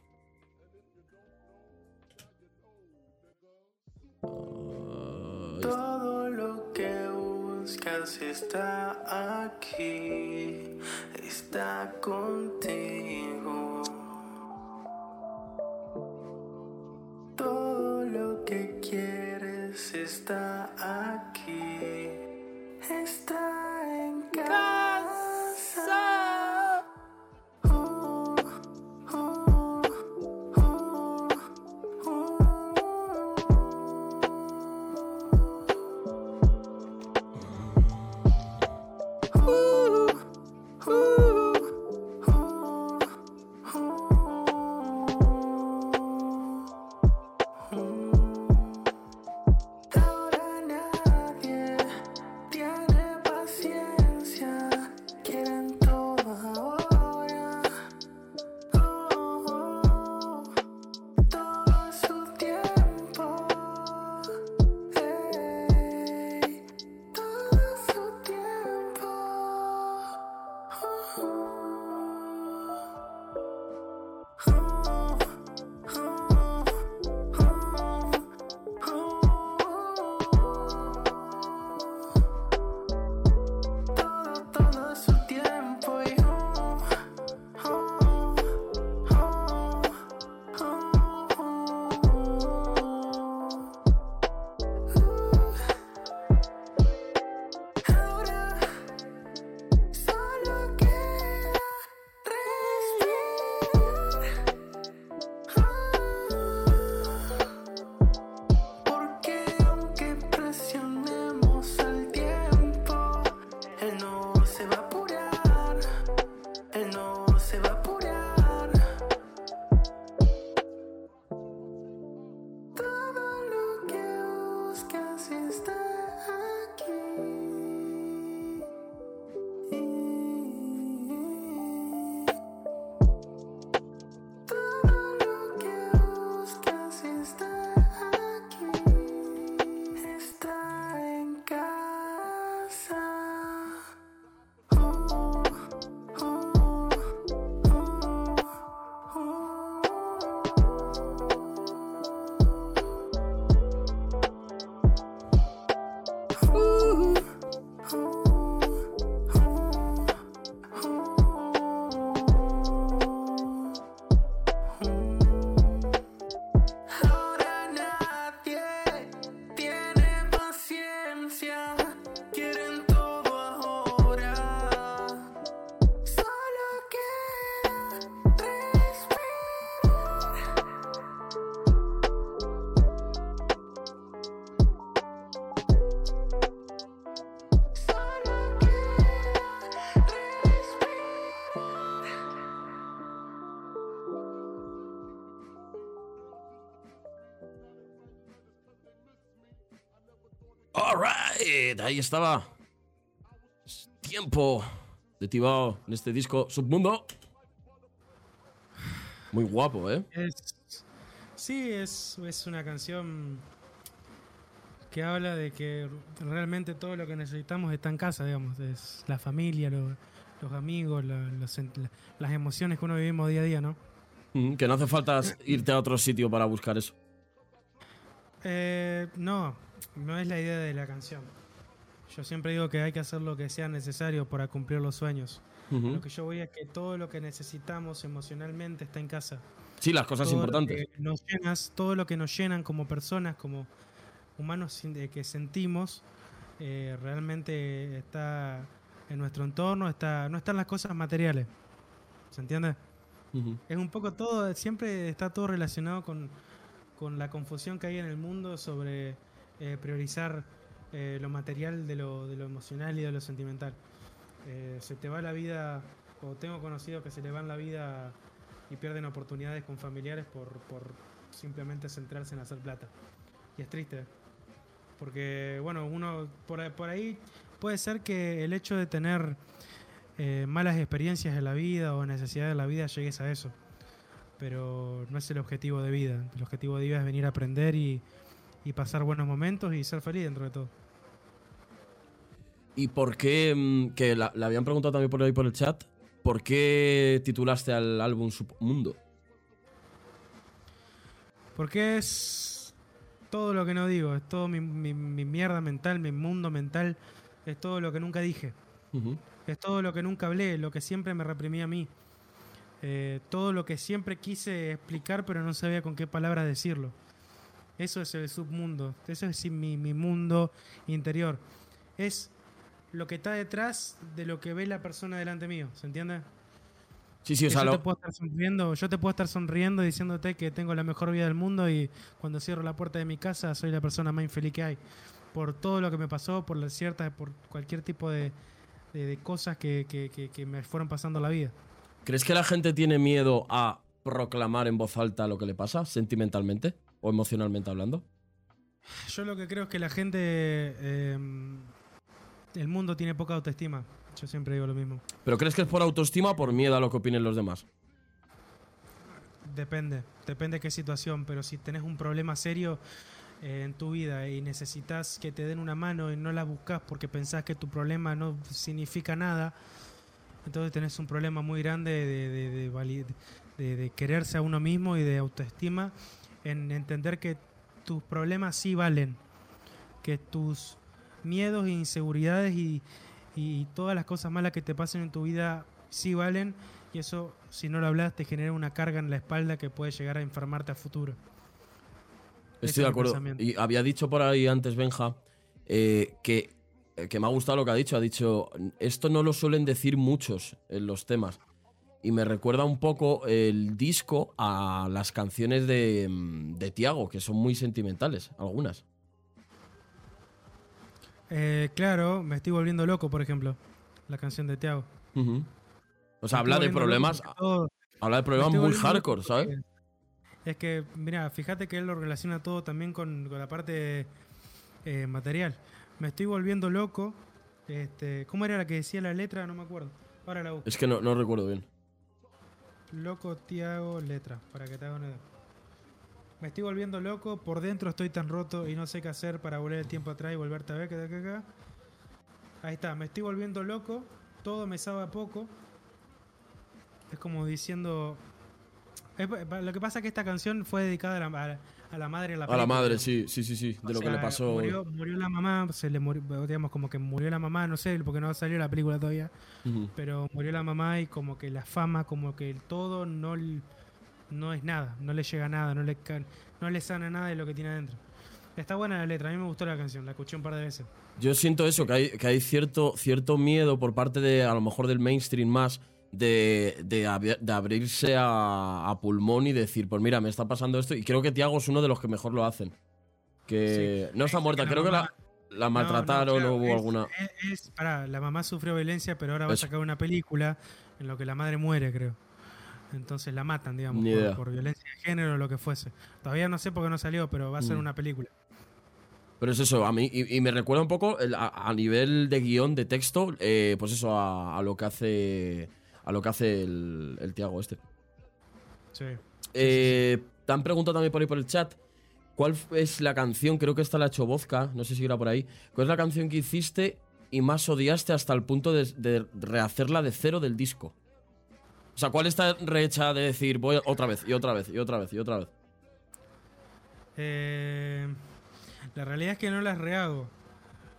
Todo lo que buscas está aquí, está contigo. Todo lo que quieres está aquí, está en casa. Ahí estaba. Es Tiempo de Tibao en este disco Submundo. Muy guapo, ¿eh? Es, sí, es, es una canción que habla de que realmente todo lo que necesitamos está en casa, digamos. Es la familia, lo- los amigos, la- los sen- la- las emociones que uno vivimos día a día, ¿no? Mm, Que no hace falta irte a otro sitio para buscar eso. Eh, no, no es la idea de la canción. Yo siempre digo que hay que hacer lo que sea necesario para cumplir los sueños. Ujú. Lo que yo voy es que todo lo que necesitamos emocionalmente está en casa. Sí, las cosas todo importantes. Lo que nos llenas, todo lo que nos llenan como personas, como humanos de que sentimos, eh, realmente está en nuestro entorno, está, no están las cosas materiales. ¿Se entiende? Ujú. Es un poco todo, siempre está todo relacionado con, con la confusión que hay en el mundo sobre eh, priorizar eh, lo material de lo, de lo emocional y de lo sentimental. Eh, se te va la vida, o tengo conocidos que se le van la vida y pierden oportunidades con familiares por, por simplemente centrarse en hacer plata. Y es triste, porque bueno, uno por, por ahí puede ser que el hecho de tener eh, malas experiencias en la vida o necesidades de la vida llegues a eso. Pero no es el objetivo de vida. El objetivo de vida es venir a aprender y, y pasar buenos momentos y ser feliz dentro de todo. ¿Y por qué, mm, que la, la habían preguntado también por ahí por el chat, ¿por qué titulaste al álbum Submundo? Porque es todo lo que no digo, es todo mi, mi- mi mierda mental, mi mundo mental, es todo lo que nunca dije. Es todo lo que nunca hablé, lo que siempre me reprimí a mí. Eh, todo lo que siempre quise explicar, pero no sabía con qué palabras decirlo. Eso es el submundo. Eso es mi, mi mundo interior. Es lo que está detrás de lo que ve la persona delante mío. ¿Se entiende? Sí, sí, o sea, yo, te puedo estar sonriendo, yo te puedo estar sonriendo diciéndote que tengo la mejor vida del mundo y cuando cierro la puerta de mi casa soy la persona más infeliz que hay. Por todo lo que me pasó, por las ciertas, por cualquier tipo de, de- de cosas que, que- que- que me fueron pasando la vida. ¿crees que la gente tiene miedo a proclamar en voz alta lo que le pasa, sentimentalmente o emocionalmente hablando? Yo lo que creo es que la gente, eh, el mundo tiene poca autoestima. Yo siempre digo lo mismo. ¿Pero crees que es por autoestima o por miedo a lo que opinen los demás? Depende, depende de qué situación, pero si tenés un problema serio eh, en tu vida y necesitas que te den una mano y no la buscas porque pensás que tu problema no significa nada, entonces tenés un problema muy grande de, de- de de quererse a uno mismo y de autoestima, en entender que tus problemas sí valen, que tus miedos e inseguridades y, y todas las cosas malas que te pasen en tu vida sí valen y eso, si no lo hablas, te genera una carga en la espalda que puede llegar a enfermarte a futuro. Estoy es de acuerdo. Y había dicho por ahí antes Benja eh, que, que me ha gustado lo que ha dicho. Ha dicho, esto no lo suelen decir muchos en los temas. Y me recuerda un poco el disco a las canciones de, mm, de Tiago, que son muy sentimentales, algunas. Eh, claro, me estoy volviendo loco, por ejemplo, la canción de Tiago. O sea, habla de problemas, habla de problemas muy hardcore, ¿sabes? Es que, mira, fíjate que él lo relaciona todo también con, con la parte eh, material. Me estoy volviendo loco. Este, ¿Cómo era la que decía la letra? No me acuerdo. Ahora la busco. Es que no, no recuerdo bien. Loco Tiago letra, para que te haga una. Me estoy volviendo loco, por dentro estoy tan roto y no sé qué hacer para volver el tiempo atrás y volverte a ver que acá. Ahí está, me estoy volviendo loco, todo me sabe a poco. Es como diciendo... lo que pasa es que esta canción fue dedicada a la, a- a la madre de la A la madre, sí, sí, sí, sí, de O lo que le pasó. Murió, murió la mamá, se le murió, digamos, como que murió la mamá, no sé, porque no salió la película todavía pero murió la mamá y como que la fama, como que el todo no, no es nada, no le llega nada, no le, no le sana nada de lo que tiene adentro. Está buena la letra, a mí me gustó la canción, la escuché un par de veces. Yo siento eso, que hay, que hay cierto, cierto miedo por parte de, a lo mejor del mainstream más, de, de, abrirse a, a pulmón y decir, pues mira, me está pasando esto. Y creo que Tiago es uno de los que mejor lo hacen. Que no está muerta, creo que la, maltrataron No, no, claro, o hubo es- alguna. Es, pará, la mamá sufrió violencia, pero ahora va a sacar una película en lo que la madre muere, creo. Entonces la matan, digamos, por, por violencia de género o lo que fuese. Todavía no sé por qué no salió, pero va a ser Mm. una película. Pero es eso, a mí, y, y me recuerda un poco el- a, a nivel de guion, de texto, eh, pues eso, a, a lo que hace. A lo que hace el, el Tiago este. Sí. Eh, te han preguntado también por ahí por el chat. ¿Cuál es la canción? Creo que esta la ha hecho Vodka, no sé si era por ahí. ¿Cuál es la canción que hiciste y más odiaste hasta el punto de, de rehacerla de cero del disco? O sea, ¿cuál está rehecha de decir voy otra vez y otra vez y otra vez y otra vez? Eh, la realidad es que no las rehago.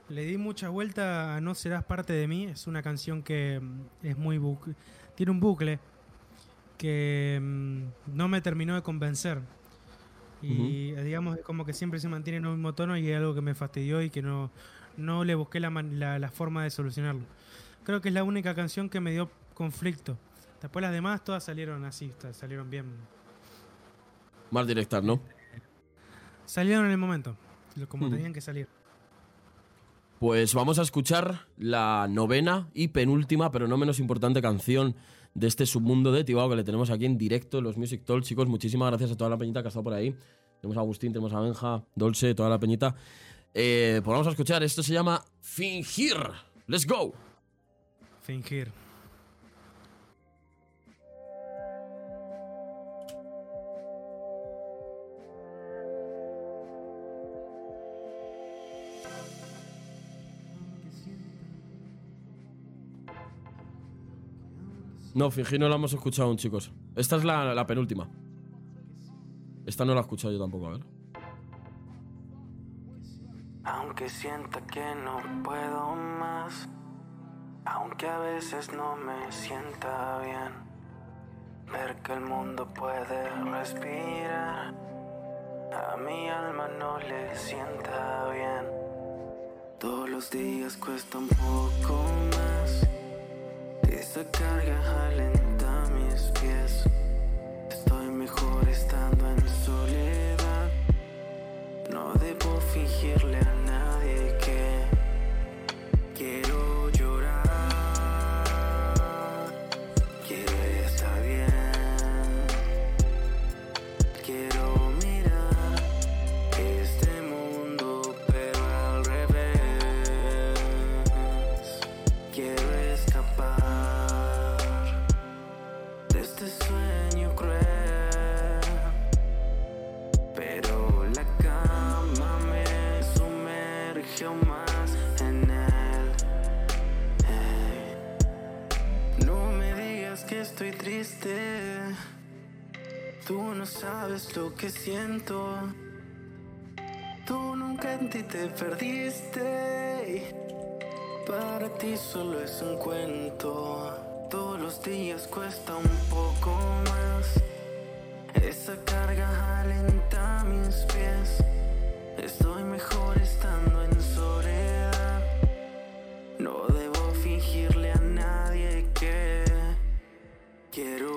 Le di mucha vuelta a No serás parte de mí. Es una canción que mm, es muy tiene un bucle que mm, no me terminó de convencer. Y eh, digamos es como que siempre se mantiene en un mismo tono y es algo que me fastidió y que no, no le busqué la, la, la forma de solucionarlo. Creo que es la única canción que me dio conflicto. Después las demás todas salieron así, salieron bien. Más directas, ¿no? Salieron en el momento, como Mm. tenían que salir. Pues vamos a escuchar la novena y penúltima, pero no menos importante canción de este submundo de Tibao que le tenemos aquí en directo en los Music Talk. Chicos, muchísimas gracias a toda la peñita que ha estado por ahí. Tenemos a Agustín, tenemos a Benja, Dolce, toda la peñita. Eh, pues vamos a escuchar, esto se llama Fingir. Let's go. Fingir. No, Fingir no la hemos escuchado aún, chicos. Esta es la, penúltima. Esta no la he escuchado yo tampoco, a ver. Aunque sienta que no puedo más, aunque a veces no me sienta bien, ver que el mundo puede respirar, a mi alma no le sienta bien. Todos los días cuesta un poco esa carga alenta mis pies. Estoy mejor estando en soledad. No debo fingirle a nadie sabes lo que siento. Tú nunca en ti te perdiste. Para ti solo es un cuento. Todos los días cuesta un poco más. Esa carga alenta mis pies. Estoy mejor estando en soledad. No debo fingirle a nadie que quiero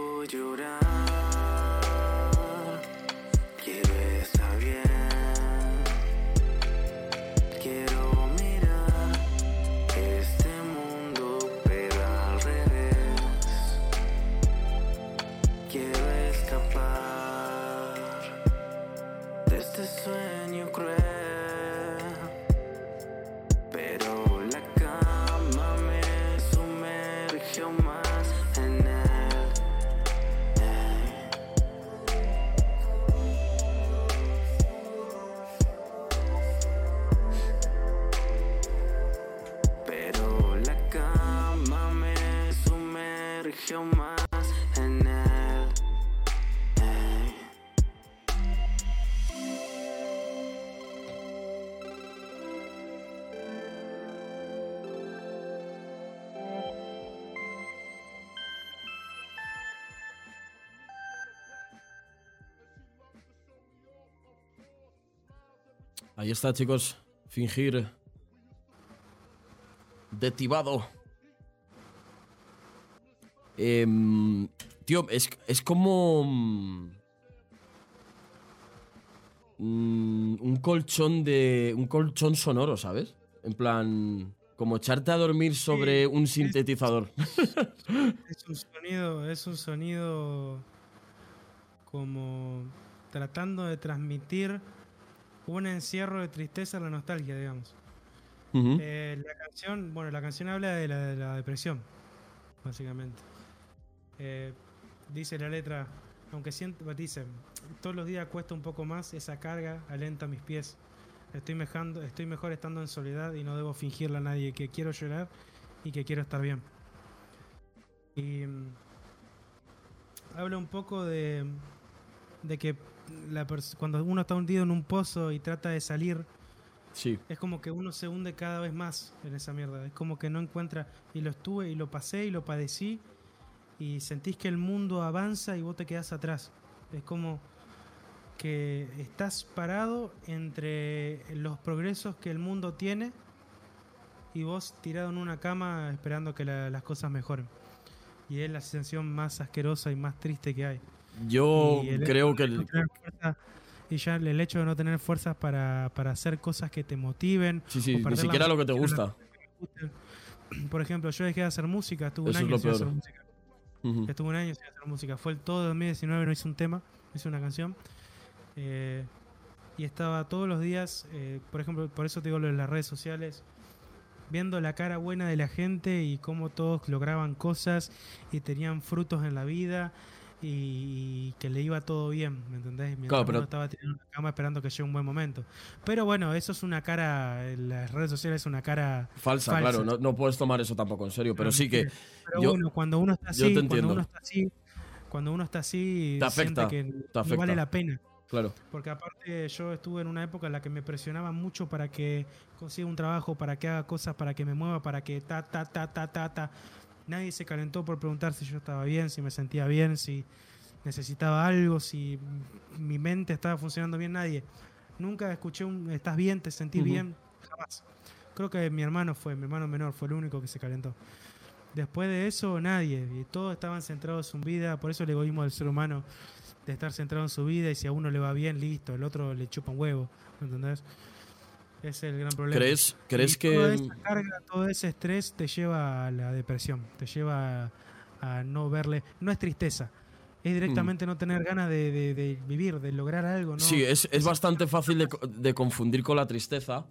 Ahí está, chicos. Fingir. Detivado. Em, tío, es, es como. mm, mm, un colchón de. Un colchón sonoro, ¿sabes? En plan. Como echarte a dormir sobre un sintetizador. [LAUGHS] Es un sonido, es un sonido como tratando de transmitir un encierro de tristeza en la nostalgia, digamos. Eh, la canción, bueno, la canción habla de la, de la depresión, básicamente. Eh, dice la letra, aunque siento, dice, todos los días cuesta un poco más, esa carga alenta mis pies. Estoy, mejando, estoy mejor estando en soledad y no debo fingirle a nadie que quiero llorar y que quiero estar bien. Y mm, habla un poco de, de que la cuando uno está hundido en un pozo y trata de salir, Sí. es como que uno se hunde cada vez más en esa mierda. Es como que no encuentra. Y lo estuve y lo pasé y lo padecí. Y sentís que el mundo avanza y vos te quedás atrás. Es como que estás parado entre los progresos que el mundo tiene y vos tirado en una cama esperando que la- las cosas mejoren. Y es la sensación más asquerosa y más triste que hay. Yo creo que el, fuerza- y ya el hecho de no tener fuerzas para, para hacer cosas que te motiven. sí, sí, ni siquiera lo que te gusta. Por ejemplo, yo dejé de hacer música, estuve un Eso es año lo sin hacer música. Estuve un año sin hacer música. Fue el todo 2019, no hice un tema, hice una canción. Eh, y estaba todos los días, eh, por ejemplo, por eso te digo lo de las redes sociales, viendo la cara buena de la gente y cómo todos lograban cosas y tenían frutos en la vida y, que le iba todo bien, ¿me entendés? Mientras Claro, pero- uno estaba tirando la cama esperando que llegue un buen momento. Pero bueno, eso es una cara, en las redes sociales es una cara Falsa, falsa. claro, no, no puedes tomar eso tampoco en serio, pero sí que Pero yo- bueno, cuando uno está así, cuando uno está así, cuando uno está así, Te siente afecta, que te no afecta. vale la pena. Claro. Porque aparte yo estuve en una época en la que me presionaba mucho para que consiga un trabajo, para que haga cosas, para que me mueva, para que ta, ta, ta, ta, ta, ta. Nadie se calentó por preguntar si yo estaba bien, si me sentía bien, si necesitaba algo, si mi mente estaba funcionando bien, nadie. Nunca escuché un ¿estás bien? ¿Te sentí bien? Jamás. Creo que mi hermano fue, mi hermano menor fue el único que se calentó. Después de eso, nadie. Y todos estaban centrados en su vida. Por eso el egoísmo del ser humano de estar centrado en su vida y si a uno le va bien, listo. El otro le chupa un huevo. ¿Me entendés? Es el gran problema. ¿Crees, crees Y Toda que esa carga, todo ese estrés te lleva a la depresión. Te lleva a, a no verle. No es tristeza. Es directamente no tener ganas de, de- de vivir, de lograr algo. ¿no? Sí, es, es bastante fácil de, de confundir con la tristeza.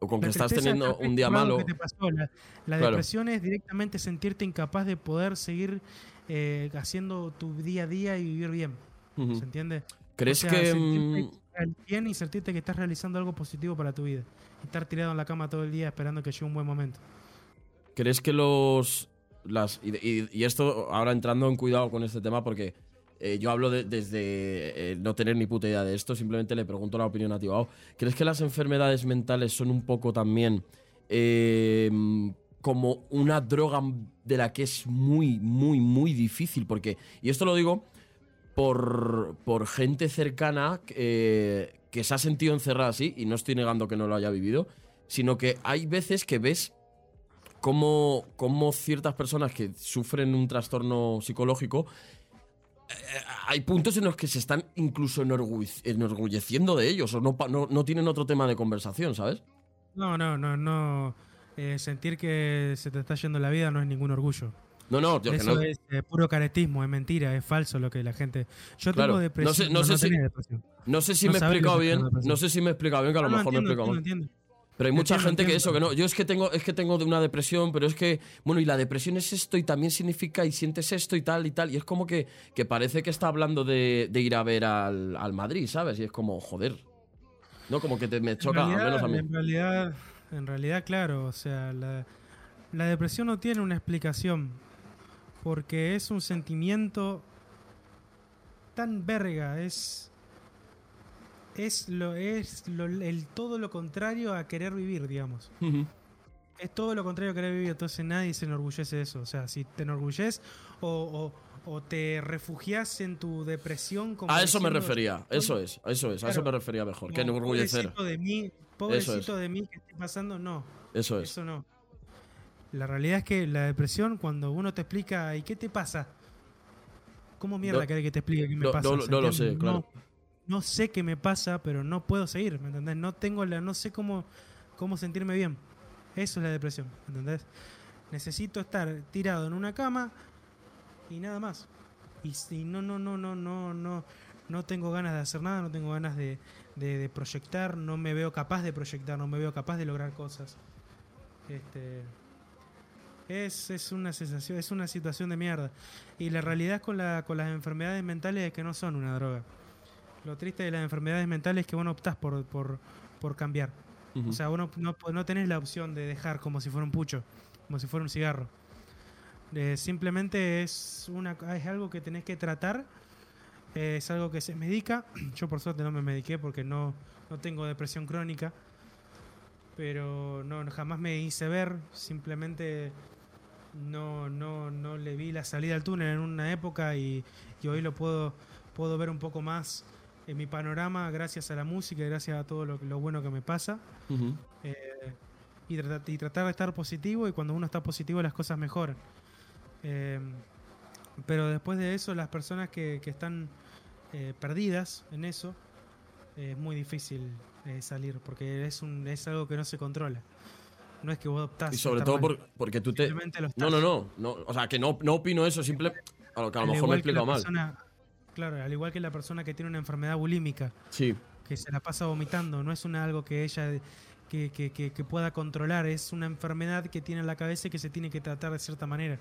O con que estás teniendo un día malo. que te pasó. La, la Claro. depresión es directamente sentirte incapaz de poder seguir eh, haciendo tu día a día y vivir bien. ¿Se entiende? ¿Crees O sea, que mm, bien y sentirte que estás realizando algo positivo para tu vida. Estar tirado en la cama todo el día esperando que llegue un buen momento. crees que los las y, esto ahora entrando en cuidado con este tema porque eh, yo hablo de- desde eh, no tener ni puta idea de esto, simplemente le pregunto la opinión a Tibao. ¿Crees que las enfermedades mentales son un poco también eh, como una droga de la que es muy, muy, muy difícil? Porque, y esto lo digo por, por gente cercana eh, que se ha sentido encerrada así, y no estoy negando que no lo haya vivido, sino que hay veces que ves cómo, cómo ciertas personas que sufren un trastorno psicológico, eh, hay puntos en los que se están incluso enorgulle- enorgulleciendo de ellos, o no, no, no tienen otro tema de conversación, ¿sabes? No, no, no, no. Eh, sentir que se te está yendo la vida no es ningún orgullo. No, no, yo que Eso no- es eh, puro caretismo, es mentira, es falso lo que la gente. Yo Claro, tengo depresión. no sé- no sé si- depresión. no sé si no me he que explicado bien, no sé si me he explicado bien, que a lo mejor me he explicado mal. Pero hay mucha Entiendo, gente que eso, que no. Yo es que tengo, es que tengo de una depresión, pero es que, bueno, y la depresión es esto y también significa y sientes esto y tal y tal. Y es como que, que parece que está hablando de, de ir a ver al, al Madrid, ¿sabes? Y es como, joder. No, como que te, me choca, en al menos a mí. En realidad, en realidad, claro, o sea, la, la depresión no tiene una explicación porque es un sentimiento tan verga, es es lo es lo- el todo lo contrario a querer vivir, digamos. Es todo lo contrario a querer vivir, entonces nadie se enorgullece de eso. O sea, si te enorgulles o, o, o te refugias en tu depresión como A eso me refería, eso es, a eso es, a eso me Claro. refería mejor, que no, enorgullecer. Pobrecito de mí, pobrecito de mí que estoy pasando, no. Eso es. Eso no. La realidad es que la depresión, cuando uno te explica, ¿y qué te pasa? ¿Cómo mierda No- querés que te explique qué me no- pasa? no- ¿Se no lo sé, claro. No, sé qué me pasa, pero no puedo seguir, ¿me entendés? No tengo la, no sé cómo, cómo sentirme bien. Eso es la depresión, ¿me entendés? Necesito estar tirado en una cama y nada más. Y, si no, no, no, no, no, no, no tengo ganas de hacer nada, no tengo ganas de, de- de proyectar, no me veo capaz de proyectar, no me veo capaz de lograr cosas. Este, es, es una sensación, es una situación de mierda. Y la realidad con, la, con las enfermedades mentales es que no son una droga. Lo triste de las enfermedades mentales es que vos no optás por, por, por cambiar. O sea, vos no, no, no tenés la opción de dejar como si fuera un pucho, como si fuera un cigarro. Eh, simplemente es, una, es algo que tenés que tratar, eh, es algo que se medica. [CLEARS THROAT] Yo por suerte no me mediqué porque no, no tengo depresión crónica, pero no, jamás me hice ver, simplemente no, no, no le vi la salida al túnel en una época y, y hoy lo puedo, puedo ver un poco más en mi panorama gracias a la música y gracias a todo lo, lo bueno que me pasa. Eh, y, y tratar de estar positivo y cuando uno está positivo las cosas mejoran. Eh, pero después de eso, las personas que, que están eh, perdidas en eso, es muy difícil salir porque es, un, es algo que no se controla. No es que vos optás. Y sobre todo por- porque tú te... No, no, no, no. O sea, que no, no opino eso, simple... A lo que a lo Al mejor me he explicado mal. persona- claro, al igual que la persona que tiene una enfermedad bulímica, Sí. que se la pasa vomitando, no es una algo que ella que, que- que- que pueda controlar, es una enfermedad que tiene en la cabeza y que se tiene que tratar de cierta manera,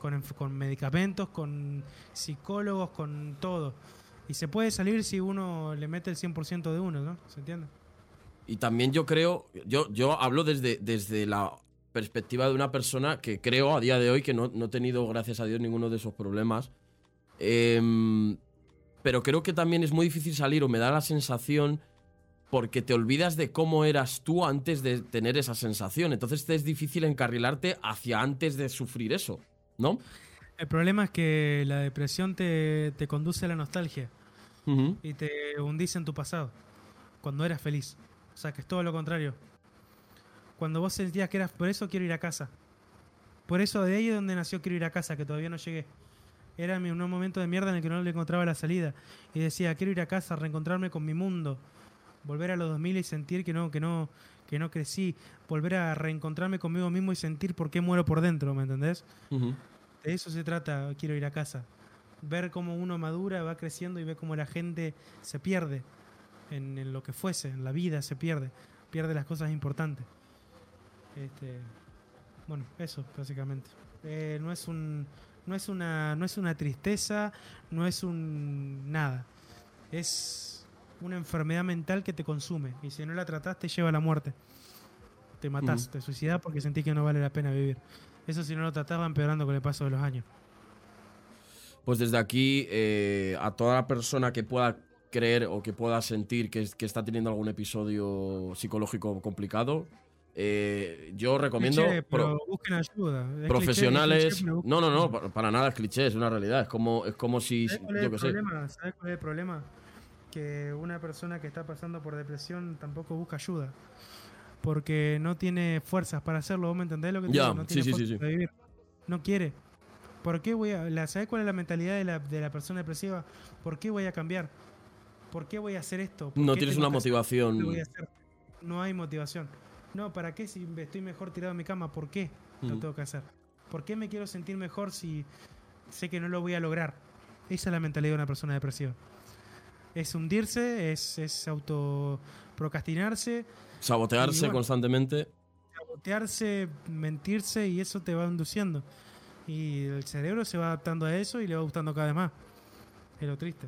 con, con medicamentos, con psicólogos, con todo. Y se puede salir si uno le mete el 100% de uno, ¿no? ¿Se entiende? Y también yo creo, yo, yo hablo desde, desde la perspectiva de una persona que creo a día de hoy que no, no he tenido, gracias a Dios, ninguno de esos problemas. Em, pero creo que también es muy difícil salir o me da la sensación porque te olvidas de cómo eras tú antes de tener esa sensación. Entonces te es difícil encarrilarte hacia antes de sufrir eso, ¿no? El problema es que la depresión te, te conduce a la nostalgia y te hundís en tu pasado, cuando eras feliz. O sea, que es todo lo contrario. Cuando vos sentías que eras, por eso quiero ir a casa. Por eso de ahí es donde nació quiero ir a casa, que todavía no llegué. Era un momento de mierda en el que no le encontraba la salida. Y decía, quiero ir a casa, reencontrarme con mi mundo. Volver a los 2000 y sentir que no, que no, que no crecí. Volver a reencontrarme conmigo mismo y sentir por qué muero por dentro, ¿me entendés? De eso se trata, quiero ir a casa. Ver cómo uno madura, va creciendo y ve cómo la gente se pierde en, en lo que fuese, en la vida se pierde, pierde las cosas importantes. Este, bueno, eso básicamente. Eh, no es un, no es una, no es una tristeza, no es un nada. Es una enfermedad mental que te consume y si no la tratás te lleva a la muerte. Te matás, Ujú. te suicidás porque sentís que no vale la pena vivir. Eso si no lo tratás va empeorando con el paso de los años. Pues desde aquí, eh, a toda la persona que pueda creer o que pueda sentir que, es- que está teniendo algún episodio psicológico complicado, eh, yo recomiendo Cliché, pero pro- busquen ayuda. Es cliché, es profesionales. cliché, busquen no, no, no, ayuda. pa- para nada es cliché, es una realidad. Es como, es como si, ¿Sabes cuál es yo qué sé. problema? ¿Sabes cuál es el problema? Que una persona que está pasando por depresión tampoco busca ayuda. Porque no tiene fuerzas para hacerlo. ¿Vos me entendés lo que te Ya, digo? No tiene sí, sí, sí. para vivir. No quiere. ¿Por qué voy a.? La, ¿Sabes cuál es la mentalidad de la, de la persona depresiva? ¿Por qué voy a cambiar? ¿Por qué voy a hacer esto? ¿Por No tienes una motivación. ¿Qué voy a hacer? No hay motivación. No, ¿para qué si estoy mejor tirado en mi cama? ¿Por qué lo Ujú. tengo que hacer? ¿Por qué me quiero sentir mejor si sé que no lo voy a lograr? Esa es la mentalidad de una persona depresiva. Es hundirse, es, es auto procrastinarse, Sabotearse bueno. constantemente. sabotearse, mentirse y eso te va induciendo. Y el cerebro se va adaptando a eso y le va gustando cada vez más. Es lo triste.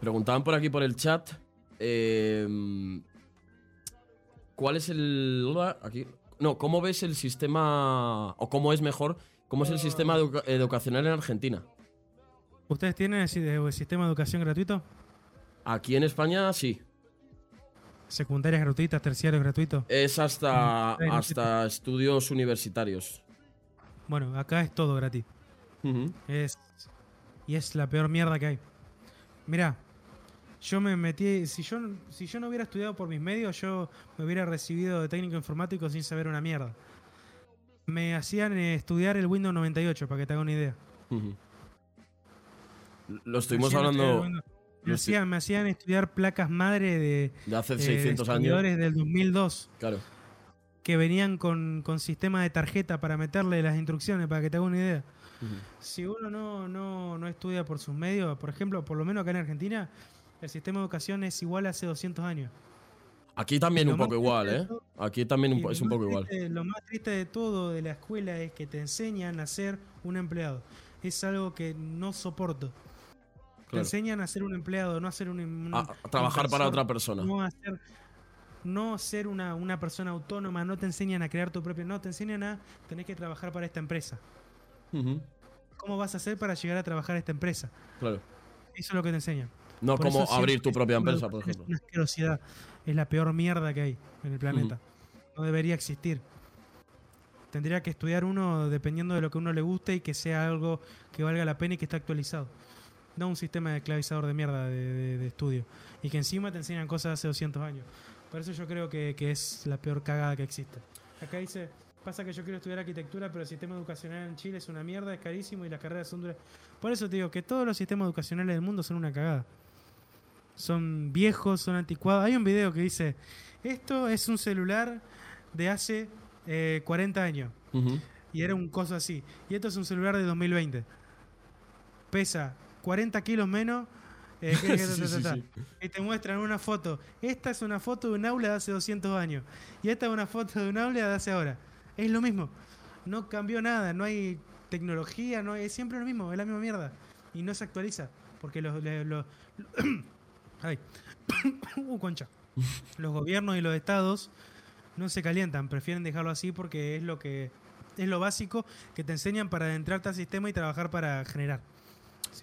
Preguntaban por aquí por el chat. eh, ¿Cuál es el. Aquí. No, ¿cómo ves el sistema. o cómo es mejor? ¿Cómo es el sistema educa- educacional en Argentina? ¿Ustedes tienen el, si- el sistema de educación gratuito? Aquí en España sí. Secundarias gratuitas, terciarios gratuitos. Es hasta, hasta estudios universitarios. Bueno, acá es todo gratis. Es, y es la peor mierda que hay. Mira, yo me metí. Si yo, si yo no hubiera estudiado por mis medios, yo me hubiera recibido de técnico informático sin saber una mierda. Me hacían eh, estudiar el Windows 98, para que te haga una idea. Lo Me estuvimos hacían estudiar el hablando Me hacían, me hacían estudiar placas madre de, de hace eh, 600 años. del 2002 Claro. que venían con, con sistema de tarjeta para meterle las instrucciones, para que te haga una idea. Si uno no, no, no estudia por sus medios, por ejemplo, por lo menos acá en Argentina, el sistema de educación es igual a hace 200 años. Aquí también un poco igual, ¿eh? todo- Aquí también un es un poco igual. Lo más triste de todo de la escuela es que te enseñan a ser un empleado. Es algo que no soporto. Te enseñan a ser un empleado, no a ser un, un- A, a trabajar para otra persona. No a ser, no ser una, una persona autónoma, no te enseñan a crear tu propio... No, te enseñan a tener que trabajar para esta empresa. ¿Cómo vas a hacer para llegar a trabajar a esta empresa? Claro. Eso es lo que te enseñan. No Por como abrir tu propia empresa, por ejemplo. Es una asquerosidad. Es la peor mierda que hay en el planeta. No debería existir. Tendría que estudiar uno dependiendo de lo que uno le guste y que sea algo que valga la pena y que esté actualizado. No un sistema de esclavizador de mierda de, de- de estudio. Y que encima te enseñan cosas de hace 200 años. Por eso yo creo que, que es la peor cagada que existe. Acá dice, pasa que yo quiero estudiar arquitectura, pero el sistema educacional en Chile es una mierda, es carísimo y las carreras son duras. Por eso te digo que todos los sistemas educacionales del mundo son una cagada. Son viejos, son anticuados. Hay un video que dice, esto es un celular de hace eh, 40 años. Ujú. Y era un coso así. Y esto es un celular de 2020. Pesa 40 kilos menos. eh, que- [LAUGHS] que- Sí, ta, ta, sí, ta. sí. Y te muestran una foto. Esta es una foto de un aula de hace 200 años. Y esta es una foto de un aula de hace ahora. Es lo mismo. No cambió nada. No hay tecnología. no Es siempre lo mismo. Es la misma mierda. Y no se actualiza. Porque los- [CLEARS THROAT] ay. [COUGHS] uh, concha. Los gobiernos y los estados no se calientan, prefieren dejarlo así porque es lo que es lo básico que te enseñan para adentrarte al sistema y trabajar para generar.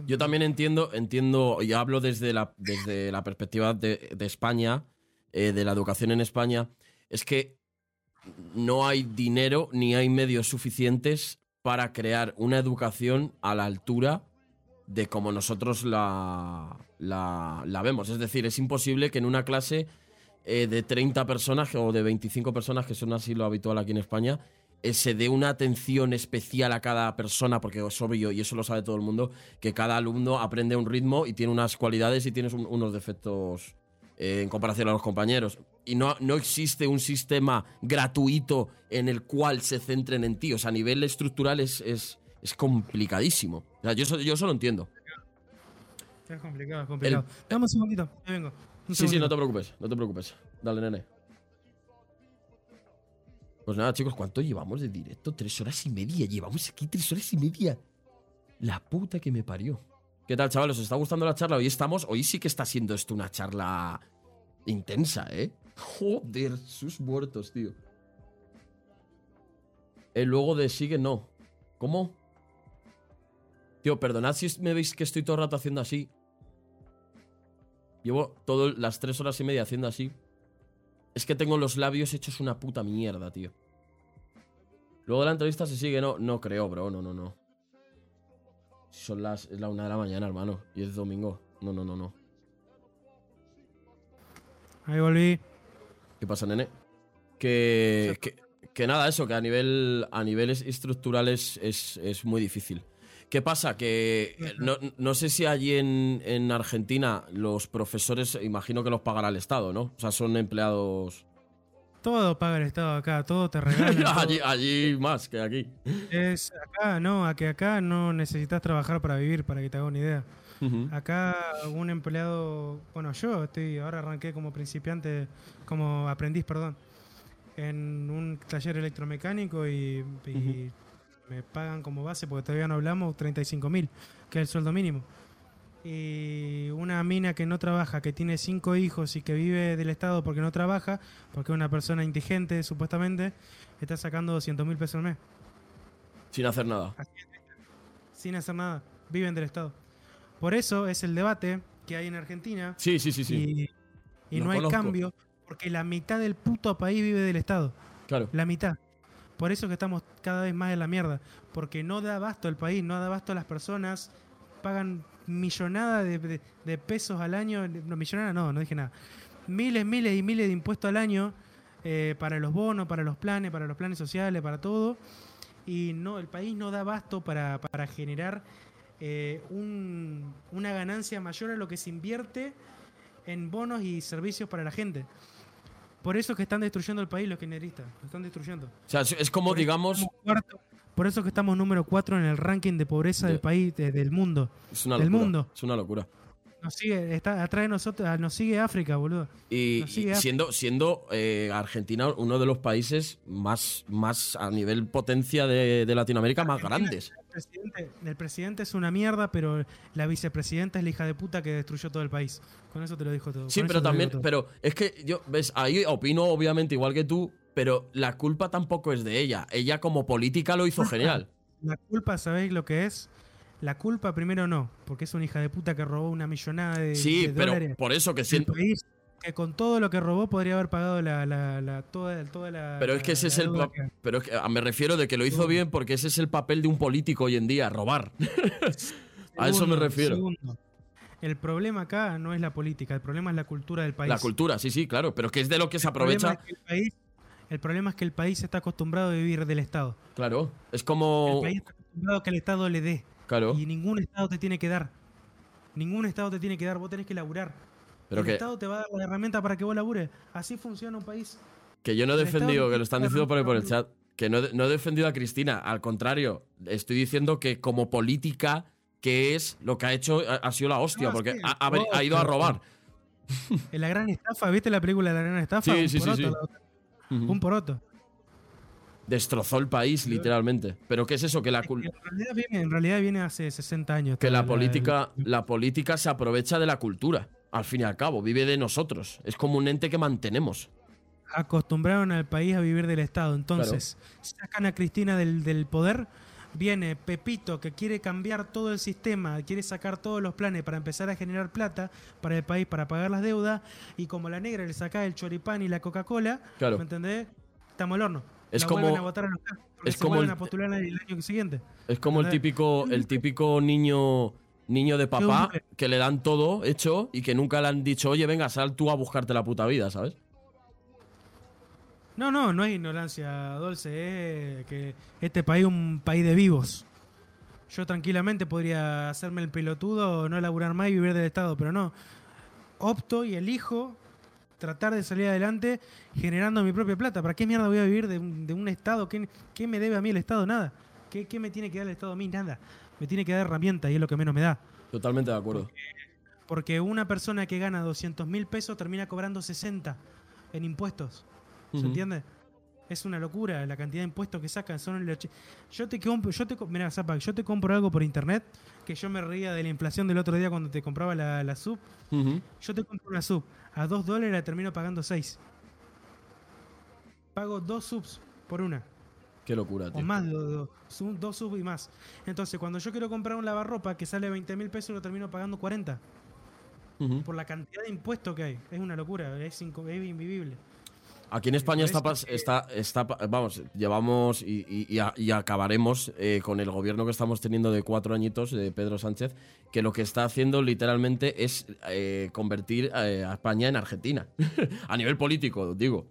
Yo también entiendo, entiendo, y hablo desde la, desde la perspectiva de, España, eh, de la educación en España, es que no hay dinero ni hay medios suficientes para crear una educación a la altura de como nosotros la, la, la vemos. Es decir, es imposible que en una clase eh, de 30 personas o de 25 personas, que son así lo habitual aquí en España, eh, se dé una atención especial a cada persona, porque es obvio, y eso lo sabe todo el mundo, que cada alumno aprende un ritmo y tiene unas cualidades y tiene un- unos defectos eh, en comparación a los compañeros. Y no, no existe un sistema gratuito en el cual se centren en ti. O sea, a nivel estructural es, es, es complicadísimo. O sea, yo, yo eso lo entiendo. Es complicado, es complicado. Dame un segundito, ahí vengo. Un Sí, sí, no te preocupes, no te preocupes. Dale, nene. Pues nada, chicos, ¿cuánto llevamos de directo? Tres horas y media. Llevamos aquí tres horas y media. La puta que me parió. ¿Qué tal, chavales? ¿Os está gustando la charla? Hoy estamos. Hoy sí que está siendo esto una charla intensa, ¿eh? Joder, sus muertos, tío. El luego de sigue, no. ¿Cómo? Tío, perdonad si me veis que estoy todo el rato haciendo así. Llevo todas las tres horas y media haciendo así. Es que tengo los labios hechos una puta mierda, tío. Luego de la entrevista se sigue, no, no creo, bro, no, no, no. Si Son las, es la una de la mañana, hermano, y es domingo. No, no, no, no. Ahí volví. ¿Qué pasa, nene? Que, que, que nada, eso, que a nivel a niveles estructurales es, es muy difícil. ¿Qué pasa? Que eh, no, no sé si allí en, en Argentina los profesores, imagino que los pagará el Estado, ¿no? O sea, son empleados... Todo paga el Estado acá, todo te regalan. [LAUGHS] todo. allí, allí más que aquí. Es acá, no, a que acá no necesitas trabajar para vivir, para que te haga una idea. Acá un empleado, bueno, yo estoy, ahora arranqué como principiante, como aprendiz, perdón, en un taller electromecánico y, y me pagan como base, porque todavía no hablamos, 35 mil, que es el sueldo mínimo. Y una mina que no trabaja, que tiene cinco hijos y que vive del Estado porque no trabaja, porque es una persona indigente supuestamente, está sacando 200 mil pesos al mes Sin hacer nada. sin hacer nada, viven del Estado. Por eso es el debate que hay en Argentina Sí, sí, sí, sí. y, no hay conozco. cambio porque la mitad del puto país vive del Estado. Claro. La mitad. Por eso que estamos cada vez más en la mierda. Porque no da abasto el país, no da abasto a las personas. Pagan millonada de pesos al año. No, millonada no, no dije nada. Miles, miles y miles de impuestos al año eh, para los bonos, para los planes, para los planes sociales, para todo. Y no, el país no da abasto para, para generar eh, un- una ganancia mayor a lo que se invierte en bonos y servicios para la gente. Por eso es que están destruyendo el país los kirchneristas. Lo están destruyendo. O sea, es, es como, Por digamos, cuarto- por eso que estamos número 4 en el ranking de pobreza De- del país, de- del mundo. es una del locura. mundo. Es una locura. Nos sigue, está atrás de nosotros, ah, nos sigue África, boludo. Y, siendo, siendo eh, Argentina uno de los países más, más a nivel potencia de, de Latinoamérica más grandes. El presidente, el presidente es una mierda, pero la vicepresidenta es la hija de puta que destruyó todo el país. Con eso te lo dijo todo. Sí, con pero también, pero es que yo, ves, ahí opino obviamente igual que tú, pero la culpa tampoco es de ella. Ella como política lo hizo genial. La culpa, ¿sabéis lo que es? La culpa primero no, porque es una hija de puta que robó una millonada de, Sí, de pero por eso que siento... país, que con todo lo que robó podría haber pagado la, la, la- toda, toda la. Pero es que ese es el que- pero es que, ah, me refiero de que lo hizo bien porque ese es el papel de un político hoy en día, robar. [LAUGHS] A eso me refiero. segundo. El problema acá no es la política, el problema es la cultura del país. La cultura, sí, sí, claro, pero que es de lo que se El problema aprovecha. es que el país- el problema es que el país está acostumbrado a vivir del Estado. Claro, es El como país está acostumbrado a que el Estado le dé. claro, Y ningún Estado te tiene que dar. Ningún Estado te tiene que dar, vos tenés que laburar. Pero el que, Estado te va a dar la herramienta para que vos labures. Así funciona un país. que yo no he defendido, que lo están diciendo por, ahí por el chat, que no, he- no he defendido a Cristina, al contrario, estoy diciendo que como política, que es lo que ha hecho, ha, ha sido la hostia, No, porque sí, ha, ha veni- ha ido a robar. En la gran estafa, ¿viste la película de la gran estafa? Sí, un sí, sí, poroto, sí. Ujú. Un poroto. Destrozó el país, literalmente. Pero ¿qué es eso? Que la, En realidad, viene, en realidad viene hace 60 años. que la política, la política se aprovecha de la cultura, al fin y al cabo, vive de nosotros. Es como un ente que mantenemos. acostumbraron al país a vivir del Estado. Entonces, sacan a Cristina del, del poder. Viene Pepito que quiere cambiar todo el sistema, quiere sacar todos los planes para empezar a generar plata para el país, para pagar las deudas. Y como la negra le saca el choripán y la Coca-Cola, Claro. ¿me entendés? Estamos al horno. Es La como- a votar a los cargos, porque es se como el- a postular el, el año siguiente. Es como el típico, el típico niño, niño de papá que le dan todo hecho y que nunca le han dicho, oye, venga, sal tú a buscarte la puta vida, ¿sabes? No, no, no es ignorancia, Dolce, es que este país es un país de vivos. Yo tranquilamente podría hacerme el pelotudo, no laburar más y vivir del Estado, pero no. Opto y elijo tratar de salir adelante generando mi propia plata. ¿Para qué mierda voy a vivir de un, de un Estado? ¿Qué, qué me debe a mí el Estado? Nada. ¿Qué, qué me tiene que dar el Estado a mí? Nada. Me tiene que dar herramientas y es lo que menos me da. Totalmente de acuerdo. Porque una persona que gana 200 mil pesos termina cobrando 60 en impuestos. ¿Se entiende? Es una locura la cantidad de impuestos que sacan. Son el yo te compro, yo te, mirá, Zapac, yo te compro algo por internet que yo me reía de la inflación del otro día cuando te compraba la, la sub. Yo te compro una sub a 2 dólares la termino pagando 6. Pago dos subs por una. Qué locura, O tío. más de dos, dos, sub- dos subs y más. Entonces, cuando yo quiero comprar un lavarropa que sale 20 mil pesos, lo termino pagando 40. Ujú. Por la cantidad de impuestos que hay. Es una locura, es, es invivible. Aquí en España está, está, vamos, llevamos y, y- y a- y acabaremos eh, con el gobierno que estamos teniendo de cuatro añitos de Pedro Sánchez, que lo que está haciendo literalmente es eh, convertir eh, a España en Argentina, [LAUGHS] a nivel político, digo.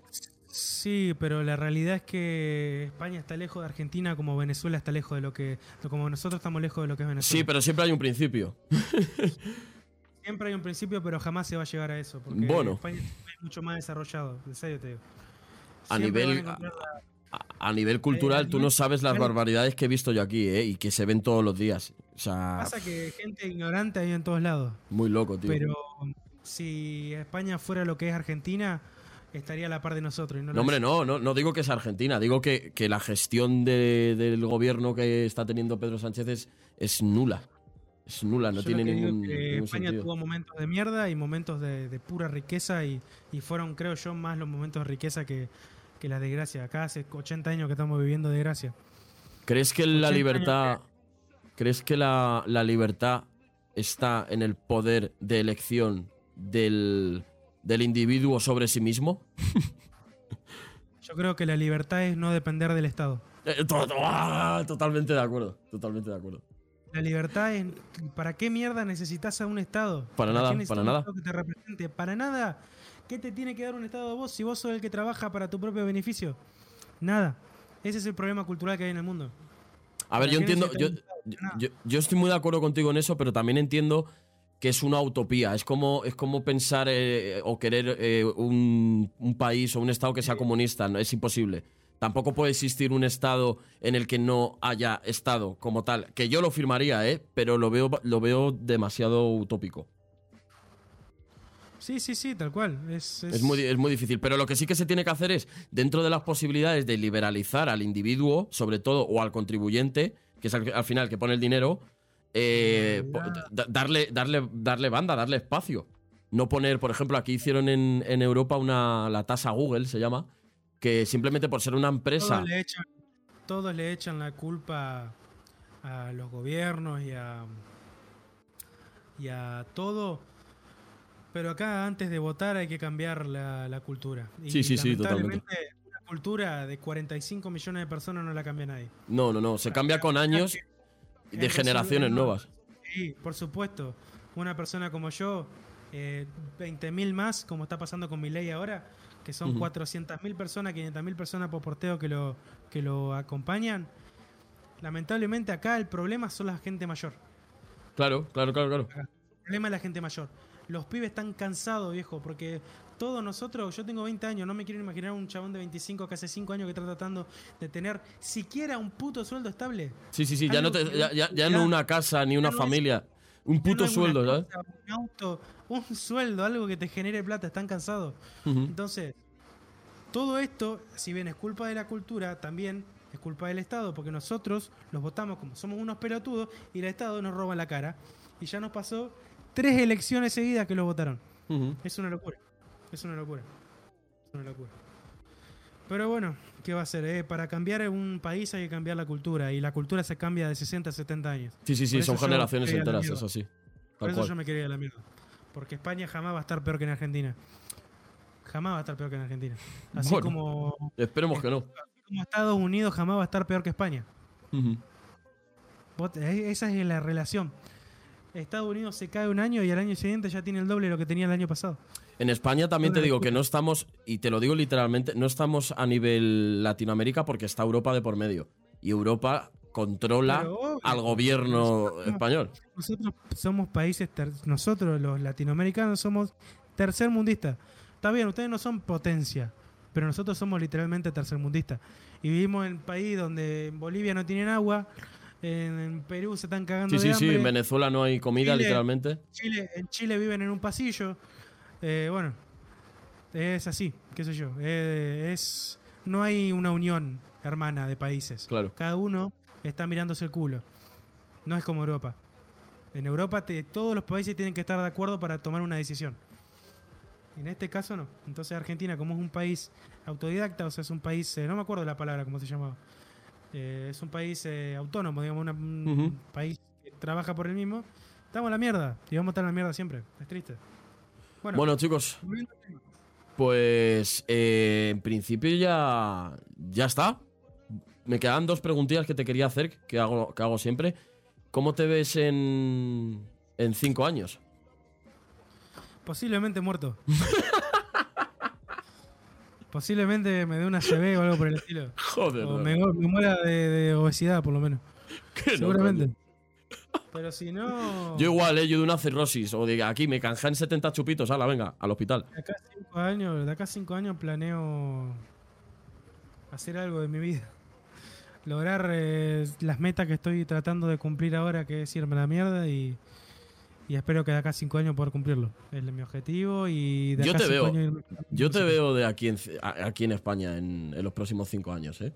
Sí, pero la realidad es que España está lejos de Argentina como Venezuela está lejos de lo que... Como nosotros estamos lejos de lo que es Venezuela. Sí, pero siempre hay un principio. [LAUGHS] Siempre hay un principio, pero jamás se va a llegar a eso. Porque Bueno. España es mucho más desarrollado, en serio te digo. A nivel, van a encontrar la- a, a nivel cultural, Eh, tú no sabes las barbaridades que he visto yo aquí, ¿eh? Y que se ven todos los días. O sea, Pasa que gente ignorante hay en todos lados. muy loco, tío. Pero si España fuera lo que es Argentina, estaría a la par de nosotros. y no No, hombre, no, no, no digo que es Argentina, digo que, que la gestión de- del gobierno que está teniendo Pedro Sánchez es, es nula. Es nula, no Yo tiene ningún, España sentido. tuvo momentos de mierda y momentos de, de pura riqueza y, y fueron, creo yo, más los momentos de riqueza que, que la desgracia. Acá hace 80 años que estamos viviendo desgracia. ¿Crees que la 80 libertad, crees que la, la libertad está en el poder de elección del, del individuo sobre sí mismo? [LAUGHS] Yo creo que la libertad es no depender del Estado. Eh, ah, totalmente de acuerdo, totalmente de acuerdo. La libertad es... ¿Para qué mierda necesitas a un Estado? Para nada, para nada. Estado que te represente? Para nada. ¿Qué te tiene que dar un Estado a vos si vos sos el que trabaja para tu propio beneficio? Nada. Ese es el problema cultural que hay en el mundo. A ver, ¿Para yo entiendo, yo, yo, yo estoy muy de acuerdo contigo en eso, pero también entiendo que es una utopía. Es como, es como pensar eh, o querer eh, un, un país o un estado que sea comunista. No, es imposible. Tampoco puede existir un estado en el que no haya estado como tal. Que yo lo firmaría, ¿eh? Pero lo veo, lo veo demasiado utópico. Sí, sí, sí, tal cual. Es, Es muy, es muy difícil. Pero lo que sí que se tiene que hacer es, dentro de las posibilidades de liberalizar al individuo, sobre todo, o al contribuyente, que es al, al final el que pone el dinero, eh, darle, darle, darle banda, darle espacio. No poner, por ejemplo, aquí hicieron en, en Europa una, la tasa Google, se llama, que simplemente por ser una empresa. Todos le, echan, todos le echan la culpa a los gobiernos y a, y a todo. Pero acá antes de votar hay que cambiar la, la cultura. Y Sí, sí, sí, lamentablemente, Una cultura de 45 millones de personas no la cambia nadie. No, no, no. Se cambia con años de generaciones nuevas. Sí, por supuesto. Una persona como yo, eh, 20.000 más, como está pasando con mi ley ahora, que son Ujú. 400.000 personas, 500.000 personas por porteo que lo, que lo acompañan. Lamentablemente acá el problema son la gente mayor. Claro, claro, claro, claro. El problema es la gente mayor. Los pibes están cansados, viejo, porque todos nosotros, yo tengo 20 años, no me quiero imaginar un chabón de 25 que hace 5 años que está tratando de tener siquiera un puto sueldo estable. Sí, sí, sí. Ya, no, te- ya, ya- ya no una casa ni una no es- familia. Un puto no sueldo, cosa, Un auto, un sueldo, algo que te genere plata, están cansados. Entonces, todo esto, si bien es culpa de la cultura, también es culpa del Estado, porque nosotros los votamos como somos unos pelotudos y el Estado nos roba la cara. Y ya nos pasó tres elecciones seguidas que lo votaron. Es una locura. Es una locura. Es una locura. Pero bueno, ¿qué va a ser? eh? Para cambiar un país hay que cambiar la cultura. Y la cultura se cambia de 60 a 70 años. Sí, sí, sí, son generaciones enteras, eso sí. Por eso cual. yo me quería ir a la mierda. Porque España jamás va a estar peor que en Argentina. Jamás va a estar peor que en Argentina. Así Bueno. como, Esperemos que no. como Estados Unidos jamás va a estar peor que España. Vos- eh, Esa es la relación. Estados Unidos se cae un año y al año siguiente ya tiene el doble de lo que tenía el año pasado. En España también te digo que locura. no estamos, y te lo digo literalmente, no estamos a nivel Latinoamérica porque está Europa de por medio. Y Europa controla Pero, al gobierno nosotros- español. Nosotros somos países, nosotros los latinoamericanos somos tercermundistas. Está bien, ustedes no son potencia, pero nosotros somos literalmente tercermundistas. Y vivimos en un país donde en Bolivia no tienen agua, en, Perú se están cagando Sí, de sí, sí, en Venezuela no hay comida, Chile. literalmente. Chile, en Chile viven en un pasillo. Eh, bueno, es así, qué sé yo. Eh, es no hay una unión hermana de países. Claro. Cada uno está mirándose el culo. No es como Europa. En Europa te- todos los países tienen que estar de acuerdo para tomar una decisión. En este caso no. Entonces Argentina, como es un país autodidacta, o sea, es un país, eh, no me acuerdo la palabra, cómo se llamaba. Eh, es un país eh, autónomo, digamos, una- un país que trabaja por el mismo. Estamos en la mierda. Y vamos a estar en la mierda siempre. Es triste. Bueno, Bueno, chicos, pues eh, en principio ya, ya está. Me quedan dos preguntillas que te quería hacer, que hago, que hago siempre. ¿Cómo te ves en, en cinco años? Posiblemente muerto. Posiblemente me dé una CB o algo por el estilo. [LAUGHS] Joder, O no. me, me muera de, de obesidad, por lo menos. [LAUGHS] No, Seguramente. coño. Pero si no. Yo igual, eh, yo de una cirrosis. O de aquí me canjean 70 chupitos, ala, venga, al hospital. De acá a cinco años, de acá a cinco años planeo hacer algo de mi vida. Lograr eh, las metas que estoy tratando de cumplir ahora, que es irme a la mierda y, y espero que de acá a cinco años poder cumplirlo. Es mi objetivo y de Yo acá a te veo. años irme- Yo te veo de aquí en, a- aquí en España en, en los próximos cinco años, ¿eh?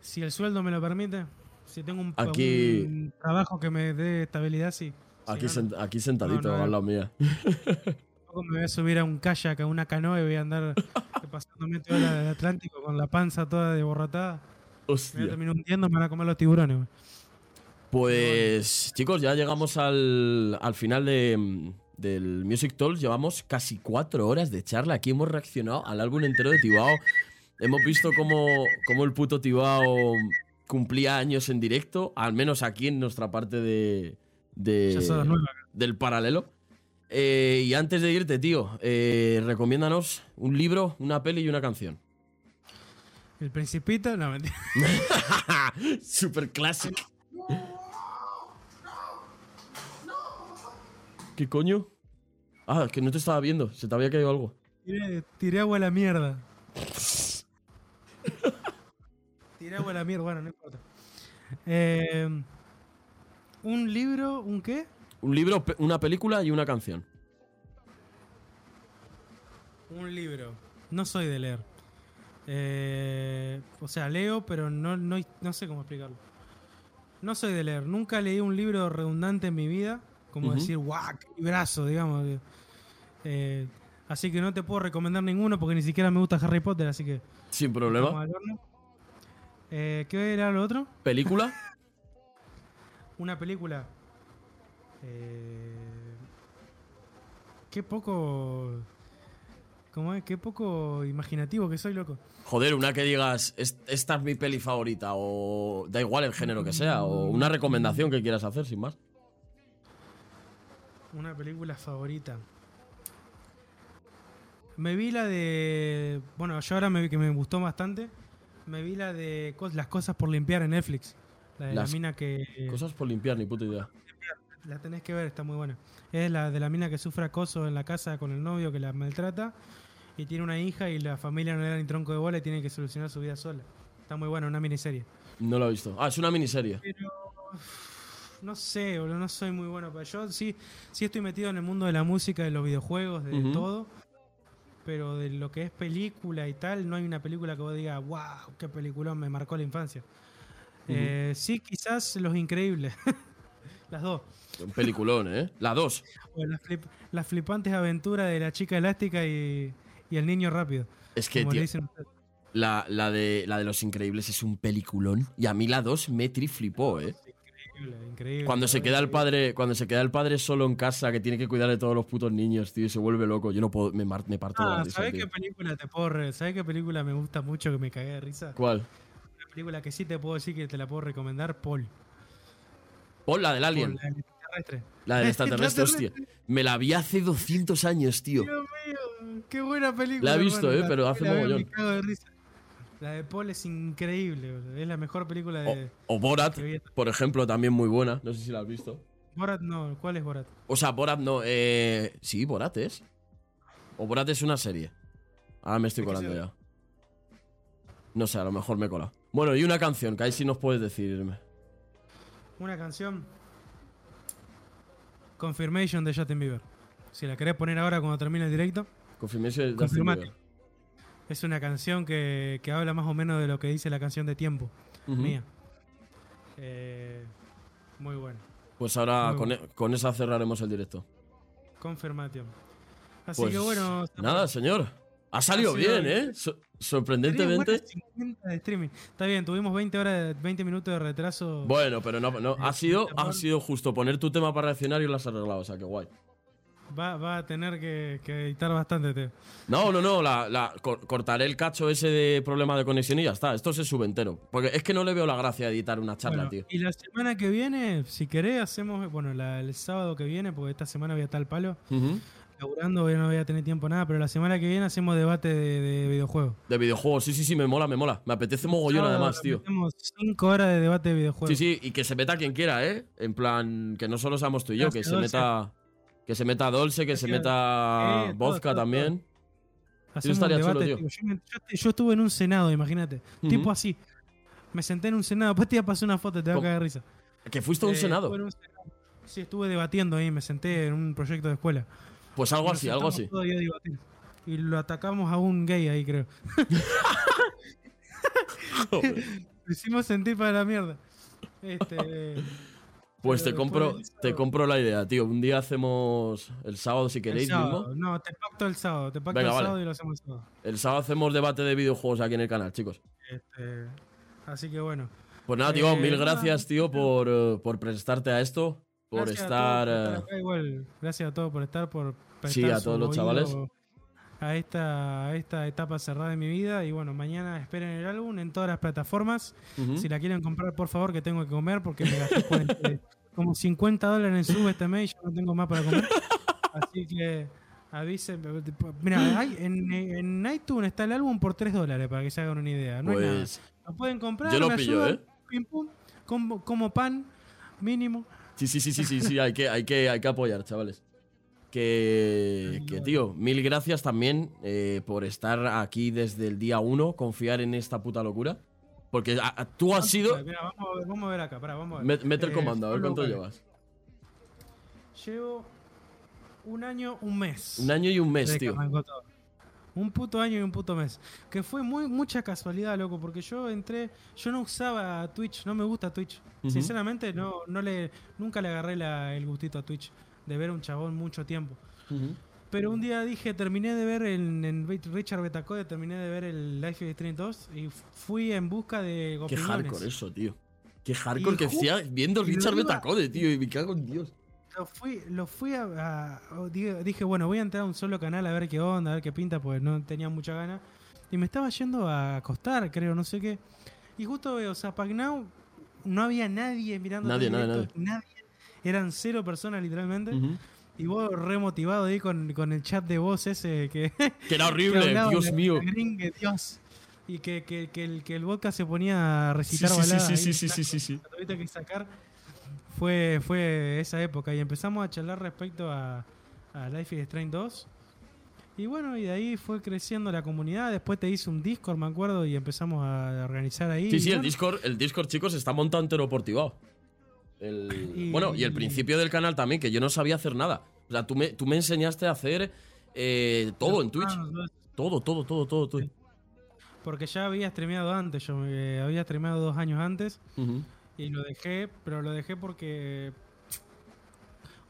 Si el sueldo me lo permite, si tengo un, Aquí- un trabajo que me dé estabilidad, sí. Si Aquí, no, sent- aquí sentadito, No, no, al lado mía. Me voy a subir a un kayak, a una canoa y voy a andar [LAUGHS] pasándome todo el Atlántico con la panza toda desborratada. Me voy a Hostia. terminar hundiendo, me van a comer los tiburones. Pues, chicos, ya llegamos al, al final de, del Music Talks. Llevamos casi cuatro horas de charla. Aquí hemos reaccionado al álbum entero de Tibao. Hemos visto cómo, cómo el puto Tibao cumplía años en directo, al menos aquí en nuestra parte de, del paralelo. Eh, y antes de irte, tío, eh, recomiéndanos un libro, una peli y una canción. El Principito, no, mentira. [LAUGHS] Super clásico. ¿Qué coño? Ah, que no te estaba viendo, se te había caído algo. Tiré, tiré agua a la mierda. Tiré agua a la mierda, bueno, no importa. Eh, ¿Un libro? ¿Un qué? Un libro, una película y una canción. Un libro. No soy de leer. Eh, o sea, leo, pero no, no, no sé cómo explicarlo. No soy de leer. Nunca leí un libro redundante en mi vida. Como decir, guau, qué librazo, digamos. Eh, así que no te puedo recomendar ninguno porque ni siquiera me gusta Harry Potter, así que... Sin problema. Eh, ¿Qué era lo otro? ¿Película? [LAUGHS] Una película. Eh, qué poco. ¿Cómo es? Qué poco imaginativo que soy, loco. Joder, una que digas, "Es- esta es mi peli favorita, o da igual el género que sea, o una recomendación que quieras hacer, sin más. Una película favorita. Me vi la de. Bueno, yo ahora me vi que me gustó bastante. Me vi la de cos- Las cosas por limpiar en Netflix. La de Las la mina que. Cosas por limpiar, ni puta idea. La tenés que ver, está muy buena. Es la de la mina que sufre acoso en la casa con el novio que la maltrata. Y tiene una hija y la familia no le da ni tronco de bola y tiene que solucionar su vida sola. Está muy buena, una miniserie. No lo he visto. Ah, es una miniserie. Pero. No sé, boludo, no soy muy bueno para Yo sí, sí estoy metido en el mundo de la música, de los videojuegos, de todo. Pero de lo que es película y tal, no hay una película que vos digas, wow, qué peliculón, me marcó la infancia. Eh, sí, quizás Los Increíbles. [LAUGHS] Las dos. Un peliculón, ¿eh? La 2. O las, flip- las flipantes aventuras de la chica elástica y, y el niño rápido. Es que, como le tío, dicen ustedes. la, la de, la de Los Increíbles es un peliculón. Y a mí la 2 me triflipó, ¿eh? Increíble, increíble. Cuando se queda el padre, cuando se queda el padre solo en casa, que tiene que cuidar de todos los putos niños, tío, y se vuelve loco. Yo no puedo, me, me parto de Ah, risa, ¿sabes qué película te puedo re- ¿Sabes qué película me gusta mucho que me cagué de risa? ¿Cuál? Una película que sí te puedo decir que te la puedo recomendar, Paul. Pon la del Alien. Paul, la del extraterrestre. La del extraterrestre, hostia. [LAUGHS] Me la vi hace 200 años, tío. Dios mío, qué buena película. La he visto, hermano, eh, pero hace mogollón. Me cago de risa. La de Paul es increíble, boludo. es la mejor película de. O, o Borat, por ejemplo, también muy buena. No sé si la has visto. Borat no, ¿cuál es Borat? O sea, Borat no. Eh, sí, Borat es. O Borat es una serie. Ahora me estoy ¿De qué colando ya. No sé, a lo mejor me cola. Bueno, y una canción, que ahí sí nos puedes decirme. Una canción. Confirmation de Justin Bieber. Si la querés poner ahora cuando termine el directo. Confirmation de Justin. Bieber. Es una canción que, que habla más o menos de lo que dice la canción de tiempo. Mía. Eh, muy bueno. Pues ahora Muy con, bueno. e- con esa cerraremos el directo. Confirmation. Así Pues que bueno. nada, señor. Ha salido Ha bien, bien. ¿eh? So- sorprendentemente. buenas 50 de streaming. Está bien, tuvimos 20 horas, 20 minutos de retraso. Bueno, pero no, no ha sido, ha sido justo poner tu tema para reaccionar y lo has arreglado, o sea, que guay. Va, va a tener que, que editar bastante, Teo. No, no, no, la, la- cor- cortaré el cacho ese de problema de conexión y ya está. Esto se sube entero. Porque es que no le veo la gracia de editar una charla, Bueno, tío. y la semana que viene, si querés, hacemos. Bueno, la- el sábado que viene, porque esta semana voy a estar al palo. Ujú. Laburando, hoy no voy a tener tiempo nada, pero la semana que viene hacemos debate de, de videojuegos. De videojuegos, sí, sí, sí, me mola, me mola. Me apetece mogollón Sábado además, tío. Tenemos 5 horas de debate de videojuegos. Sí, sí, y que se meta quien quiera, ¿eh? En plan, que no solo seamos tú y yo, que se meta. Que se meta Dolce, que se meta Eh, todo, vodka todo, también. Hacemos estaría un chulo, debate, tío. tío. Yo, yo estuve en un senado, imagínate. Tipo así. Me senté en un senado. [LAUGHS] Después te iba a pasar una foto, te va a de risa. Que fuiste a un Eh, senado. un senado. Sí, estuve debatiendo ahí. Me senté en un proyecto de escuela. Pues algo así, algo así. Y lo atacamos a un gay ahí, creo. [LAUGHS] [LAUGHS] Lo hicimos sentir para la mierda. Este, Pues te Pero compro, por eso- te compro la idea, tío. Un día hacemos el sábado si el queréis sábado. mismo. No, te pacto el sábado. Te pacto Venga, el vale. sábado y lo hacemos el sábado. El sábado hacemos debate de videojuegos aquí en el canal, chicos. Este, así que bueno. Pues nada, tío, Eh, mil gracias, tío, por, eh, por prestarte a esto, por Gracias a estar... todos por eh, acá, igual, gracias a todos por estar, por Sí, prestar a su todos los oído chavales. A esta, a esta etapa cerrada de mi vida. Y bueno, mañana esperen el álbum en todas las plataformas. Si la quieren comprar, por favor, que tengo que comer porque me gasté 40 [LAUGHS] como 50 dólares en sube este mes y ya no tengo más para comer. Así que avisen. Mira, hay- en, en iTunes está el álbum por 3 dólares para que se hagan una idea. No es nada. Pues Lo pueden comprar. yo lo pillo, ¿eh? pim, pum, como, como pan mínimo. sí, sí, sí, sí, sí, sí, hay que, hay que, hay que apoyar, chavales. Que, que tío, mil gracias también eh, por estar aquí desde el día uno, confiar en esta puta locura. Porque a- a- tú has sido... Mira, vamos, a ver, vamos a ver acá, pará, vamos a ver. Met- Mete el Eh, comando, a ver cuánto llevas. Llevo un año, un mes. Un año y un mes, tío. Un puto año y un puto mes. Que fue muy mucha casualidad, loco, porque yo entré, yo no usaba Twitch, no me gusta Twitch. Sinceramente, no, no le, nunca le agarré la- el gustito a Twitch de ver un chabón mucho tiempo. Pero un día dije, terminé de ver en, en Richard Betacode, terminé de ver el Life is Strange 2 y fui en busca de Qué opiniones. hardcore eso, tío. Qué hardcore Y que decía viendo Richard iba- Betacode, tío, y me cago en Dios. Lo fui, lo fui a, a- o dije, bueno, voy a entrar a un solo canal a ver qué onda, a ver qué pinta, pues no tenía mucha gana. Y me estaba yendo a acostar, creo, no sé qué. Y justo veo Zapac Now, no había nadie mirando. Nadie, nadie, directo, nadie. Eran cero personas literalmente. Y vos remotivado ahí con, con el chat de voz ese que... [LAUGHS] Que era que horrible, hablaba Dios la- mío. gringue, Dios. Y que, que, que el, que el vodka se ponía a recitar sí, baladas sí, ahí, sí, sí, sí, sí, sí. la tuviste que sacar. Fue, fue esa época y empezamos a charlar respecto a, a Life is Strange 2. Y bueno, y de ahí fue creciendo la comunidad. Después te hice un Discord, me acuerdo, y empezamos a organizar ahí. Sí, sí, el Discord, el Discord, chicos, está montado entero por Tibao. El- Y- Bueno, y el principio del canal también, que yo no sabía hacer nada. O sea, tú me, tú me enseñaste a hacer eh, todo en Twitch. ah, Todo, todo, todo, todo. todo. Porque ya había streameado antes, yo eh, había streameado dos años antes. Y lo dejé, pero lo dejé porque.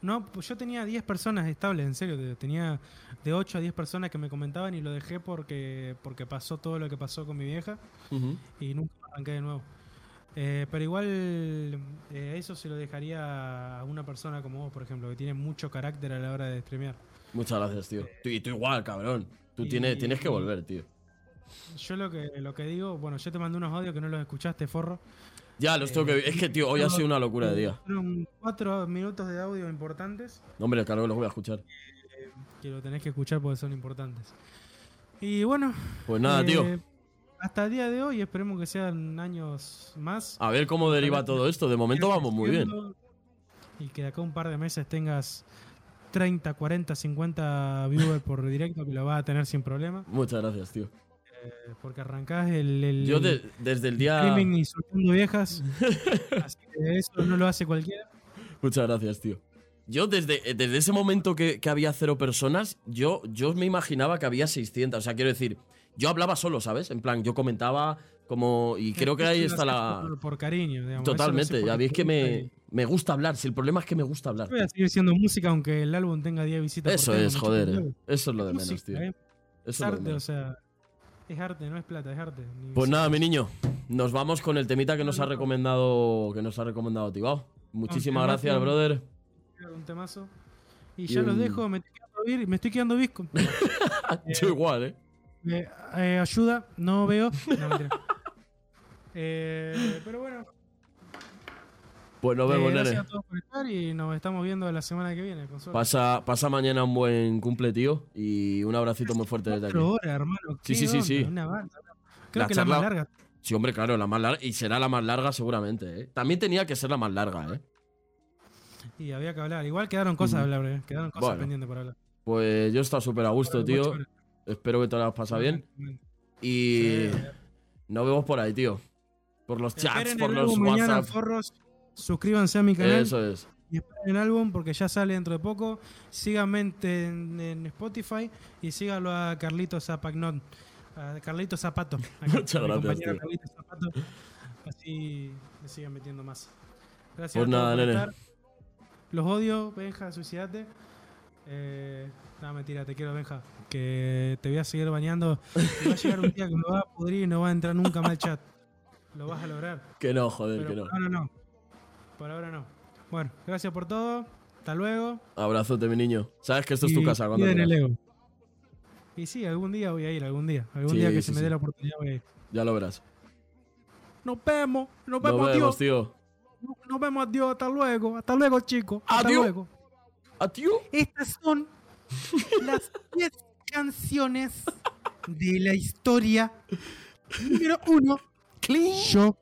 No, pues yo tenía 10 personas estables, en serio. te- Tenía de 8 a 10 personas que me comentaban y lo dejé porque, porque pasó todo lo que pasó con mi vieja y nunca arranqué de nuevo. Eh, pero igual eh, eso se lo dejaría a una persona como vos, por ejemplo, que tiene mucho carácter a la hora de streamear. Muchas gracias, tío. Tú, y tú igual, cabrón. Tú Y- tienes, tienes que volver, tío. Yo lo que, lo que digo, bueno, yo te mandé unos audios que no los escuchaste, forro. Ya, los tengo que. Es que, tío, hoy ha sido una locura de día. Fueron cuatro minutos de audio importantes. Hombre, claro que los voy a escuchar. que lo tenés que escuchar porque son importantes. Y bueno. Pues nada, eh, tío. Hasta el día de hoy, esperemos que sean años más. A ver cómo deriva todo esto. De momento vamos muy bien. Y que de acá un par de meses tengas 30, 40, 50 viewers por [LAUGHS] directo, que lo vas a tener sin problema. Muchas gracias, tío. eh, porque arrancás el, el Yo de- desde el día. streaming insultando viejas. [LAUGHS] así que eso no lo hace cualquiera. Muchas gracias, tío. Yo desde, eh, desde ese momento que, que había cero personas, yo, yo me imaginaba que había 600. O sea, quiero decir, yo hablaba solo, ¿sabes? En plan, yo comentaba como... Y creo que ahí está la... Por, por cariño, digamos. Totalmente, ya veis que me, me gusta hablar. Si el problema es que me gusta hablar. Voy a seguir siendo música aunque el álbum tenga 10 visitas. Eso es, joder. huevo. Eso es lo de menos, tío. ¿eh? Es es lo de arte, o menos. sea. Es arte, no es plata, es arte. Pues nada, mi niño. Nos vamos con el temita que nos ha recomendado que nos ha recomendado Tibao. Muchísimas gracias, brother. Un temazo. Y ya los dejo, me estoy quedando, me estoy quedando visco. [LAUGHS] Yo igual, ¿eh? Eh, eh, ayuda, no veo. No. [LAUGHS] Eh, pero bueno, Pues nos eh, vemos, gracias a todos por estar y nos estamos viendo la semana que viene. Con. Pasa, pasa mañana un buen cumple, tío. Y un abracito muy fuerte. Cuatro horas, hermano. Sí, ¿qué sí, sí, sí. Una banda. Creo La que la charla- más larga. Sí, hombre, claro, la más larga. Y será la más larga seguramente, ¿eh? También tenía que ser la más larga, ¿eh? Y había que hablar. Igual quedaron cosas Ujú. hablar, eh. Quedaron cosas Bueno. pendientes por hablar. Pues yo he estado súper a gusto, tío. Espero que te lo hayas pasado bien. Y Sí. nos vemos por ahí, tío. Por los chats, por los mañana, WhatsApp. forros. Suscríbanse a mi canal. Eso es. Y esperen el álbum porque ya sale dentro de poco. Síganme en, en Spotify y síganlo a Carlitos Zapagnon. A Carlitos Zapato. [LAUGHS] Muchas a gracias, tío. Carlitos Zapato. Así me sigan metiendo más. Gracias Pues a todos nada, por nene. estar. Los odio, Benja, suicidate. Eh, no, mentira, te quiero, Benja. Que te voy a seguir bañando. Y va a llegar un día que me va a pudrir y no va a entrar nunca más al chat. Lo vas a lograr. Que no, joder, Pero que no. por ahora no. Por ahora no. Bueno, gracias por todo. Hasta luego. Abrazote, mi niño. Sabes que esto es tu casa cuando cuiden el ego. Y sí, algún día voy a ir, algún día. Algún Sí, día que sí, se me sí. dé la oportunidad voy a ir. Ya lo verás. Nos vemos. Nos Nos vemos, vemos, Dios. tío. Nos vemos, adiós. Hasta luego. Hasta luego, chicos. Hasta Adiós. luego. Adiós. Estas son las 10 canciones de la historia. Número uno. Yo